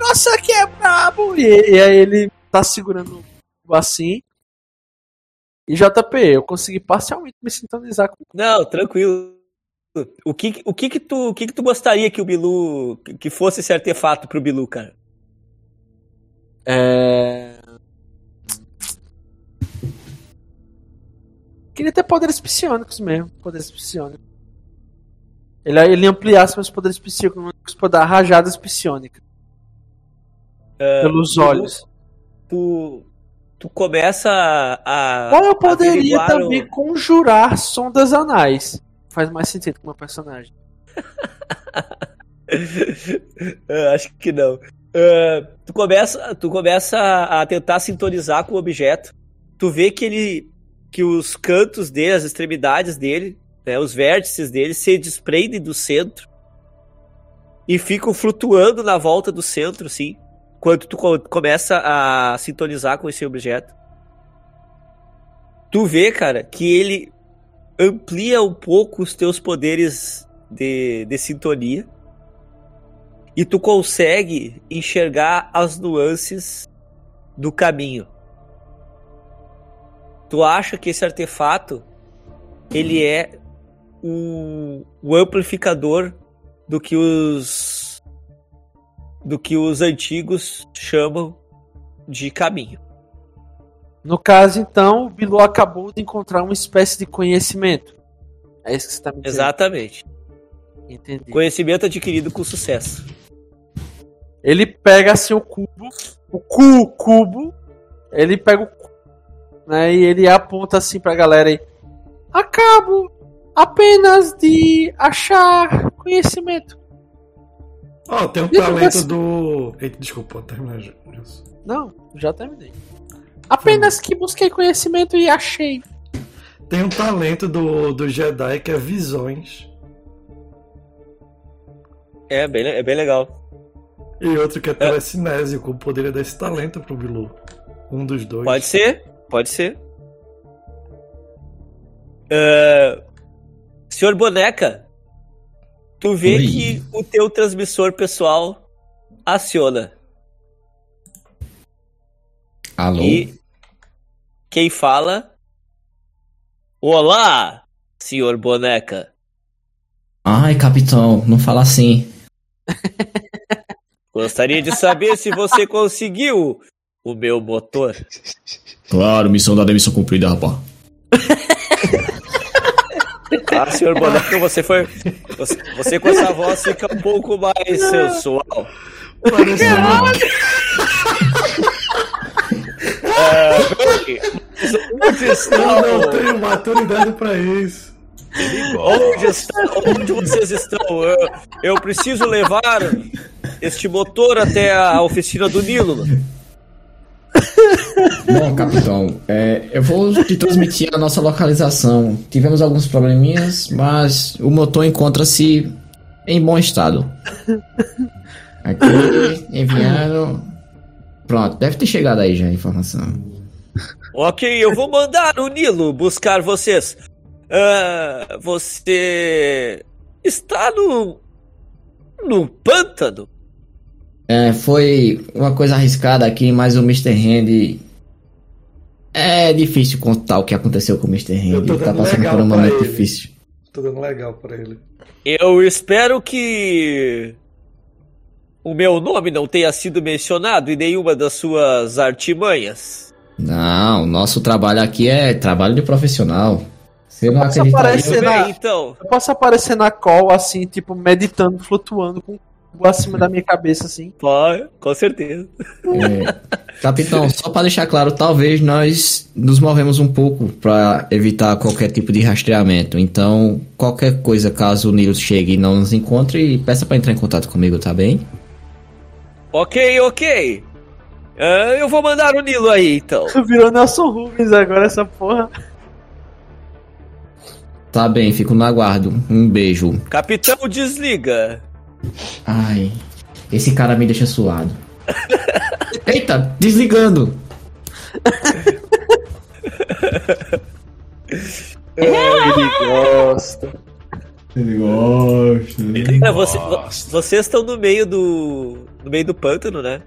Speaker 3: Nossa, que é brabo! E, e aí ele tá segurando assim. E JP, eu consegui parcialmente me sintonizar com.
Speaker 5: Não, tranquilo. O que, o que que tu, o que que tu gostaria que o Bilu que- fosse esse artefato pro Bilu, cara?
Speaker 3: É... Queria ter poderes psionicos mesmo. Poderes psionicos. Ele, ele ampliasse meus poderes psionicos pra dar rajadas psionicas. pelos
Speaker 5: tu-
Speaker 3: olhos.
Speaker 5: Tu tu começa a,
Speaker 3: Ou eu poderia também
Speaker 5: o-
Speaker 3: conjurar sondas anais. Faz mais sentido com meu personagem. *laughs*
Speaker 5: Acho que não. Ah, tu começa, tu começa a tentar sintonizar com o objeto. Tu vê que ele, que os cantos dele, as extremidades dele, né, os vértices dele se desprendem do centro e ficam flutuando na volta do centro, assim, quando tu co- começa a sintonizar com esse objeto. Tu vê, cara, que ele amplia um pouco os teus poderes de, de sintonia e tu consegue enxergar as nuances do caminho. Tu acha que esse artefato ele é um, um amplificador do que os do que os antigos chamam de caminho.
Speaker 3: No caso, então, o Bilu acabou de encontrar uma espécie de conhecimento. É isso que você tá me dizendo.
Speaker 5: Exatamente.
Speaker 3: Entendi.
Speaker 5: Conhecimento adquirido com sucesso.
Speaker 3: Ele pega assim o cubo, o cu, cubo, ele pega o cubo, né, e ele aponta assim pra galera aí. Acabo apenas de achar conhecimento.
Speaker 1: Ó, tem um
Speaker 3: Isso,
Speaker 1: talento do. Eita, desculpa, terminar.
Speaker 3: Não, já terminei. Apenas que busquei conhecimento e achei.
Speaker 1: Tem um talento do, do Jedi que é visões.
Speaker 5: É bem, é bem legal.
Speaker 1: E outro que é telecinésico. Poderia dar esse talento pro Bilu. Um dos dois.
Speaker 5: Pode ser, pode ser. Ah, senhor Boneca, tu vê
Speaker 2: Oi.
Speaker 5: que o teu transmissor pessoal aciona.
Speaker 2: Alô?
Speaker 5: E quem fala? Olá, senhor Boneca.
Speaker 2: Ai, capitão, não fala assim.
Speaker 5: Gostaria de saber se você conseguiu o meu motor. *laughs*
Speaker 2: Claro, missão dada, missão cumprida, rapaz. *laughs*
Speaker 5: Ah, senhor Boneca, você foi. Você, você com essa voz fica um pouco mais sensual. É, mas onde está
Speaker 1: Eu não
Speaker 5: o-
Speaker 1: tenho maturidade pra isso.
Speaker 5: Onde, está, onde vocês estão? Eu, eu preciso levar este motor até a oficina do Nilo.
Speaker 2: Bom, capitão, é, eu vou te transmitir a nossa localização. Tivemos alguns probleminhas, mas o motor encontra-se em bom estado. Aqui, enviaram. Pronto, deve ter chegado aí já a informação.
Speaker 5: Ok, eu vou mandar o Nilo buscar vocês. Ah, você está no. no pântano?
Speaker 2: É, foi uma coisa arriscada aqui, mas o Mr. Handy. É difícil contar o que aconteceu com o Mr.
Speaker 1: Tô
Speaker 2: Ele tá passando
Speaker 1: legal
Speaker 2: por um momento
Speaker 1: ele.
Speaker 2: difícil.
Speaker 1: Tô dando legal pra ele.
Speaker 5: Eu espero que. o meu nome não tenha sido mencionado em nenhuma das suas artimanhas.
Speaker 2: Não, o nosso trabalho aqui é trabalho de profissional. Você não acredita
Speaker 3: aparecer na-
Speaker 5: bem, então.
Speaker 3: Eu posso aparecer na call, assim, tipo, meditando, flutuando, com acima da minha cabeça, assim.
Speaker 5: Pode, com certeza.
Speaker 2: É, capitão, só para deixar claro, talvez nós nos movemos um pouco para evitar qualquer tipo de rastreamento. Então, qualquer coisa, caso o Nilo chegue e não nos encontre, peça para entrar em contato comigo, tá bem?
Speaker 5: Ok, ok. Ah, eu vou mandar o Nilo aí, então. *laughs*
Speaker 3: Virou Nelson Rubens agora, essa porra.
Speaker 2: Tá bem, fico no aguardo. Um beijo.
Speaker 5: Capitão, desliga.
Speaker 2: Ai, esse cara me deixa suado. *laughs* Eita, desligando. *laughs*
Speaker 3: Ele gosta.
Speaker 2: Ele gosta.
Speaker 5: É, você- vo- vocês estão no meio do. no meio do pântano, né?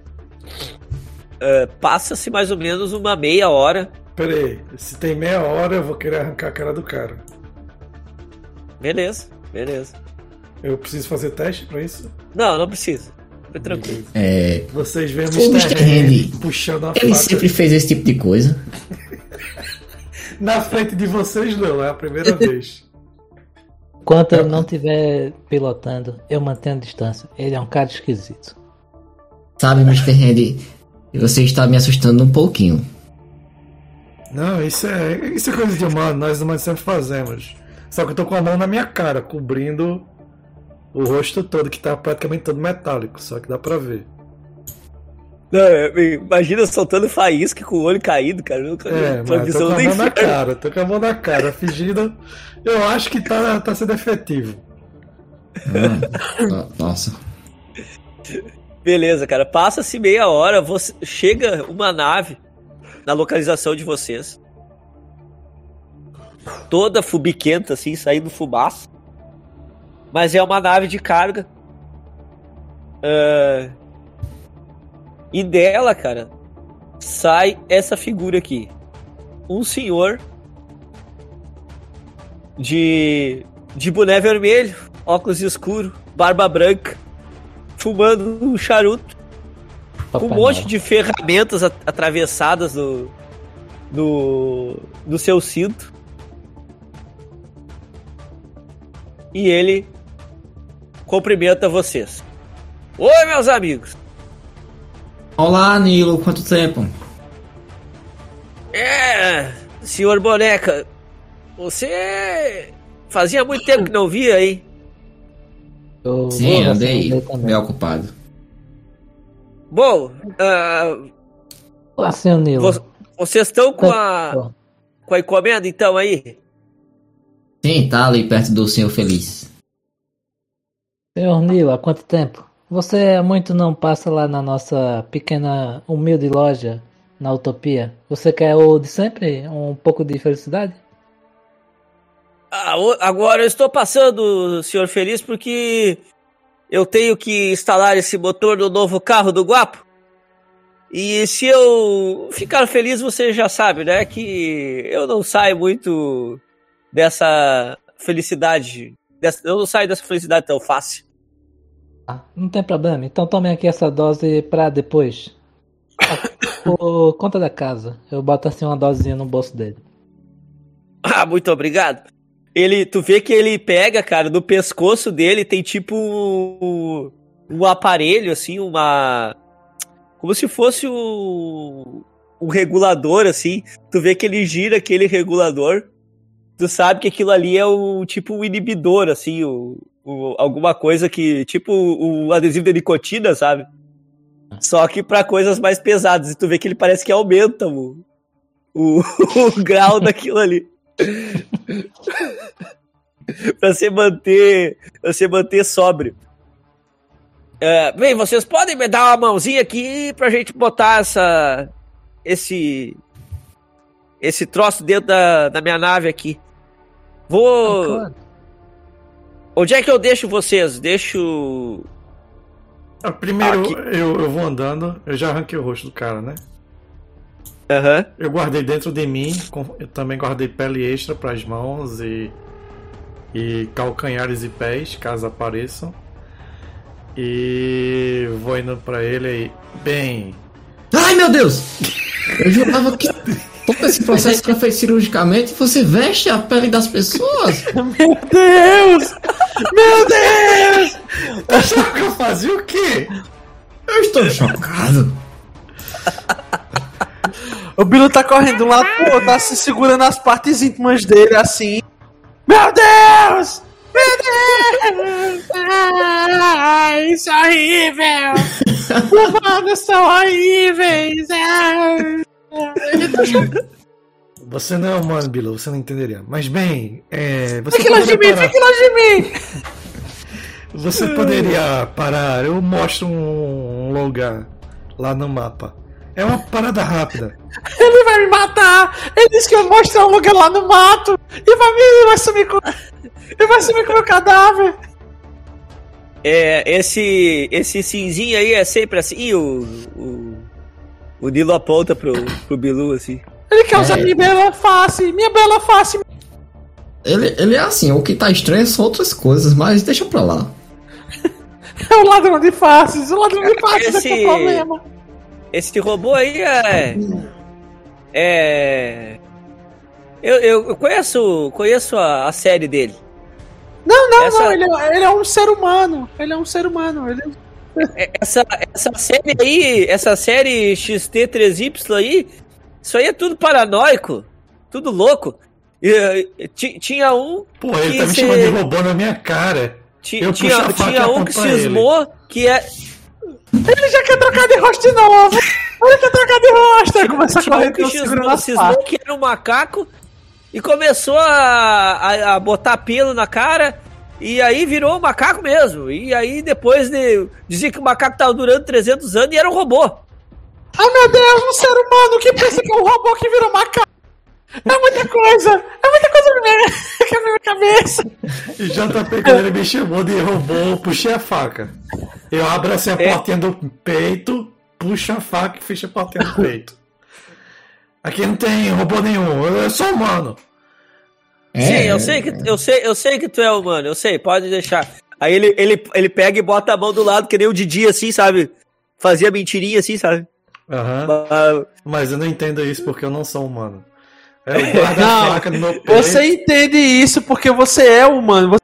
Speaker 5: Ah, Passa-se mais ou menos uma meia hora.
Speaker 1: Pera aí, se tem meia hora eu vou querer arrancar a cara do cara.
Speaker 5: Beleza, beleza.
Speaker 1: Eu preciso fazer teste pra isso?
Speaker 5: Não, não precisa. Fica tranquilo.
Speaker 2: É,
Speaker 1: Vocês veem o Mr.
Speaker 2: Mr.
Speaker 1: Handy
Speaker 2: Handy,
Speaker 1: puxando a
Speaker 2: ele
Speaker 1: faca.
Speaker 2: sempre fez esse tipo de coisa. *laughs*
Speaker 1: Na frente de vocês não, é a primeira *laughs* vez.
Speaker 4: Enquanto eu não estiver pilotando, eu mantenho a distância. Ele é um cara esquisito.
Speaker 2: Sabe, Mr. Handy, você está me assustando um pouquinho.
Speaker 1: Não, isso é, isso é coisa de humano, nós humanos sempre fazemos. Só que eu tô com a mão na minha cara, cobrindo o rosto todo, que tá praticamente todo metálico, só que dá pra ver.
Speaker 5: Não, é, imagina soltando faísca com o olho caído, cara. Nunca
Speaker 1: É, mas tô com a mão na cara, tô com a mão na cara, fingindo. Eu acho que tá, tá sendo efetivo.
Speaker 2: No- nossa.
Speaker 5: Beleza, cara. Passa-se meia hora, você chega uma nave na localização de vocês. Toda fubiquenta, assim, saindo fumaça. Mas é uma nave de carga. Ah, E dela, cara, sai essa figura aqui. Um senhor de, de boné vermelho, óculos escuro, barba branca, fumando um charuto com um
Speaker 4: Papai
Speaker 5: monte
Speaker 4: Noel.
Speaker 5: de ferramentas at- atravessadas no, no, no seu cinto. E ele cumprimenta vocês. Oi, meus amigos!
Speaker 2: Olá, Nilo, quanto tempo?
Speaker 5: É, senhor Boneca, você fazia muito tempo que não via, hein?
Speaker 4: Eu
Speaker 2: Sim, andei meio ocupado.
Speaker 5: Bom, ah,
Speaker 4: Olá, senhor Nilo.
Speaker 5: vo- vocês estão com a, com a encomenda então aí?
Speaker 2: Sim, tá ali perto do Senhor Feliz.
Speaker 4: Senhor Nilo, há quanto tempo? Você há muito não passa lá na nossa pequena, humilde loja na Utopia? Você quer o de sempre? Um pouco de felicidade?
Speaker 5: Ah, agora eu estou passando, senhor Feliz, porque eu tenho que instalar esse motor no novo carro do Guapo. E se eu ficar feliz, você já sabe, né? Que eu não saio muito dessa felicidade. eu não saio dessa felicidade tão fácil.
Speaker 4: Ah, não tem problema. Então tome aqui essa dose pra depois. *coughs* Por conta da casa. Eu boto assim uma dosezinha no bolso dele.
Speaker 5: Ah, muito obrigado. Ele, tu vê que ele pega, cara, no pescoço dele tem tipo um, um aparelho, assim, uma. Como se fosse um, um regulador, assim. Tu vê que ele gira aquele regulador. Tu sabe que aquilo ali é um tipo um inibidor, assim, o, o- alguma coisa que. Tipo o adesivo de nicotina, sabe? Só que pra coisas mais pesadas. E tu vê que ele parece que aumenta o, o, *laughs* o grau daquilo ali. *laughs* pra você manter. Pra você manter sóbrio. É, bem, vocês podem me dar uma mãozinha aqui pra gente botar essa. Esse. Esse troço dentro da, da minha nave aqui. Vou. Onde é que eu deixo vocês? Deixo.
Speaker 1: Ah, Primeiro eu, eu vou andando, eu já arranquei o rosto do cara, né?
Speaker 5: Aham.
Speaker 1: Eu guardei dentro de mim, eu também guardei pele extra para as mãos e, e calcanhares e pés, caso apareçam. E vou indo pra ele aí. Bem,
Speaker 2: Ai meu Deus! Eu jurava que *laughs* todo esse processo que foi feito cirurgicamente você veste a pele das pessoas. *laughs*
Speaker 3: Meu Deus! Meu Deus!
Speaker 1: achava que eu fazia o quê?
Speaker 2: Eu estou chocado.
Speaker 3: O Bilo tá correndo de um lado pro outro, tá se segurando as partes íntimas dele assim. Meu Deus! Meu Deus! Ai, isso é horrível! Humanos são horríveis! Ai. Ele *laughs* tá.
Speaker 1: Você não é humano, Bilo, você não entenderia. Mas bem, é, você,
Speaker 3: Fique longe de
Speaker 1: poderia
Speaker 3: mim,
Speaker 1: parar,
Speaker 3: fique longe de mim! *laughs*
Speaker 1: você poderia parar, eu mostro um, lugar lá no mapa. É uma parada rápida. *laughs*
Speaker 3: Ele vai me matar! Ele disse que eu vou mostrar um lugar lá no mato e vai me vai sumir com. E vai sumir com o meu cadáver!
Speaker 5: É, esse, esse cinzinho aí é sempre assim. Ih, o, o, o Nilo aponta pro, pro Bilu assim.
Speaker 3: Ele quer usar
Speaker 2: É.
Speaker 3: minha bela face! Minha bela face!
Speaker 2: Ele, ele é assim, o que tá estranho são outras coisas, mas deixa pra lá. *laughs*
Speaker 3: É o ladrão de faces! O ladrão de faces é que é
Speaker 5: Esse-
Speaker 3: o problema!
Speaker 5: Esse robô aí é. É. Eu, eu, eu conheço, conheço a, a série dele.
Speaker 3: Não, não,
Speaker 5: Essa-
Speaker 3: não, ele, é- ele é um ser humano. Ele é um ser humano. Ele...
Speaker 5: Essa, essa série aí, essa série XT3Y aí, isso aí é tudo paranoico, tudo louco. Ti- tinha um
Speaker 1: Pô, ele
Speaker 5: Que
Speaker 1: tá me
Speaker 5: cê-
Speaker 1: chamando de robô na minha cara.
Speaker 5: Tinha,
Speaker 1: puxo a faca
Speaker 5: tinha um que cismou que é.
Speaker 3: ele já quer trocar de rosto de novo. Ele quer trocar de rosto. Aí começa a correr
Speaker 5: um que cismou, cismou que era um macaco e começou a, a, a botar pelo na cara. E aí virou um macaco mesmo. E aí depois de, dizia que o macaco tava durando 300 anos e era um robô.
Speaker 3: Ai meu Deus, um ser humano que pensa que é um robô que virou macaco. É muita coisa. É muita coisa na minha, na minha cabeça.
Speaker 1: E JP, quando ele me chamou de robô, eu puxei a faca. Eu abro assim a
Speaker 5: É.
Speaker 1: portinha do peito, puxo a faca e fecho a portinha do peito. Aqui não tem robô nenhum, eu sou humano.
Speaker 2: É,
Speaker 5: Sim, eu sei que eu sei, eu sei que tu é humano, eu sei, pode deixar. Aí ele, ele, ele pega e bota a mão do lado, que nem o Didi, assim, sabe? Fazia mentirinha assim, sabe?
Speaker 1: Aham.
Speaker 5: Mas-
Speaker 1: Mas eu não entendo isso porque eu não sou humano. Eu *laughs* guardo a
Speaker 3: Não,
Speaker 1: faca no meu peito.
Speaker 3: Você entende isso porque você é humano. Você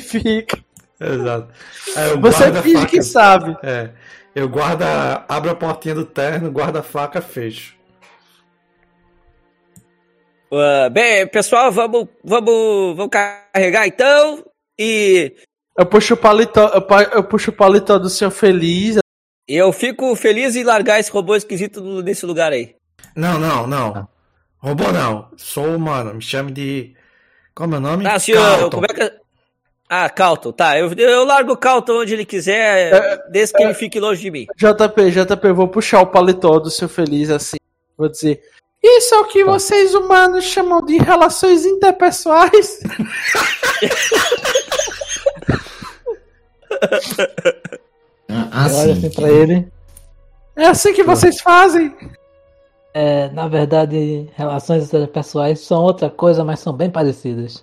Speaker 3: significa.
Speaker 1: Exato. Eu
Speaker 3: Você finge
Speaker 1: faca.
Speaker 3: que sabe.
Speaker 1: É. Eu guardo a... abro a portinha do terno, guardo a faca, fecho.
Speaker 5: Ah, bem, pessoal, vamos, vamos, vamos carregar então. E
Speaker 3: Eu puxo o paletó, eu, puxo o paletó do seu feliz.
Speaker 5: eu fico feliz em largar esse robô esquisito nesse lugar aí.
Speaker 1: Não, não, não. Robô não. Sou humano. Me chame de. Qual é o meu nome?
Speaker 5: Ah, senhor,
Speaker 1: Carlton.
Speaker 5: como é que. Ah, Calton, tá. Eu, eu largo o Calton onde ele quiser, desde que ele fique longe de mim.
Speaker 3: JP, JP, eu vou puxar o paletó do seu feliz assim. Vou dizer. Isso é o que vocês humanos chamam de relações interpessoais?
Speaker 2: Ah,
Speaker 4: Eu olho
Speaker 2: sim.
Speaker 4: assim pra ele.
Speaker 3: É assim que vocês fazem?
Speaker 4: É, na verdade, relações interpessoais são outra coisa, mas são bem parecidas.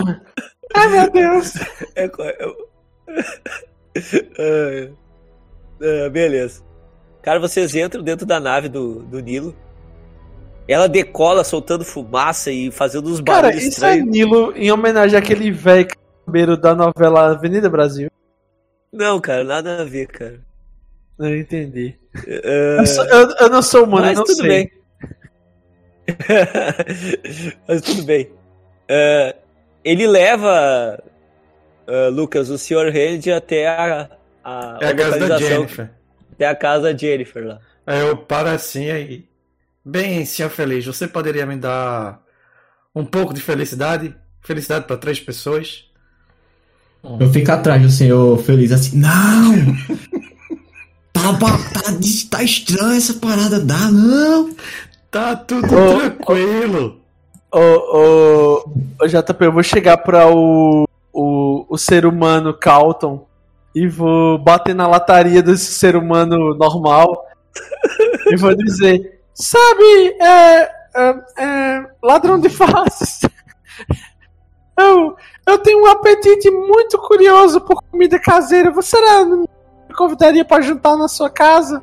Speaker 4: *coughs*
Speaker 3: Ai meu Deus.
Speaker 5: É, eu- Ah, ah, beleza. Cara, vocês entram dentro da nave do, do Nilo. Ela decola soltando fumaça e fazendo uns
Speaker 3: Cara,
Speaker 5: barulhos
Speaker 3: isso é
Speaker 5: estranhos.
Speaker 3: Nilo em homenagem àquele velho cabeiro da novela Avenida Brasil.
Speaker 5: Não, cara, nada a ver, cara.
Speaker 3: Eu entendi.
Speaker 5: Ah,
Speaker 3: Eu, sou- eu- eu não sou humano,
Speaker 5: mas
Speaker 3: não
Speaker 5: tudo
Speaker 3: sei.
Speaker 5: bem. *laughs* mas tudo bem. Ah, ele leva, ah, Lucas, o Sr. Hand até a, a,
Speaker 1: É a casa da Jennifer.
Speaker 5: até a casa da Jennifer lá.
Speaker 1: Aí eu paro assim aí. Bem, senhor feliz, você poderia me dar um pouco de felicidade? Felicidade para três pessoas?
Speaker 2: Eu fico atrás do senhor feliz assim, não! Tá, tá, tá estranho essa parada, dá não!
Speaker 1: Tá tudo
Speaker 3: Ô,
Speaker 1: tranquilo.
Speaker 3: Ô, ô, ô, JP, eu vou chegar pra o, o, o ser humano Calton e vou bater na lataria desse ser humano normal *laughs* e vou dizer: Sabe, é, é, é, ladrão de faces, *laughs* eu, eu tenho um apetite muito curioso por comida caseira. Você não me convidaria pra jantar na sua casa?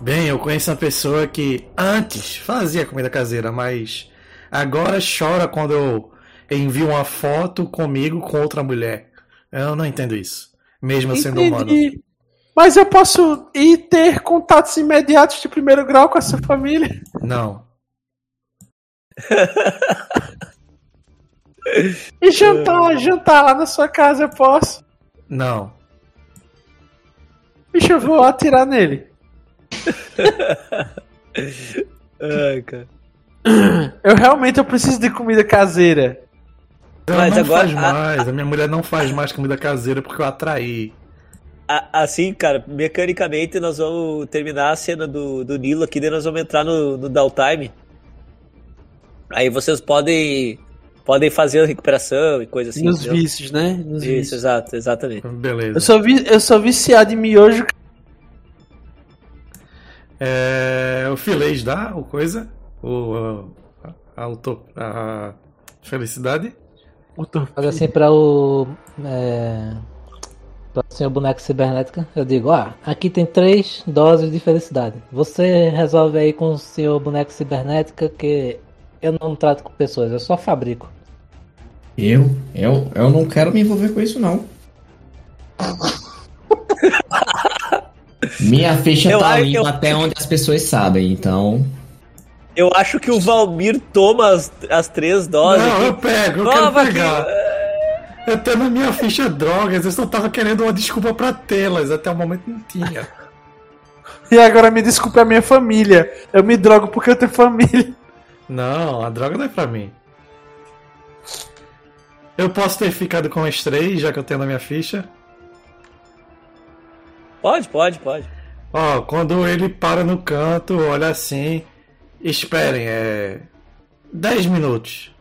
Speaker 1: Bem, eu conheço uma pessoa que antes fazia comida caseira, mas agora chora quando eu envio uma foto comigo com outra mulher. Eu não entendo isso. Mesmo sendo humano.
Speaker 3: Mas eu posso ir ter contatos imediatos de primeiro grau com a sua família?
Speaker 1: Não. *laughs*
Speaker 3: E jantar, jantar lá na sua casa eu posso?
Speaker 1: Não.
Speaker 3: Bicho, eu vou atirar nele. *laughs*
Speaker 5: Ai, cara.
Speaker 3: Eu realmente eu preciso de comida caseira.
Speaker 1: Ela
Speaker 5: Mas
Speaker 1: não
Speaker 5: agora-
Speaker 1: faz mais. A minha mulher não faz mais comida caseira porque eu atraí.
Speaker 5: A- Assim, cara, mecanicamente nós vamos terminar a cena do, do Nilo aqui, daí nós vamos entrar no, no downtime. Aí vocês podem podem fazer a recuperação e coisa assim.
Speaker 3: Nos
Speaker 5: entendeu?
Speaker 3: vícios, né? Nos
Speaker 5: Isso,
Speaker 3: vícios.
Speaker 5: exato, exatamente.
Speaker 1: Beleza.
Speaker 3: Eu sou, vi- eu sou viciado em miojo.
Speaker 1: É, o filês dá o coisa? O, a, a, auto- a felicidade?
Speaker 4: Olha assim pra o. É, pra o senhor boneco cibernética. Eu digo: Ó, aqui tem três doses de felicidade. Você resolve aí com o senhor boneco cibernética que eu não trato com pessoas, eu só fabrico.
Speaker 2: Eu, eu, eu não quero me envolver com isso, não. Minha ficha
Speaker 5: Eu
Speaker 2: tá
Speaker 5: que
Speaker 2: limpa
Speaker 5: eu-
Speaker 2: até onde as pessoas sabem, então.
Speaker 5: Eu acho que o Valmir toma as, as três doses.
Speaker 1: Não, eu pego, eu
Speaker 5: Toma
Speaker 1: quero pegar. Eu tenho na minha ficha drogas, eu só tava querendo uma desculpa pra tê-las, até o momento não tinha.
Speaker 3: E agora me desculpe a minha família. Eu me drogo porque eu tenho família.
Speaker 1: Não, a droga não é pra mim. Eu posso ter ficado com as três, já que eu tenho na minha ficha.
Speaker 5: Pode, pode, pode.
Speaker 1: Ó, quando ele para no canto, olha assim. Esperem, é. 10 minutos.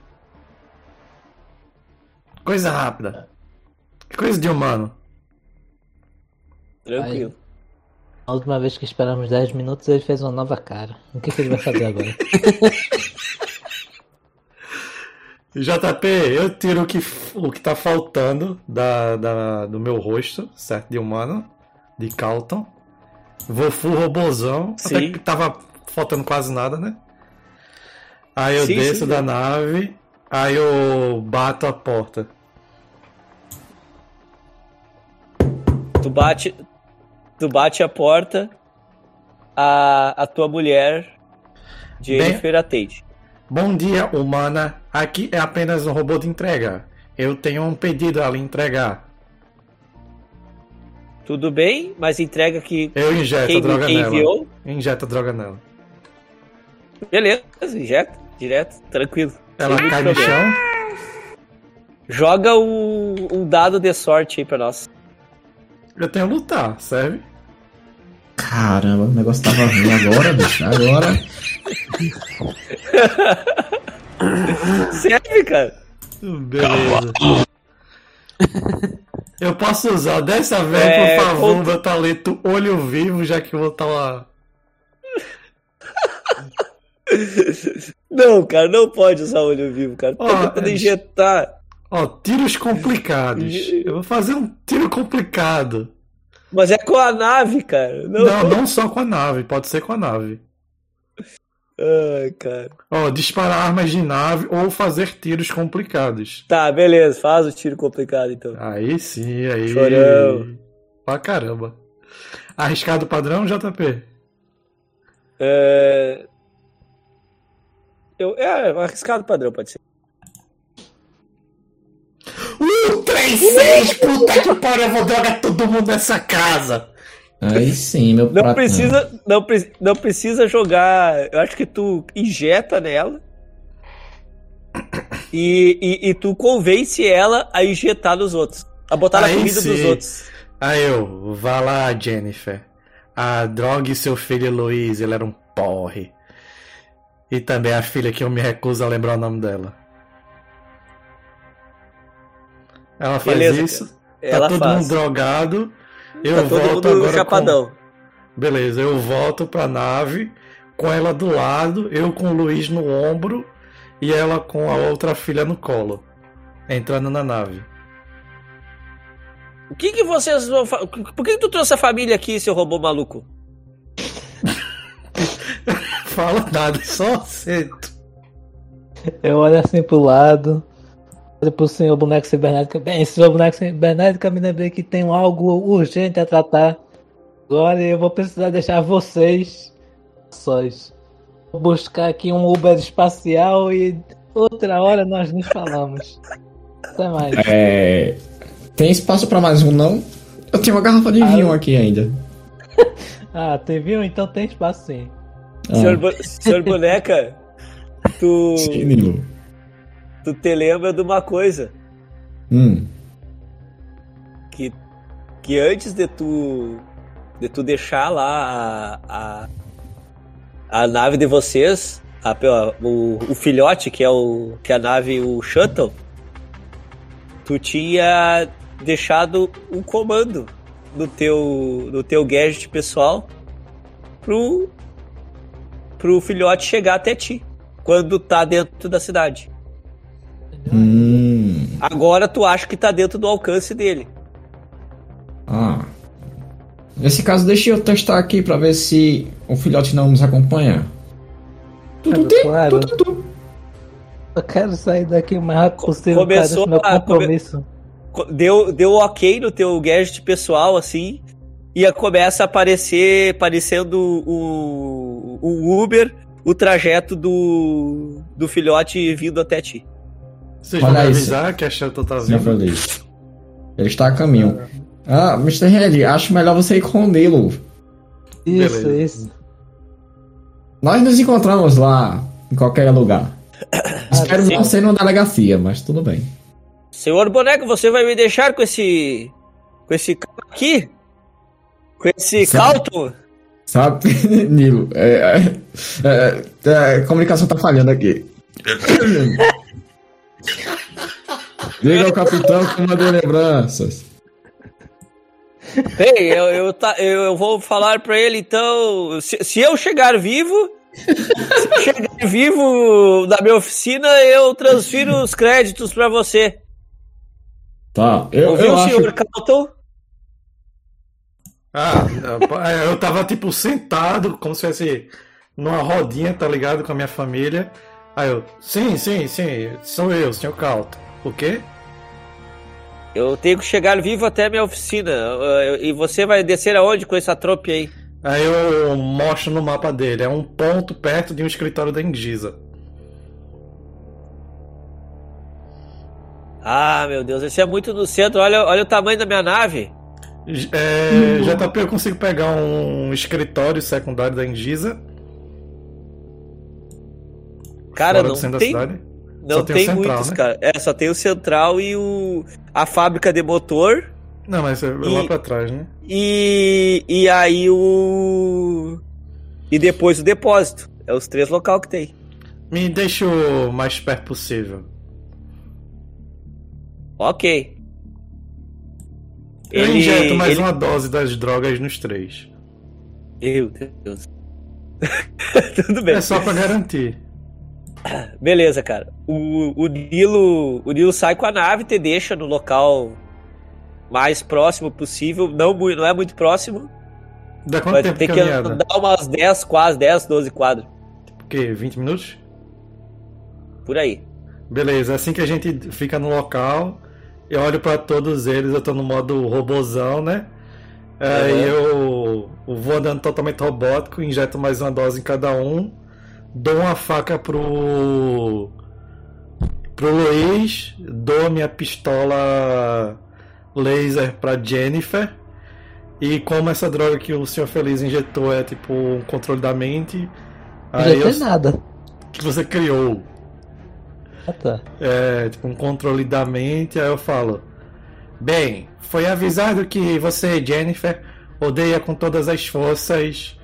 Speaker 1: Coisa rápida. Coisa de humano.
Speaker 5: Tranquilo.
Speaker 4: A última vez que esperamos 10 minutos, ele fez uma nova cara. O que, que ele vai fazer agora? *laughs*
Speaker 1: JP, eu tiro o que, o que tá faltando da, da- do meu rosto, certo? De humano, de Calton. Vou full robozão, até
Speaker 5: Sim.
Speaker 1: que tava faltando quase nada, né? Aí eu
Speaker 5: Sim,
Speaker 1: desço
Speaker 5: sim.
Speaker 1: da nave, aí eu bato a porta.
Speaker 5: Tu bate, tu bate a porta, a, a tua mulher, Jennifer, atende.
Speaker 1: Bom dia, humana. Aqui é apenas um robô de entrega. Eu tenho um pedido a lhe entregar.
Speaker 5: Tudo bem, mas entrega que
Speaker 1: Eu injeto
Speaker 5: quem,
Speaker 1: a droga
Speaker 5: quem
Speaker 1: nela.
Speaker 5: enviou.
Speaker 1: Injeta a droga nela.
Speaker 5: Beleza, injeta, direto, tranquilo.
Speaker 1: Ela cai no chão.
Speaker 5: Joga um, um dado de sorte aí pra nós.
Speaker 1: Eu tenho lutar, serve?
Speaker 2: Caramba, o negócio tava ruim agora, bicho. Agora. *laughs*
Speaker 5: Serve, cara.
Speaker 1: Beleza. Eu posso usar dessa vez,
Speaker 5: É,
Speaker 1: por favor, meu talento olho vivo, já que eu vou estar lá. *laughs* *laughs*
Speaker 5: Não, cara, não pode usar olho vivo, cara. Tô
Speaker 1: Ó,
Speaker 5: tentando
Speaker 1: é-
Speaker 5: injetar.
Speaker 1: Ó, tiros complicados. *laughs* Eu vou fazer um tiro complicado.
Speaker 5: Mas é com a nave, cara. Não.
Speaker 1: Não, não só com a nave, pode ser com a nave.
Speaker 5: Ai, cara.
Speaker 1: Ó, disparar armas de nave ou fazer tiros complicados.
Speaker 5: Tá, beleza. Faz o tiro complicado, então.
Speaker 1: Aí sim, aí.
Speaker 5: Chorão.
Speaker 1: Pra caramba. Arriscado padrão, JP?
Speaker 5: É... Eu, é, arriscado padrão, pode ser.
Speaker 1: Uh, 3, 6, puta que pariu, eu vou drogar todo mundo nessa casa.
Speaker 2: Aí sim, meu
Speaker 5: Não
Speaker 2: prato.
Speaker 5: precisa, não, pre- não precisa jogar. Eu acho que tu injeta nela. E, e, e tu convence ela a injetar nos outros. A botar na
Speaker 1: Aí
Speaker 5: comida dos
Speaker 1: sim.
Speaker 5: outros.
Speaker 1: Aí eu, vá lá, Jennifer. A drogue seu filho Luiz, ele era um porre. E também a filha que eu me recuso a lembrar o nome dela. Ela faz
Speaker 5: Beleza,
Speaker 1: isso. Tá
Speaker 5: Ela
Speaker 1: todo
Speaker 5: faz.
Speaker 1: mundo drogado. Eu
Speaker 5: tá todo
Speaker 1: volto
Speaker 5: mundo
Speaker 1: agora
Speaker 5: chapadão.
Speaker 1: com... Beleza, eu volto pra nave com ela do lado, eu com o Luiz no ombro e ela com a outra filha no colo. Entrando na nave.
Speaker 5: O que que vocês vão fa- Por que, que tu trouxe a família aqui, seu robô maluco?
Speaker 1: Fala nada, *laughs* só aceito.
Speaker 4: Eu olho assim pro lado, olho pro senhor boneco cibernético. Bem, senhor boneco cibernético, eu me lembrei que tem algo urgente a tratar. Agora eu vou precisar deixar vocês sós. Vou buscar aqui um Uber espacial e outra hora nós nos falamos. Até mais.
Speaker 2: É. Tem espaço pra mais um, não? Eu tenho uma garrafa de vinho aqui ainda. *laughs*
Speaker 4: Ah, tem viu? Então tem espaço sim.
Speaker 2: Ah,
Speaker 5: Senhor, bo- senhor boneca, tu,
Speaker 2: sim, Nilo.
Speaker 5: tu te lembra de uma coisa.
Speaker 2: Hum.
Speaker 5: que, que antes de tu de tu deixar lá a, a, a nave de vocês, a- o, o filhote que é o que é a nave o shuttle, tu tinha deixado um comando no teu no teu gadget pessoal pro pro filhote chegar até ti quando tá dentro da cidade.
Speaker 2: Hum.
Speaker 5: Agora tu acha que tá dentro do alcance dele.
Speaker 2: Ah. Nesse caso, deixa eu testar aqui pra ver se o filhote não nos acompanha. Tudo tem?
Speaker 4: Claro.
Speaker 2: Tudo, tudo.
Speaker 4: Eu quero sair daqui o mais rápido possível,
Speaker 5: Começou
Speaker 4: cara. Meu
Speaker 5: come- deu, deu ok no teu gadget pessoal, assim, e a- começa a aparecer, aparecendo o, o Uber, o trajeto do, do filhote vindo até ti.
Speaker 1: Vocês
Speaker 2: Olha
Speaker 1: vão me avisar que a Shuttle tá vindo?
Speaker 2: Ele está a caminho. Ah, Mr. Head, acho melhor você ir com o Nilo.
Speaker 4: Isso,
Speaker 1: Beleza.
Speaker 4: isso.
Speaker 2: Nós nos encontramos lá, em qualquer lugar. *coughs* Espero
Speaker 5: sim.
Speaker 2: não ser numa delegacia, mas tudo bem.
Speaker 5: Senhor boneco, você vai me deixar com esse. com esse cara aqui? Com esse. Calton?
Speaker 2: Sabe, *laughs* Nilo? É, é, é, é, a comunicação tá falhando aqui. Diga ao capitão que mandou lembranças.
Speaker 5: Bem, eu, eu, tá- eu, eu vou falar pra ele então. Se, se eu chegar vivo. Se chegar vivo na minha oficina, eu transfiro os créditos pra você.
Speaker 2: Tá, eu,
Speaker 5: Ouviu,
Speaker 2: eu acho.
Speaker 5: senhor Calton?
Speaker 1: Ah, eu tava tipo sentado, como se fosse numa rodinha, tá ligado? Com a minha família. Aí eu, sim, sim, sim, sou eu, senhor Calto. O quê?
Speaker 5: Eu tenho que chegar vivo até a minha oficina. E você vai descer aonde com essa trope aí?
Speaker 1: Aí eu mostro no mapa dele, é um ponto perto de um escritório da Engisa.
Speaker 5: Ah, meu Deus, esse é muito no centro. Olha, olha o tamanho da minha nave.
Speaker 1: É, JP, eu consigo pegar um escritório secundário da Engisa.
Speaker 5: Cara,
Speaker 1: fora
Speaker 5: não tem, não
Speaker 1: Só tem
Speaker 5: tem,
Speaker 1: central,
Speaker 5: muitos,
Speaker 1: né?
Speaker 5: cara. É, só tem o central e o a fábrica de motor
Speaker 1: Não, mas é
Speaker 5: E-
Speaker 1: lá pra trás, né?
Speaker 5: e e aí o e depois o depósito. É os três local que tem.
Speaker 1: Me deixa o mais perto possível.
Speaker 5: Ok.
Speaker 1: Eu
Speaker 5: Ele-
Speaker 1: injeto mais
Speaker 5: ele-
Speaker 1: uma dose das drogas nos três.
Speaker 5: Meu Deus. *laughs* Tudo bem.
Speaker 1: É só pra garantir.
Speaker 5: Beleza, cara. O, o Nilo. O Nilo sai com a nave e te deixa no local mais próximo possível. Não, não é muito próximo.
Speaker 1: Dá quanto
Speaker 5: Vai
Speaker 1: tempo
Speaker 5: ter
Speaker 1: de
Speaker 5: que
Speaker 1: caminhada?
Speaker 5: andar umas 10, quase 10, 12 quadros.
Speaker 1: O quê? 20 minutos?
Speaker 5: Por aí.
Speaker 1: Beleza, assim que a gente fica no local, eu olho pra todos eles, eu tô no modo robozão, né? Aí
Speaker 5: Uhum.
Speaker 1: eu, eu vou andando totalmente robótico, injeto mais uma dose em cada um, dou uma faca pro. pro Luiz, dou minha pistola laser pra Jennifer. E como essa droga que o Senhor Feliz injetou é tipo um controle da mente, aí eu,
Speaker 4: tem nada.
Speaker 1: que você criou
Speaker 4: Ah, tá.
Speaker 1: é, tipo, um controle da mente, aí eu falo: Bem, foi avisado que você, Jennifer, odeia com todas as forças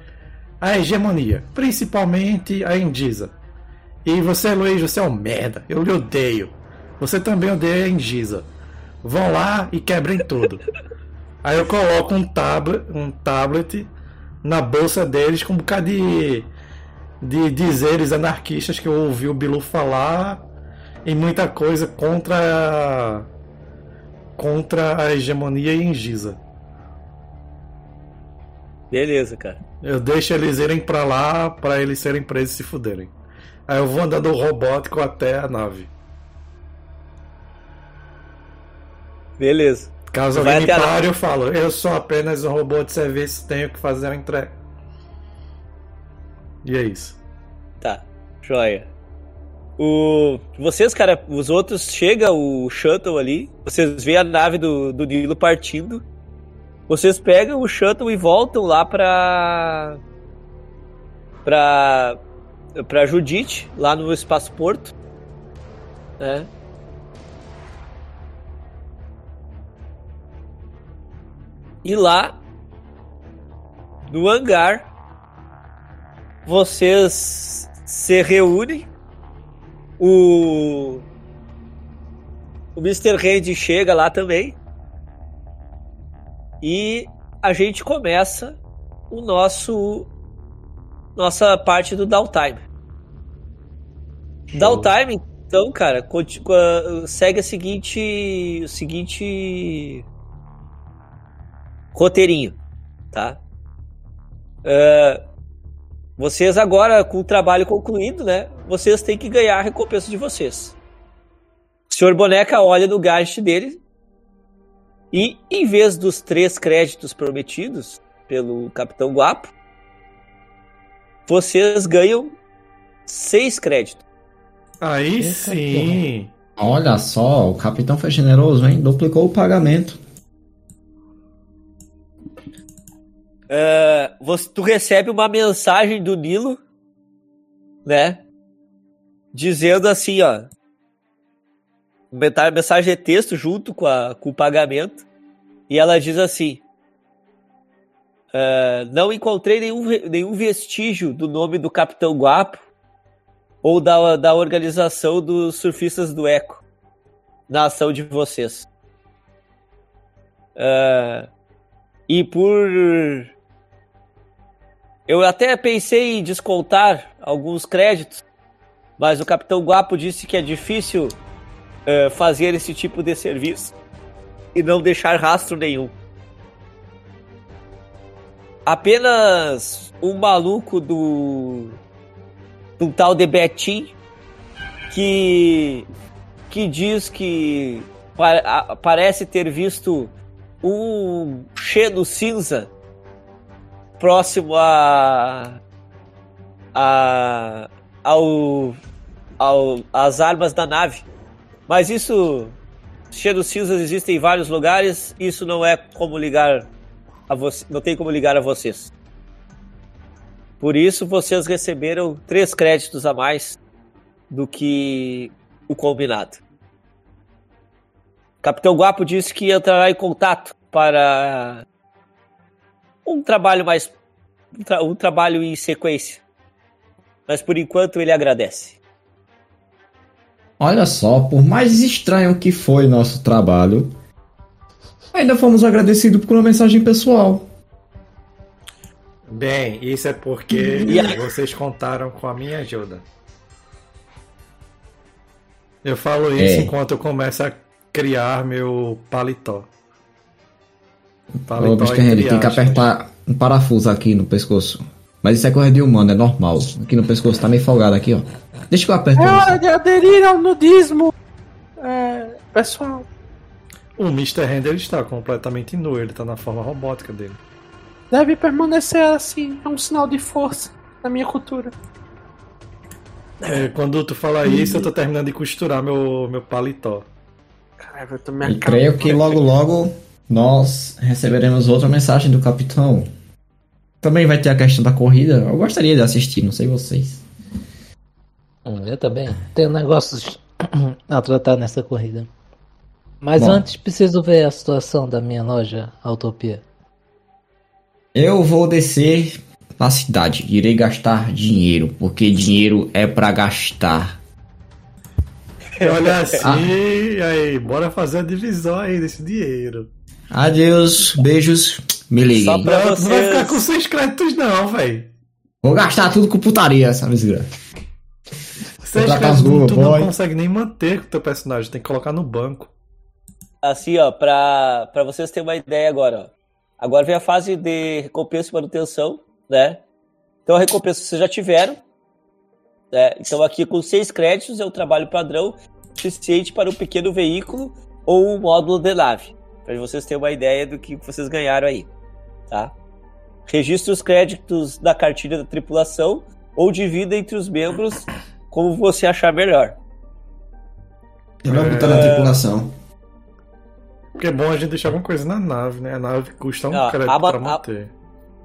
Speaker 1: a hegemonia, principalmente a Indisa. E você, Luiz, você é um merda, eu lhe odeio. Você também odeia a Indisa. Vão lá e quebrem tudo. *laughs* Aí eu coloco um tablet, um tablet na bolsa deles com um bocado de, de dizeres anarquistas que eu ouvi o Bilu falar e muita coisa contra contra a hegemonia em Giza.
Speaker 5: Beleza, cara.
Speaker 1: Eu deixo eles irem pra lá pra eles serem presos e se fuderem. Aí eu vou andando robótico até a nave.
Speaker 5: Beleza.
Speaker 1: Caso alguém me pare, eu falo: Eu sou apenas um robô de serviço, tenho que fazer a entrega. E é isso.
Speaker 5: Tá. Joia. O... Vocês, cara, os outros, chega o shuttle ali, vocês veem a nave do, do Nilo partindo, vocês pegam o shuttle e voltam lá pra... pra... pra Judite, lá no Espaço Porto, né? E lá, no hangar, vocês se reúnem. O. O Mr. Hand chega lá também. E a gente começa o nosso. Nossa parte do downtime. Downtime, então, cara, continua- segue a seguinte. O seguinte. Roteirinho, tá? É, vocês agora, com o trabalho concluído, né? Vocês têm que ganhar a recompensa de vocês. O senhor Boneca olha no gadget dele e, em vez dos três créditos prometidos pelo Capitão Guapo, vocês ganham seis créditos.
Speaker 1: Aí
Speaker 4: Eita,
Speaker 1: sim.
Speaker 2: Olha só, o capitão foi generoso, hein? Duplicou o pagamento.
Speaker 5: É, você, tu recebe uma mensagem do Nilo, né? Dizendo assim, ó. Mensagem de texto junto com, a, com o pagamento. E ela diz assim: é, Não encontrei nenhum, nenhum vestígio do nome do Capitão Guapo ou da, da organização dos surfistas do Eco na ação de vocês. É, e por. Eu até pensei em descontar alguns créditos, mas o Capitão Guapo disse que é difícil eh, fazer esse tipo de serviço e não deixar rastro nenhum. Apenas um maluco do. do tal de Betim que. que diz que pa- parece ter visto um cheiro cinza próximo a, a ao, ao armas da nave. Mas isso cheiro cinzas existem em vários lugares, isso não é como ligar a você, não tem como ligar a vocês. Por isso vocês receberam três créditos a mais do que o combinado. Capitão Guapo disse que entrará em contato para um trabalho mais um, tra- um trabalho em sequência, mas por enquanto ele agradece.
Speaker 2: Olha só, por mais estranho que foi nosso trabalho, ainda fomos agradecidos por uma mensagem pessoal.
Speaker 1: Bem, isso é porque *laughs* vocês contaram com a minha ajuda. Eu falo isso
Speaker 2: É.
Speaker 1: enquanto eu começo a criar meu paletó.
Speaker 2: Ô,
Speaker 1: Paletó entre
Speaker 2: Henry, tem que apertar um parafuso aqui no pescoço. Mas isso é coisa de humano, é normal. Aqui no pescoço tá meio folgado aqui, ó. Deixa que eu aperto
Speaker 3: É hora
Speaker 2: você.
Speaker 3: de aderir ao nudismo. É, pessoal,
Speaker 1: O Mr. Render está completamente nu, ele tá na forma robótica dele.
Speaker 3: deve permanecer assim. É um sinal de força na minha cultura.
Speaker 1: É, quando tu fala isso, eu tô terminando de costurar meu, meu paletó.
Speaker 3: Caralho, eu tô me
Speaker 2: E creio que logo logo nós receberemos outra mensagem do capitão. Também vai ter a questão da corrida. Eu gostaria de assistir, não sei vocês.
Speaker 4: Hum, Eu também. Tenho negócios *clears throat* a tratar nessa corrida. Mas
Speaker 2: Bom.
Speaker 4: antes preciso ver a situação da minha loja, a Utopia.
Speaker 2: Eu vou descer na cidade. Irei gastar dinheiro, porque dinheiro é pra gastar. *laughs*
Speaker 1: Olha assim, e aí, bora fazer a divisão aí desse dinheiro.
Speaker 2: Adeus, beijos, me
Speaker 5: Só
Speaker 2: liguem.
Speaker 1: Não, tu não vai
Speaker 5: vocês-
Speaker 1: ficar com seis créditos não, velho.
Speaker 2: Vou gastar tudo com putaria, essa desgraça.
Speaker 1: Seis créditos
Speaker 2: Casmurro,
Speaker 1: tu não
Speaker 2: boy.
Speaker 1: consegue nem manter com o teu personagem, tem que colocar no banco.
Speaker 5: Assim, ó, pra, pra vocês terem uma ideia agora, ó. Agora vem a fase de recompensa e manutenção, né? Então a recompensa vocês já tiveram. Né? Então aqui com seis créditos é o trabalho padrão suficiente para um pequeno veículo ou um módulo de nave. Para vocês terem uma ideia do que vocês ganharam aí, tá? Registre os créditos da cartilha da tripulação ou divida entre os membros como você achar melhor.
Speaker 2: Eu vou botar na tripulação.
Speaker 1: Porque é bom a gente deixar alguma coisa na nave, né? A nave custa um
Speaker 5: Ah,
Speaker 1: crédito
Speaker 5: a
Speaker 1: pra
Speaker 5: a-
Speaker 1: manter.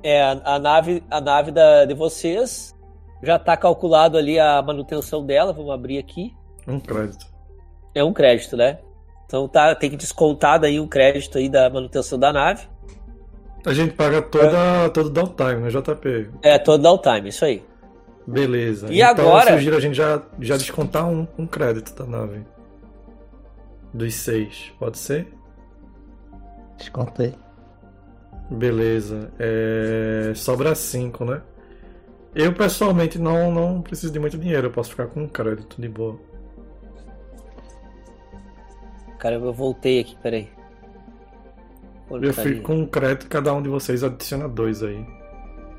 Speaker 5: É, a, a nave, a nave da, de vocês já tá calculado ali a manutenção dela. Vamos abrir aqui.
Speaker 1: Um crédito.
Speaker 5: É um crédito, né? Então tá, tem que descontar daí um crédito aí da manutenção da nave.
Speaker 1: A gente paga toda, todo downtime, né, JP?
Speaker 5: É todo downtime, isso aí.
Speaker 1: Beleza.
Speaker 5: E
Speaker 1: então
Speaker 5: agora-
Speaker 1: eu sugiro a gente já, já descontar um, um crédito da nave. Dos seis, pode ser?
Speaker 4: Descontei.
Speaker 1: Beleza. É... Sobra cinco, né? Eu pessoalmente não, não preciso de muito dinheiro, eu posso ficar com um crédito de boa.
Speaker 5: Caramba, eu voltei aqui, peraí.
Speaker 1: Eu
Speaker 5: Porcaria.
Speaker 1: fico com um crédito, cada um de vocês adiciona dois aí.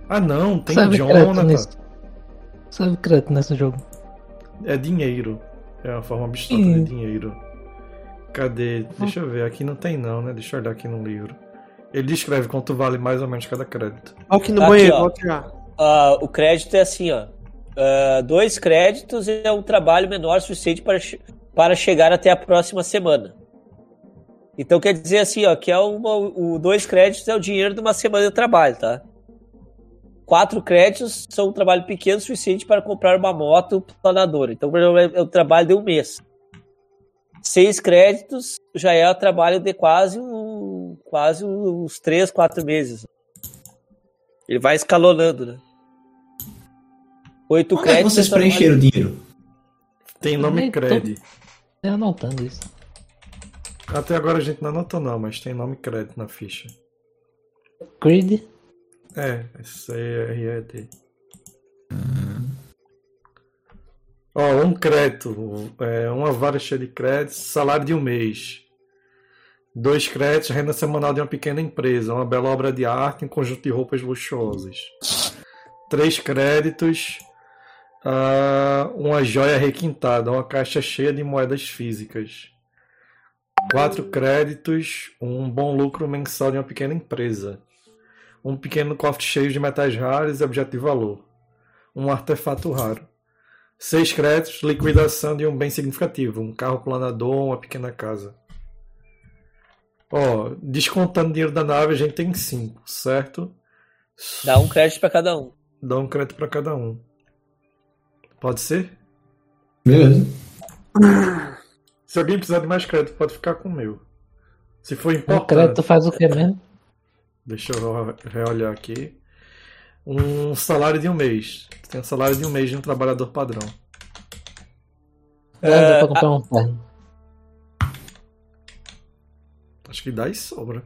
Speaker 1: Ah não, tem
Speaker 4: Sabe
Speaker 1: Jonathan.
Speaker 4: Sabe crédito nesse jogo?
Speaker 1: É dinheiro. É uma forma abstrata de dinheiro. Cadê? Deixa eu ver, aqui não tem não, né? Deixa eu olhar aqui no livro. Ele descreve quanto vale mais ou menos cada crédito.
Speaker 3: Olha aqui no
Speaker 5: Aqui,
Speaker 3: banheiro,
Speaker 5: ó. Ah, o crédito é assim, ó. Ah, dois créditos é um trabalho menor suficiente para, che- para chegar até a próxima semana. Então quer dizer assim, ó, que é uma, o dois créditos é o dinheiro de uma semana de trabalho, tá? Quatro créditos são um trabalho pequeno suficiente para comprar uma moto planadora. Então por exemplo, é o trabalho de um mês. Seis créditos já é o trabalho de quase um, quase uns três, quatro meses. Ele vai escalonando, né? Oito
Speaker 2: Onde é
Speaker 5: créditos.
Speaker 2: vocês
Speaker 5: é trabalho-
Speaker 2: preencheram o dinheiro?
Speaker 1: Tem nome
Speaker 4: tô-
Speaker 1: crédito.
Speaker 4: Eu anotando isso.
Speaker 1: Até agora a gente não anotou não, mas tem nome crédito na ficha.
Speaker 4: Creed?
Speaker 1: É, C-R-E-D. Ó, um crédito, é, uma vara cheia de créditos, salário de um mês. Dois créditos, renda semanal de uma pequena empresa, uma bela obra de arte, um conjunto de roupas luxuosas. Três créditos, ah, uma joia requintada, uma caixa cheia de moedas físicas. Quatro créditos, um bom lucro mensal de uma pequena empresa um pequeno cofre cheio de metais raros e objeto de valor, um artefato raro. Seis créditos, liquidação de um bem significativo, um carro planador, uma pequena casa. Ó, descontando dinheiro da nave, a gente tem cinco, certo?
Speaker 5: Dá um crédito para cada um.
Speaker 1: Dá um crédito para cada um. Pode ser?
Speaker 2: Beleza.
Speaker 1: Se alguém precisar de mais crédito, pode ficar com o meu. Se for importante.
Speaker 4: crédito faz o que mesmo?
Speaker 1: Deixa eu re- reolhar aqui. um salário de um mês. Tem um salário de um mês de um trabalhador padrão.
Speaker 4: É, dá pra comprar um terno.
Speaker 1: Acho que dá e sobra.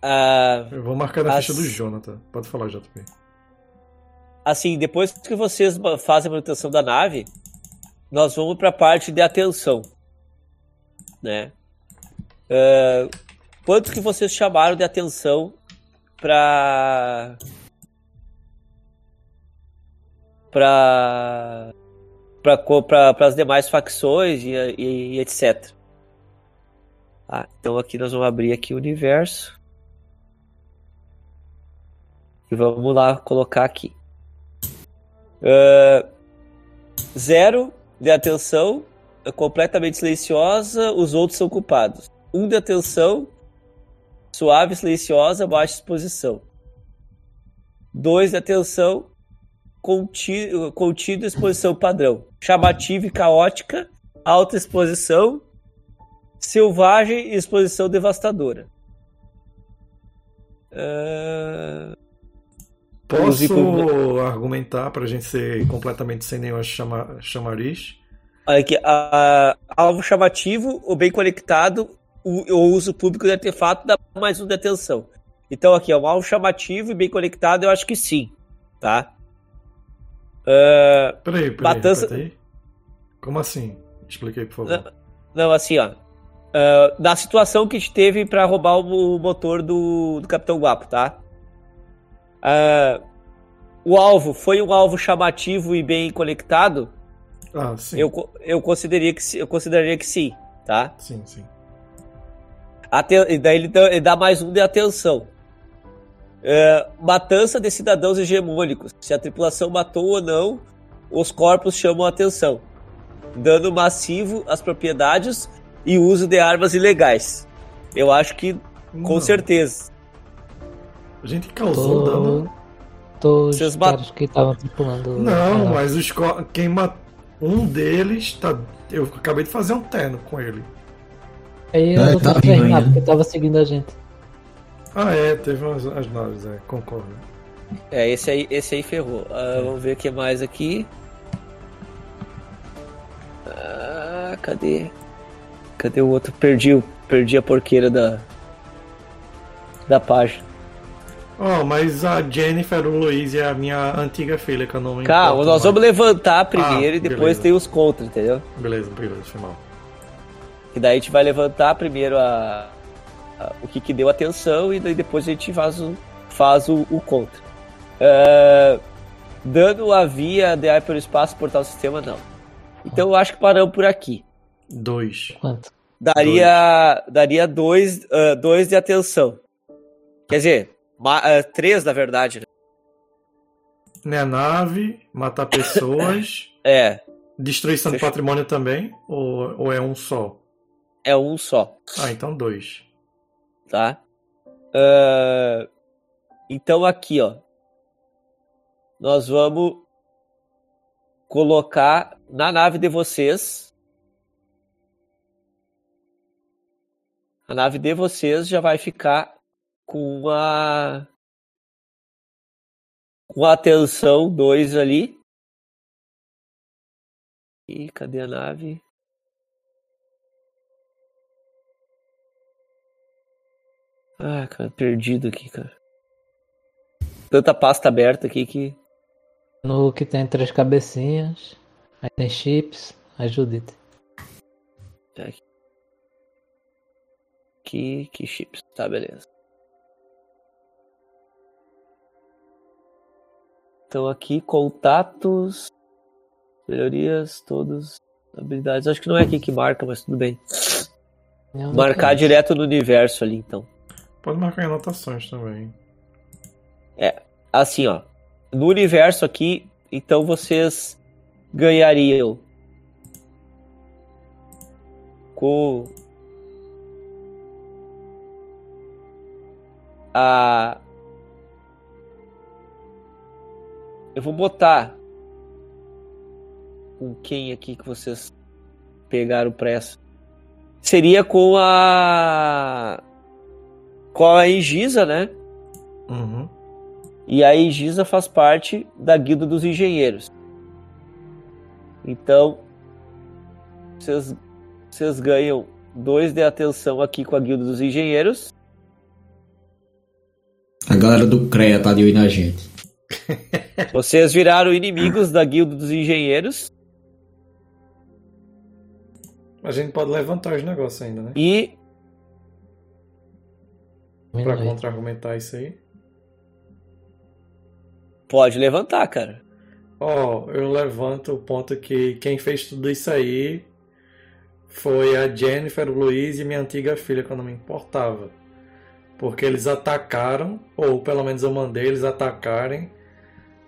Speaker 5: Ah,
Speaker 1: Eu vou marcar na
Speaker 5: As-
Speaker 1: ficha do Jonathan. Pode falar, JP.
Speaker 5: Assim, depois que vocês fazem a manutenção da nave, nós vamos para a parte de atenção, né? Ah, quanto que vocês chamaram de atenção para para para as demais facções e, e- e etc. Ah, então aqui nós vamos abrir aqui o universo e vamos lá colocar aqui. Ah, zero de atenção, é completamente silenciosa, os outros são culpados. Um de atenção, suave, silenciosa, baixa exposição. Dois de atenção, contido, contido exposição padrão. Chamativa e caótica, alta exposição, selvagem e exposição devastadora. Ah,
Speaker 1: Posso argumentar pra gente ser completamente sem nenhum chama, chamariz?
Speaker 5: Aqui, a- alvo chamativo, o bem conectado, o, o uso público de artefato dá mais um de atenção. Então aqui, ó, um alvo chamativo e bem conectado, eu acho que sim, tá? Ah,
Speaker 1: Peraí, peraí, repete aí. Como assim? Expliquei, por favor.
Speaker 5: não, assim, ó. ah, na situação que a gente teve pra roubar o motor do, do Capitão Guapo, tá? Ah, o alvo foi um alvo chamativo e bem conectado,
Speaker 1: Ah, sim.
Speaker 5: eu, eu, consideraria que, sim- eu consideraria que sim, tá?
Speaker 1: Sim, sim.
Speaker 5: Aten- e daí ele dá, ele dá mais um de atenção. É, matança de cidadãos hegemônicos. Se a tripulação matou ou não, os corpos chamam a atenção. Dano massivo às propriedades e uso de armas ilegais. Eu acho que com
Speaker 1: Não.
Speaker 5: certeza.
Speaker 1: A gente causou
Speaker 4: Tô...
Speaker 1: dano.
Speaker 4: Todos
Speaker 5: Vocês
Speaker 4: os
Speaker 5: bat-
Speaker 4: caras que estavam tripulando.
Speaker 1: Não, mas os co- quem ma- um deles tá. Eu acabei de fazer um terno com ele.
Speaker 4: Aí
Speaker 2: É,
Speaker 4: os
Speaker 2: tá
Speaker 4: outros
Speaker 2: vindo
Speaker 4: três
Speaker 2: ainda.
Speaker 4: naves que tava seguindo a gente.
Speaker 1: Ah, é, teve umas as naves, é, concordo.
Speaker 5: É, esse aí, esse aí ferrou. Ah, vamos ver o que mais aqui. Ah, cadê? Cadê o outro? Perdi, o- perdi a porqueira da da página.
Speaker 1: Oh, mas a Jennifer, o Luiz é a minha antiga filha, que eu não me
Speaker 5: Calma, nós
Speaker 1: mais.
Speaker 5: vamos levantar primeiro
Speaker 1: Ah,
Speaker 5: e depois
Speaker 1: beleza.
Speaker 5: tem os contra, entendeu?
Speaker 1: Beleza, beleza, foi mal.
Speaker 5: E daí a gente vai levantar primeiro a, a- o que, que deu atenção e daí depois a gente faz o, faz o, o contra. Ah, dano a via de hiperespaço portal sistema, não. Então eu acho que paramos por aqui.
Speaker 1: Dois.
Speaker 4: Quanto?
Speaker 5: Daria daria dois, ah, dois de atenção. Quer dizer, ma- ah, três na verdade. Né?
Speaker 1: Né, nave, matar pessoas, *laughs*
Speaker 5: É,
Speaker 1: destruição de patrimônio também, ou, ou é um só?
Speaker 5: é um só.
Speaker 1: Ah, então dois.
Speaker 5: tá? Ah, então aqui, ó, nós vamos colocar na nave de vocês. A nave de vocês já vai ficar com uma com a atenção 2 ali. E cadê a nave? Ah, cara, perdido aqui, cara. Tanta pasta aberta aqui que.
Speaker 4: No que tem três cabecinhas. Aí tem chips. Aí Judith.
Speaker 5: Que, que chips. Tá, beleza. Então aqui, contatos, melhorias, todos, habilidades. Acho que não é aqui que marca, mas tudo bem.
Speaker 4: Eu não
Speaker 5: Marcar
Speaker 4: conheço.
Speaker 5: direto no universo ali, então.
Speaker 1: Pode marcar em anotações também.
Speaker 5: Assim, ó. No universo aqui, então vocês ganhariam com a eu vou botar com quem aqui que vocês pegaram pressa seria com a com a Engisa, né?
Speaker 1: Uhum.
Speaker 5: E a Engisa faz parte da Guilda dos Engenheiros. Então, vocês, vocês ganham dois de atenção aqui com a Guilda dos Engenheiros.
Speaker 2: A galera do CREA tá de olho na gente. *laughs*
Speaker 5: Vocês viraram inimigos da Guilda dos Engenheiros.
Speaker 1: A gente pode levantar os negócios ainda, né?
Speaker 5: E
Speaker 1: Pra contra-argumentar isso aí.
Speaker 5: pode levantar, cara.
Speaker 1: Ó, eu levanto o ponto que quem fez tudo isso aí foi a Jennifer, o Luiz e minha antiga filha, quando me importava. Porque eles atacaram, ou pelo menos eu mandei eles atacarem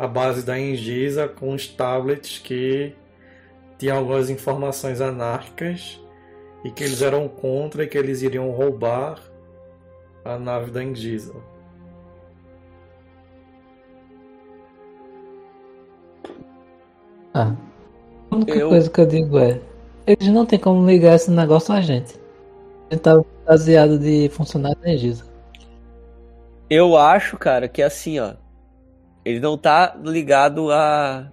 Speaker 1: a base da Engisa com os tablets que tinham algumas informações anárquicas e que eles eram contra e que eles iriam roubar a nave da Engisa.
Speaker 4: Ah. A única
Speaker 5: Eu-
Speaker 4: coisa que eu digo é: eles não tem como ligar esse negócio a gente. A gente tá baseado de funcionário da Engisa.
Speaker 5: Eu acho, cara, que assim, ó. Ele não tá ligado a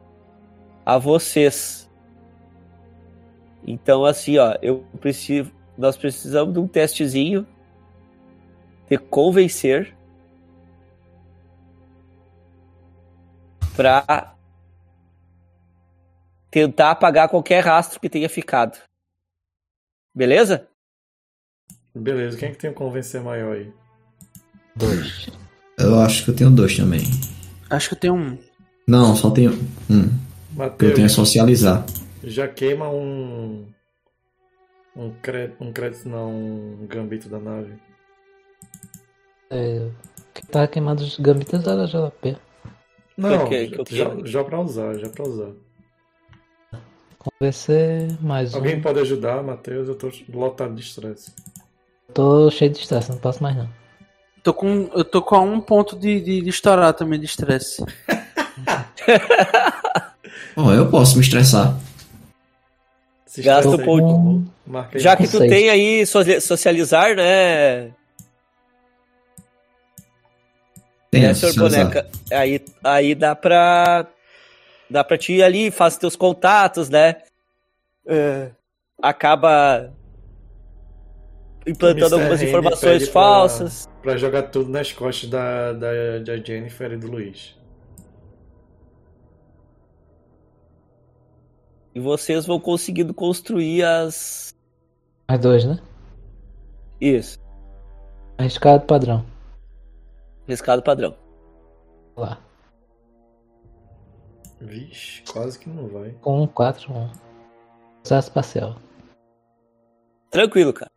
Speaker 5: a vocês. Então, assim, ó, eu preciso, nós precisamos de um testezinho de convencer pra tentar apagar qualquer rastro que tenha ficado. Beleza?
Speaker 1: Beleza, quem é que tem um convencer maior aí?
Speaker 4: Dois.
Speaker 2: Eu acho que eu tenho dois também.
Speaker 3: Acho que eu tenho um.
Speaker 2: Não, só tenho um. Que eu tenho é socializar.
Speaker 1: já queima um. Um crédito, um crédito não, um gambito da nave.
Speaker 4: É, quem tava queimando os gambitas era JP.
Speaker 1: Não,
Speaker 5: Ok, que eu
Speaker 1: já,
Speaker 5: queimo.
Speaker 1: já pra usar, já pra usar.
Speaker 4: Convencer mais um.
Speaker 1: Alguém pode ajudar, Matheus? Eu tô lotado de estresse.
Speaker 4: Tô cheio de estresse, não posso mais não.
Speaker 3: Tô com, eu tô com um ponto de, de, de estourar também de estresse. *laughs*
Speaker 2: Bom, eu posso me estressar.
Speaker 1: Se
Speaker 5: Gasta um pouco. Já que tu tem aí socia- socializar, né?
Speaker 2: Tem
Speaker 5: É,
Speaker 2: a
Speaker 5: senhor boneca. Aí, aí dá pra. Dá pra ti ir ali, faz teus contatos, né? É, acaba implantando
Speaker 1: Mr.
Speaker 5: algumas
Speaker 1: Handy
Speaker 5: informações
Speaker 1: pra-
Speaker 5: falsas.
Speaker 1: Pra jogar tudo nas costas da, da, da Jennifer e do Luiz.
Speaker 5: E vocês vão conseguindo construir as.
Speaker 4: Mais dois, né?
Speaker 5: Isso.
Speaker 4: Arriscado padrão.
Speaker 5: Riscado padrão.
Speaker 4: Lá.
Speaker 1: Vixe, quase que não vai.
Speaker 4: Com um, quatro, um. Usar espacial.
Speaker 5: Tranquilo, cara.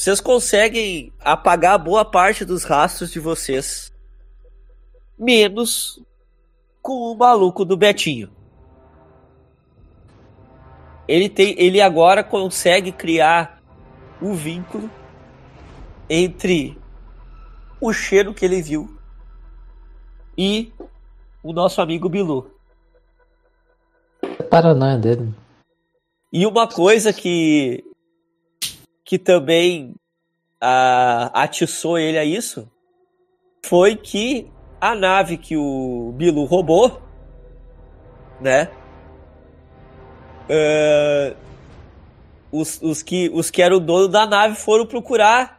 Speaker 5: Vocês conseguem apagar boa parte dos rastros de vocês. Menos com o maluco do Betinho. Ele tem, ele agora consegue criar um vínculo entre o cheiro que ele viu e o nosso amigo Bilu.
Speaker 4: É paranoia dele.
Speaker 5: E uma coisa que que também ah, atiçou ele a isso foi que a nave que o Bilu roubou, né? ah, os, os, que, os que eram o dono da nave foram procurar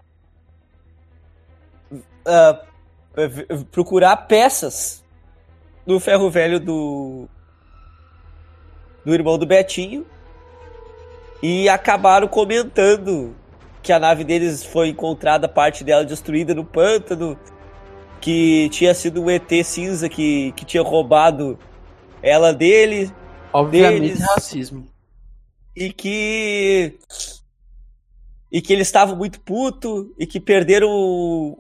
Speaker 5: v- procurar peças no ferro velho do do irmão do Betinho e acabaram comentando que a nave deles foi encontrada, parte dela destruída no pântano, que tinha sido um ET cinza que, que tinha roubado ela dele
Speaker 3: Obviamente,
Speaker 5: Deles-
Speaker 3: racismo.
Speaker 5: e que e que eles estavam muito puto e que perderam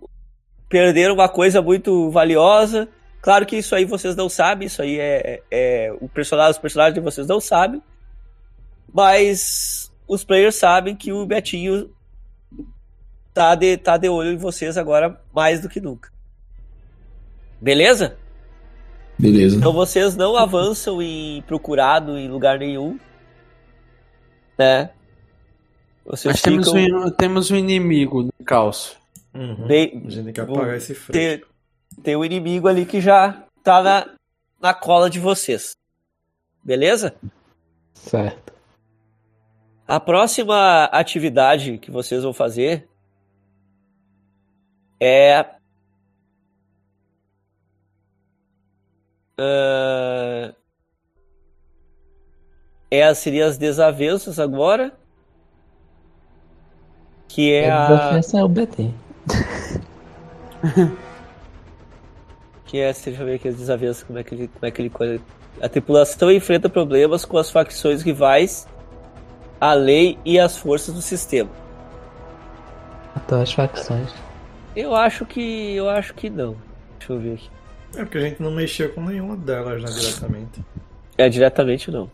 Speaker 5: perderam uma coisa muito valiosa. Claro que isso aí vocês não sabem, isso aí é, é o personagem, os personagens de vocês não sabem. Mas os players sabem que o Betinho tá de, tá de olho em vocês agora mais do que nunca. Beleza?
Speaker 2: Beleza.
Speaker 5: Então vocês não avançam em procurado em lugar nenhum. Né? Vocês
Speaker 3: Mas temos
Speaker 5: ficam...
Speaker 3: um, temos um inimigo no caos.
Speaker 1: Uhum.
Speaker 5: Bem,
Speaker 1: A gente tem que apagar esse fresco.
Speaker 5: tem, tem um inimigo ali que já tá na, na cola de vocês. Beleza?
Speaker 4: Certo.
Speaker 5: A próxima atividade que vocês vão fazer é. ah, é seria as desavenças agora. Que é
Speaker 4: A
Speaker 5: a.
Speaker 4: desafiança é o BT. *laughs*
Speaker 5: Que é, deixa eu ver aqui as desavenças, como é que ele. Como é que ele coisa- a tripulação enfrenta problemas com as facções rivais, a lei e as forças do sistema.
Speaker 4: Matou as facções.
Speaker 5: Eu acho que. Eu acho que não. Deixa eu ver aqui.
Speaker 1: É porque a gente não mexia com nenhuma delas, né, diretamente.
Speaker 5: É, diretamente não.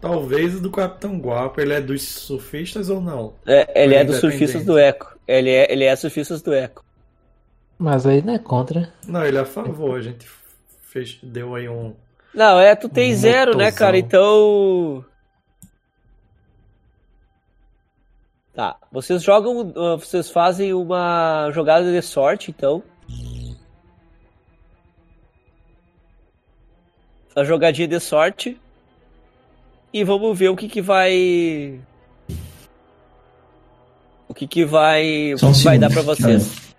Speaker 1: Talvez o do Capitão Guapo, ele é dos surfistas ou não?
Speaker 5: É, ele é
Speaker 1: é
Speaker 5: dos surfistas do Eco. Ele é, ele é surfistas do Eco.
Speaker 4: Mas aí não é contra.
Speaker 1: Não, ele é a favor, a gente fez, deu aí um...
Speaker 5: Não, é, tu tem zero, né,
Speaker 1: Motozão.
Speaker 5: cara? Então. Tá. Vocês jogam. uh, Vocês fazem uma jogada de sorte, então. A jogadinha de sorte. E vamos ver o que que vai. O que que vai. O
Speaker 2: Só um
Speaker 5: vai dar
Speaker 2: segundo,
Speaker 5: pra vocês.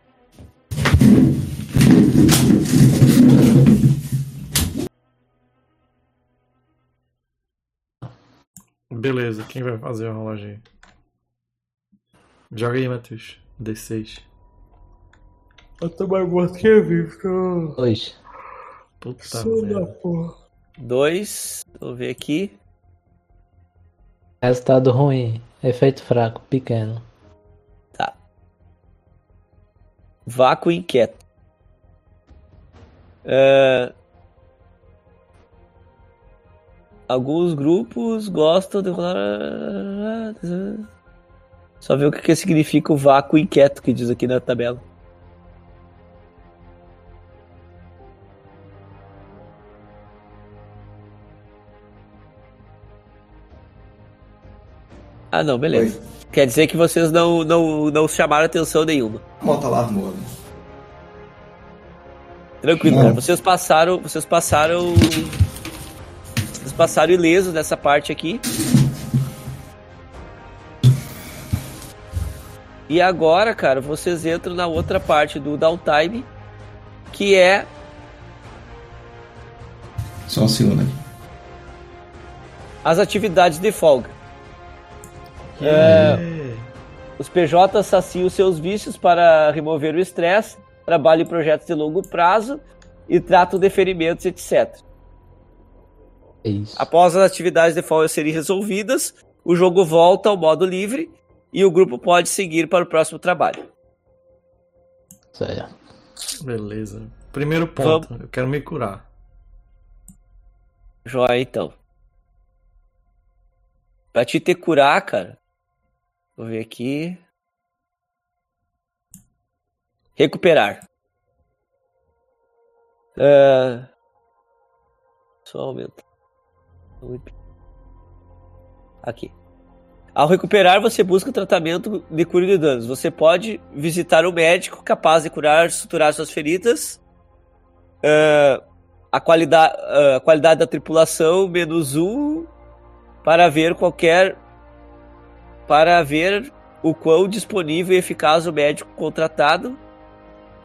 Speaker 1: Beleza, quem vai fazer a rolagem? Joga aí, Matheus. D6. Eu tô mais morto que vivo.
Speaker 4: Dois.
Speaker 1: Puta merda.
Speaker 5: Tá Dois. Vou ver aqui.
Speaker 4: Resultado ruim. Efeito fraco, pequeno.
Speaker 5: Vácuo inquieto. É, Alguns grupos gostam de rolar. Só ver o que que significa o vácuo inquieto que diz aqui na tabela. Ah, não, beleza. Quer dizer que vocês não, não, não chamaram atenção nenhuma.
Speaker 2: Bota lá, amor.
Speaker 5: Tranquilo,
Speaker 2: Não.
Speaker 5: cara. Vocês passaram. Vocês passaram. Vocês passaram ilesos nessa parte aqui. E agora, cara, vocês entram na outra parte do downtime, que é
Speaker 2: Só um segundo aqui.
Speaker 5: as atividades de folga.
Speaker 1: É.
Speaker 5: Os PJs saciam seus vícios para remover o estresse, trabalham em projetos de longo prazo e tratam de ferimentos, etc.
Speaker 4: É isso.
Speaker 5: Após as atividades de folga serem resolvidas, o jogo volta ao modo livre e o grupo pode seguir para o próximo trabalho.
Speaker 4: Certo.
Speaker 1: Beleza. Primeiro ponto, eu quero me curar.
Speaker 5: Joia, então. Pra te ter curar, cara. Vou ver aqui. Recuperar. É... Só aumenta. Aqui. Ao recuperar, você busca tratamento de cura de danos. Você pode visitar um médico capaz de curar, suturar suas feridas. É, a qualidade, a qualidade da tripulação menos um para ver qualquer para ver o quão disponível e eficaz o médico contratado.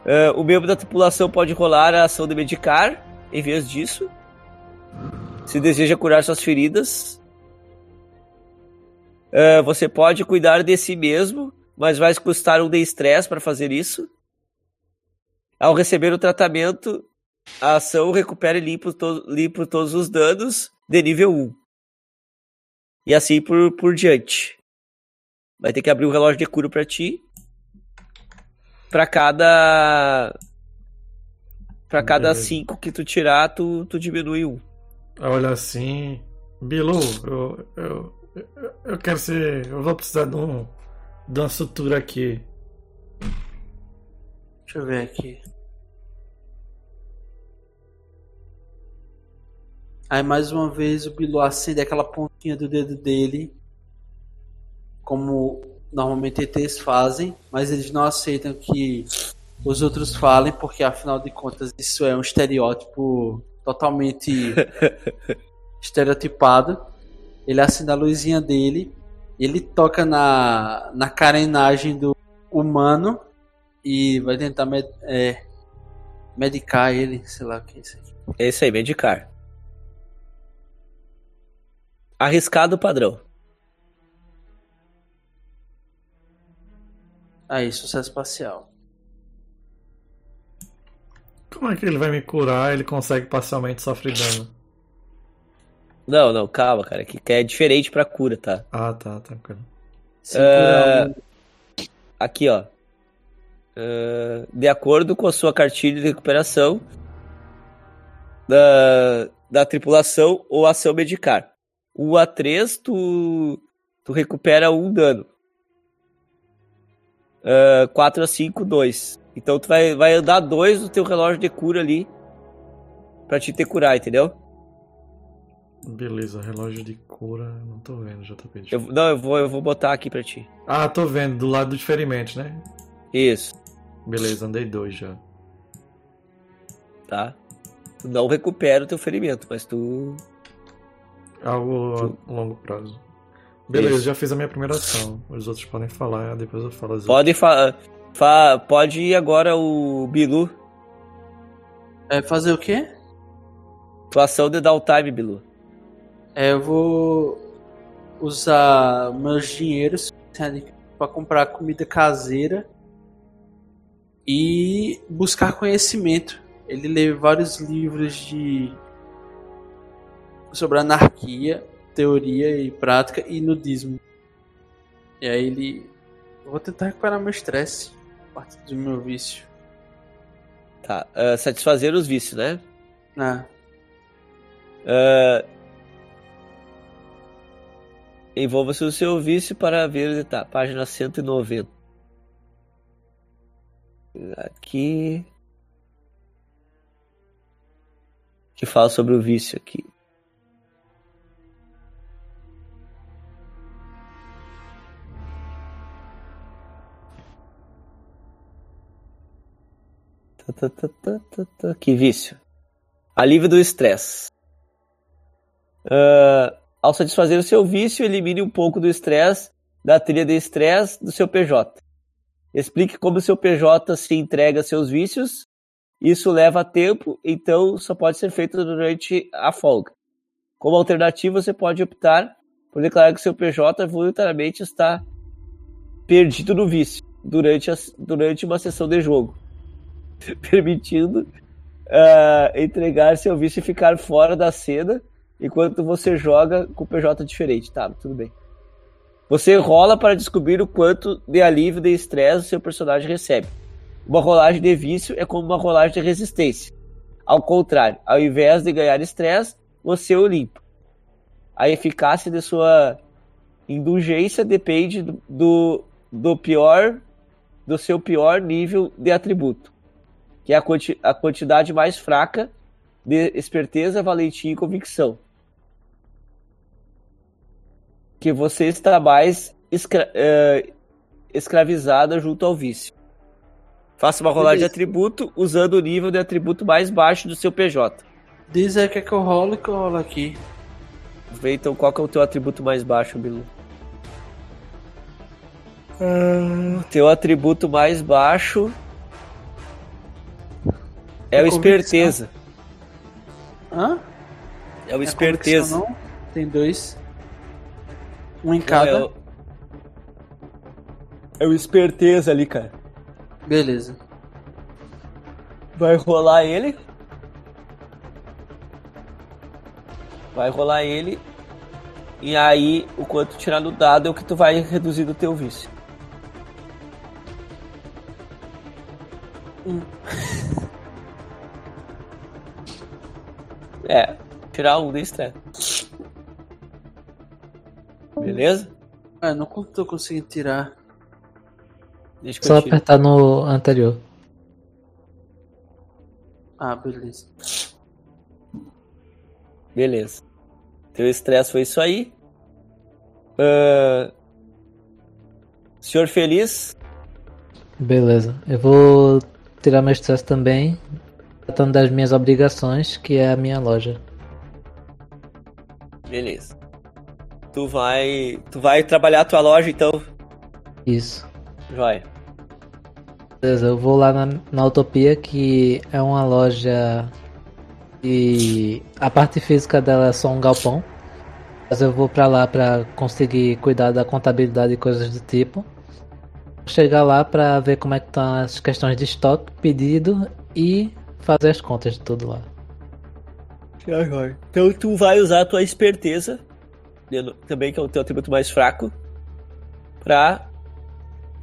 Speaker 5: É, o membro da tripulação pode rolar a ação de medicar em vez disso. Se deseja curar suas feridas, É, você pode cuidar de si mesmo, mas vai custar um de estresse para fazer isso. Ao receber o tratamento, a ação recupera e limpa, to limpa todos os danos de nível 1. E assim por, por diante. Vai ter que abrir um relógio de cura pra ti. Pra cada. Pra cada
Speaker 1: Beleza.
Speaker 5: 5 que tu tirar, tu, tu diminui um.
Speaker 1: Olha assim. Bilu, eu, eu, eu, eu quero ser. Eu vou precisar de, um, de uma sutura aqui.
Speaker 3: Deixa eu ver aqui. Aí mais uma vez o Bilu acende aquela pontinha do dedo dele como normalmente ETs fazem, mas eles não aceitam que os outros falem, porque afinal de contas isso é um estereótipo totalmente *laughs* estereotipado. Ele acende a luzinha dele, ele toca na, na carenagem do humano e vai tentar med, é, medicar ele, sei lá o que é isso aqui.
Speaker 5: É isso aí, medicar. Arriscado padrão.
Speaker 3: Aí, sucesso espacial.
Speaker 1: Como é que ele vai me curar? Ele consegue parcialmente sofrer dano.
Speaker 5: Não, não, calma, cara. Que é diferente pra cura, tá?
Speaker 1: Ah, tá, tranquilo.
Speaker 5: Ah, aqui, ó. Ah, de acordo com a sua cartilha de recuperação da, da tripulação ou ação medicar. O A3, tu, tu recupera um dano. Uh, 4 a 5, 2. Então tu vai, vai andar dois do teu relógio de cura ali pra te ter curar, entendeu?
Speaker 1: Beleza, relógio de cura. Não tô vendo, JP.
Speaker 5: Eu, não, eu vou, eu vou botar aqui pra ti.
Speaker 1: Ah, tô vendo, do lado dos ferimentos, né?
Speaker 5: Isso,
Speaker 1: Beleza, andei dois já.
Speaker 5: tá? Tu não recupera o teu ferimento, mas tu.
Speaker 1: Algo a longo prazo. Beleza,
Speaker 5: Isso.
Speaker 1: já fiz a minha primeira ação. Os outros podem falar, depois eu falo as outras.
Speaker 5: Pode, fa fa pode ir agora o Bilu.
Speaker 3: É fazer o quê?
Speaker 5: Tua ação de downtime, Bilu.
Speaker 3: É, eu vou usar meus dinheiros para comprar comida caseira e buscar conhecimento. Ele lê vários livros de sobre anarquia, teoria e prática e nudismo. E aí ele eu vou tentar recuperar meu estresse, parte do meu vício.
Speaker 5: Tá. ah, satisfazer os vícios, né?
Speaker 3: Ah,
Speaker 5: Ah, Envolva-se o seu vício para ver, tá, página 190. Aqui. Que fala sobre o vício aqui. Tá, tá, tá. Que vício. Alívio do estresse. Ah, ao satisfazer o seu vício, elimine um pouco do estresse da trilha de estresse do seu PJ. Explique como seu PJ se entrega a seus vícios. Isso leva tempo, então só pode ser feito durante a folga. Como alternativa, você pode optar por declarar que seu PJ voluntariamente está perdido no vício durante, as- durante uma sessão de jogo, *laughs* permitindo ah, entregar seu vício e ficar fora da cena enquanto você joga com PJ diferente. Tá, tudo bem. Você rola para descobrir o quanto de alívio de estresse o seu personagem recebe. Uma rolagem de vício é como uma rolagem de resistência. Ao contrário, ao invés de ganhar estresse, você o limpa. A eficácia de sua indulgência depende do, do, pior do seu pior nível de atributo, que é a, quanti, a quantidade mais fraca de esperteza, valentia e convicção. Que você está mais escra eh, escravizada junto ao vício. Faça uma rolagem de atributo usando o nível de atributo mais baixo do seu PJ.
Speaker 3: diz aí o que é que eu rolo e que eu rolo aqui.
Speaker 5: Vê então qual que é o teu atributo mais baixo, Bilu. O teu atributo mais baixo é o
Speaker 3: É convicção.
Speaker 5: esperteza.
Speaker 3: Hã?
Speaker 5: É o
Speaker 3: É
Speaker 5: esperteza.
Speaker 3: Tem dois. Um em cada.
Speaker 5: É o... é o esperteza ali, cara.
Speaker 3: Beleza.
Speaker 5: Vai rolar ele. Vai rolar ele. E aí, o quanto tirar no dado é o que tu vai reduzir do teu vício.
Speaker 3: Um.
Speaker 5: É, tirar um estresse. Beleza?
Speaker 3: Ah, não tô conseguindo tirar.
Speaker 5: Deixa
Speaker 4: Só apertar no anterior.
Speaker 3: Ah, beleza.
Speaker 5: Beleza. Teu estresse foi isso aí. Ahn, Senhor Feliz,
Speaker 4: Beleza. Eu vou tirar meu estresse também, tratando das minhas obrigações, que é a minha loja.
Speaker 5: beleza. Tu vai, tu vai trabalhar a tua loja então,
Speaker 4: Isso.
Speaker 5: vai.
Speaker 4: Beleza, eu vou lá na, na Utopia, que é uma loja e a parte física dela é só um galpão. Mas eu vou pra lá pra conseguir cuidar da contabilidade e coisas do tipo. Chegar lá pra ver como é que estão as questões de estoque, pedido e fazer as contas de tudo lá.
Speaker 5: Então tu vai usar a tua esperteza, também que é o teu atributo mais fraco, pra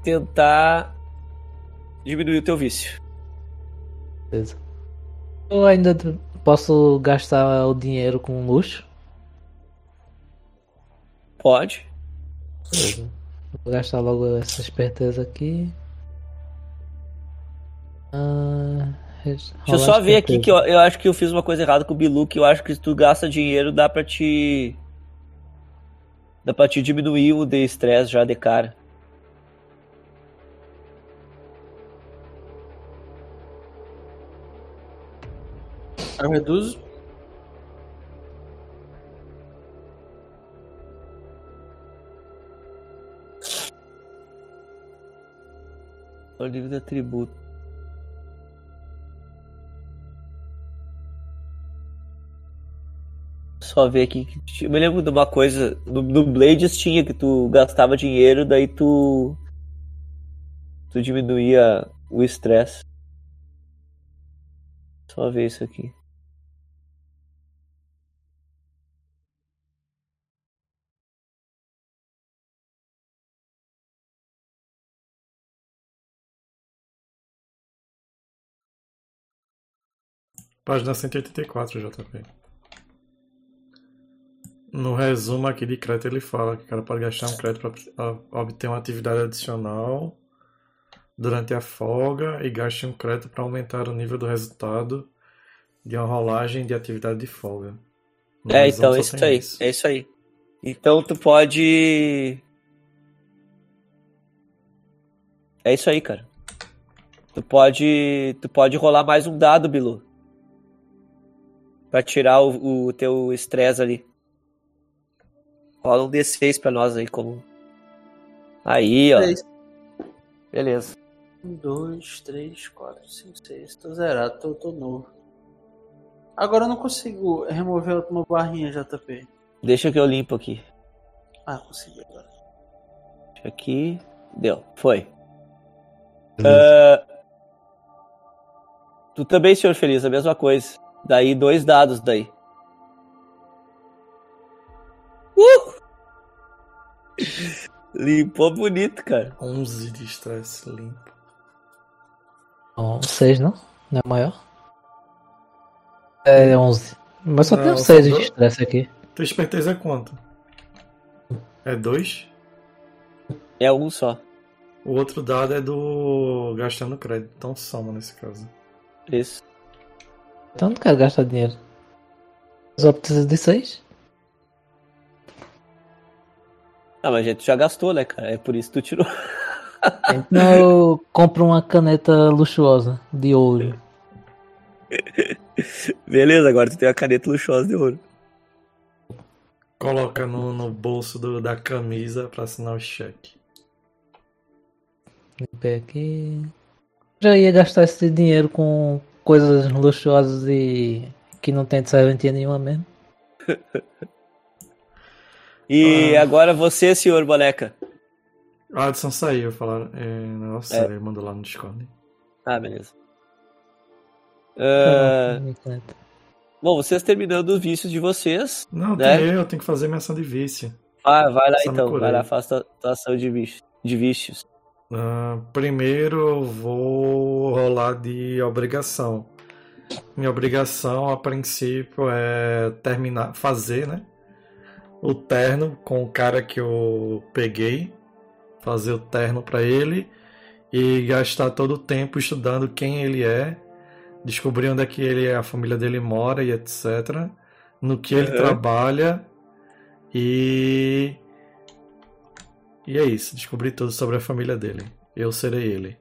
Speaker 5: tentar diminuir o teu vício.
Speaker 4: Beleza. Eu ainda posso gastar o dinheiro com luxo.
Speaker 5: Pode.
Speaker 4: Beleza. Vou gastar logo essa esperteza aqui. Ah,
Speaker 5: Deixa eu só ver aqui que eu, eu acho que eu fiz uma coisa errada com o Bilu, que eu acho que se tu gasta dinheiro dá pra te. Dá pra te diminuir o de estresse já de cara.
Speaker 3: Eu reduzo.
Speaker 5: O livro de atributo. Só ver aqui eu me lembro de uma coisa. No, no Blades tinha que tu gastava dinheiro, daí tu. Tu diminuía o estresse. Só ver isso aqui.
Speaker 1: Página 184, JP. No resumo aqui de crédito, ele fala que o cara pode gastar um crédito para obter uma atividade adicional durante a folga e gaste um crédito para aumentar o nível do resultado de uma rolagem de atividade de folga. No
Speaker 5: É, então é isso aí. É isso aí. Então tu pode. É isso aí, cara. Tu pode. Tu pode rolar mais um dado, Bilu. Pra tirar o, o teu estresse ali. Rola um D6 pra nós aí, como. Aí, ó.
Speaker 3: Três.
Speaker 5: Beleza.
Speaker 3: Um, dois, três, quatro, cinco, seis. Tô zerado, tô, tô novo. Agora eu não consigo remover a última barrinha, JP.
Speaker 5: Deixa que eu limpo aqui.
Speaker 3: Ah, consegui agora.
Speaker 5: Deixa aqui. Deu. Foi. Ah, tu também, senhor Feliz, a mesma coisa. Daí, dois dados daí. Uh! Limpou bonito, cara.
Speaker 1: 11 de estresse limpo.
Speaker 4: Bom, 6 não? Não é maior? É 11. Mas só
Speaker 1: Não,
Speaker 4: tem
Speaker 1: são
Speaker 4: 6 de
Speaker 1: dois.
Speaker 4: estresse aqui.
Speaker 1: Tua esperteza é quanto? É 2?
Speaker 5: É um só.
Speaker 1: O outro dado é do gastando crédito, então soma nesse caso.
Speaker 5: Isso.
Speaker 4: Então não quero gastar dinheiro. Só preciso de 6.
Speaker 5: Ah, mas a gente já gastou, né, cara? É por isso que tu tirou. *laughs*
Speaker 4: Então eu compro uma caneta luxuosa de ouro. *laughs*
Speaker 5: Beleza, agora tu tem a caneta luxuosa de ouro.
Speaker 1: Coloca no, no bolso do- da camisa pra assinar o cheque.
Speaker 4: Limpei aqui. Já ia gastar esse dinheiro com coisas luxuosas e que não tem serventia nenhuma mesmo. *laughs*
Speaker 5: E
Speaker 1: Ah.
Speaker 5: agora você, senhor boneca.
Speaker 1: O Adson saiu, falaram. É, negócio
Speaker 5: É.
Speaker 1: ele mandou lá no Discord.
Speaker 5: Ah, beleza. Ah,
Speaker 4: caneta.
Speaker 5: bom, vocês terminando os vícios de vocês.
Speaker 1: Não,
Speaker 5: Né?
Speaker 1: tem eu, eu tenho que fazer minha ação de vício.
Speaker 5: Ah, vai lá
Speaker 1: Só
Speaker 5: então, vai lá, faça tua ação de, vício, de vícios.
Speaker 1: Ah, primeiro eu vou rolar de obrigação. Minha obrigação, a princípio, é terminar, fazer, né? O terno com o cara que eu peguei, fazer o terno pra ele e gastar todo o tempo estudando quem ele é, descobrir onde é que ele a família dele mora e etc. No que ele
Speaker 5: Uhum.
Speaker 1: trabalha e E é isso, descobri tudo sobre a família dele. Eu serei ele.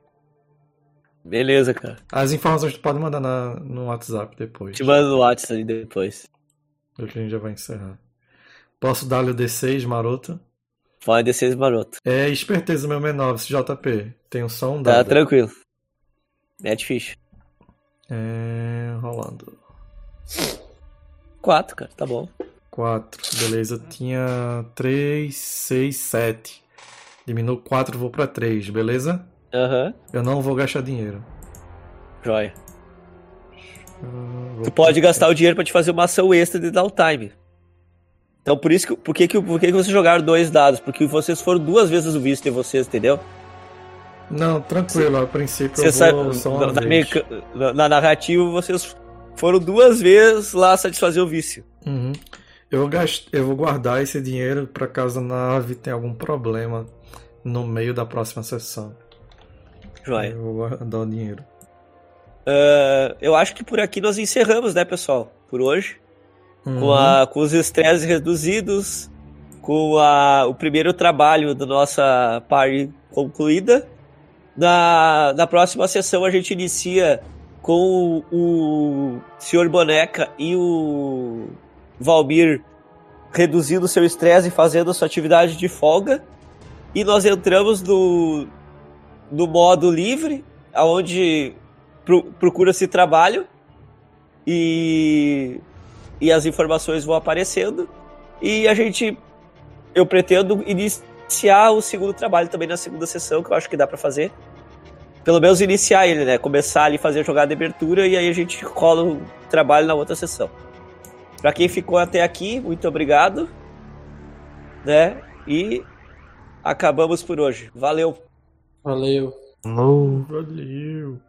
Speaker 5: Beleza, cara.
Speaker 1: As informações tu pode mandar na, no WhatsApp depois.
Speaker 5: Te mando no WhatsApp depois.
Speaker 1: Hoje a gente já vai encerrar. Posso dar-lhe o D6, maroto?
Speaker 5: Pode descer esse maroto.
Speaker 1: É esperteza meu menor, JP. Tem um som
Speaker 5: Tá
Speaker 1: dado.
Speaker 5: tranquilo. É difícil.
Speaker 1: É. rolando.
Speaker 5: Quatro, cara, tá bom.
Speaker 1: 4, beleza. Tinha 3, 6, 7. Diminuo 4, vou pra 3, beleza?
Speaker 5: Aham,
Speaker 1: Eu não vou gastar dinheiro.
Speaker 5: joia. Tu pode gastar o dinheiro pra te fazer uma ação extra de downtime. Então por isso que. Por que, que, por que, que vocês jogaram dois dados? Porque vocês foram duas vezes o visto de vocês, entendeu?
Speaker 1: Não, tranquilo, a princípio
Speaker 5: Você
Speaker 1: eu
Speaker 5: sabe,
Speaker 1: vou uma
Speaker 5: na, meca- na- na narrativa, vocês foram duas vezes lá satisfazer o vício.
Speaker 1: Uhum. Eu, vou gast... eu vou guardar esse dinheiro para caso a nave tenha algum problema no meio da próxima sessão.
Speaker 5: Joia.
Speaker 1: Eu vou guardar o dinheiro.
Speaker 5: Ah, eu acho que por aqui nós encerramos, né, pessoal? Por hoje.
Speaker 1: Uhum.
Speaker 5: Com, a, com os estresses reduzidos, com a, o primeiro trabalho da nossa party concluída. Na, na próxima sessão a gente inicia com o, o Sr. Boneca e o Valmir reduzindo seu estresse e fazendo sua atividade de folga. E nós entramos no, no modo livre, onde pro, procura-se trabalho e, e as informações vão aparecendo. E a gente. Eu pretendo iniciar o segundo trabalho também na segunda sessão, que eu acho que dá pra fazer. Pelo menos iniciar ele, né? Começar ali fazer a jogada de abertura e aí a gente rola o trabalho na outra sessão. Pra quem ficou até aqui, muito obrigado. Né? E acabamos por hoje. Valeu!
Speaker 3: Valeu.
Speaker 1: Valeu.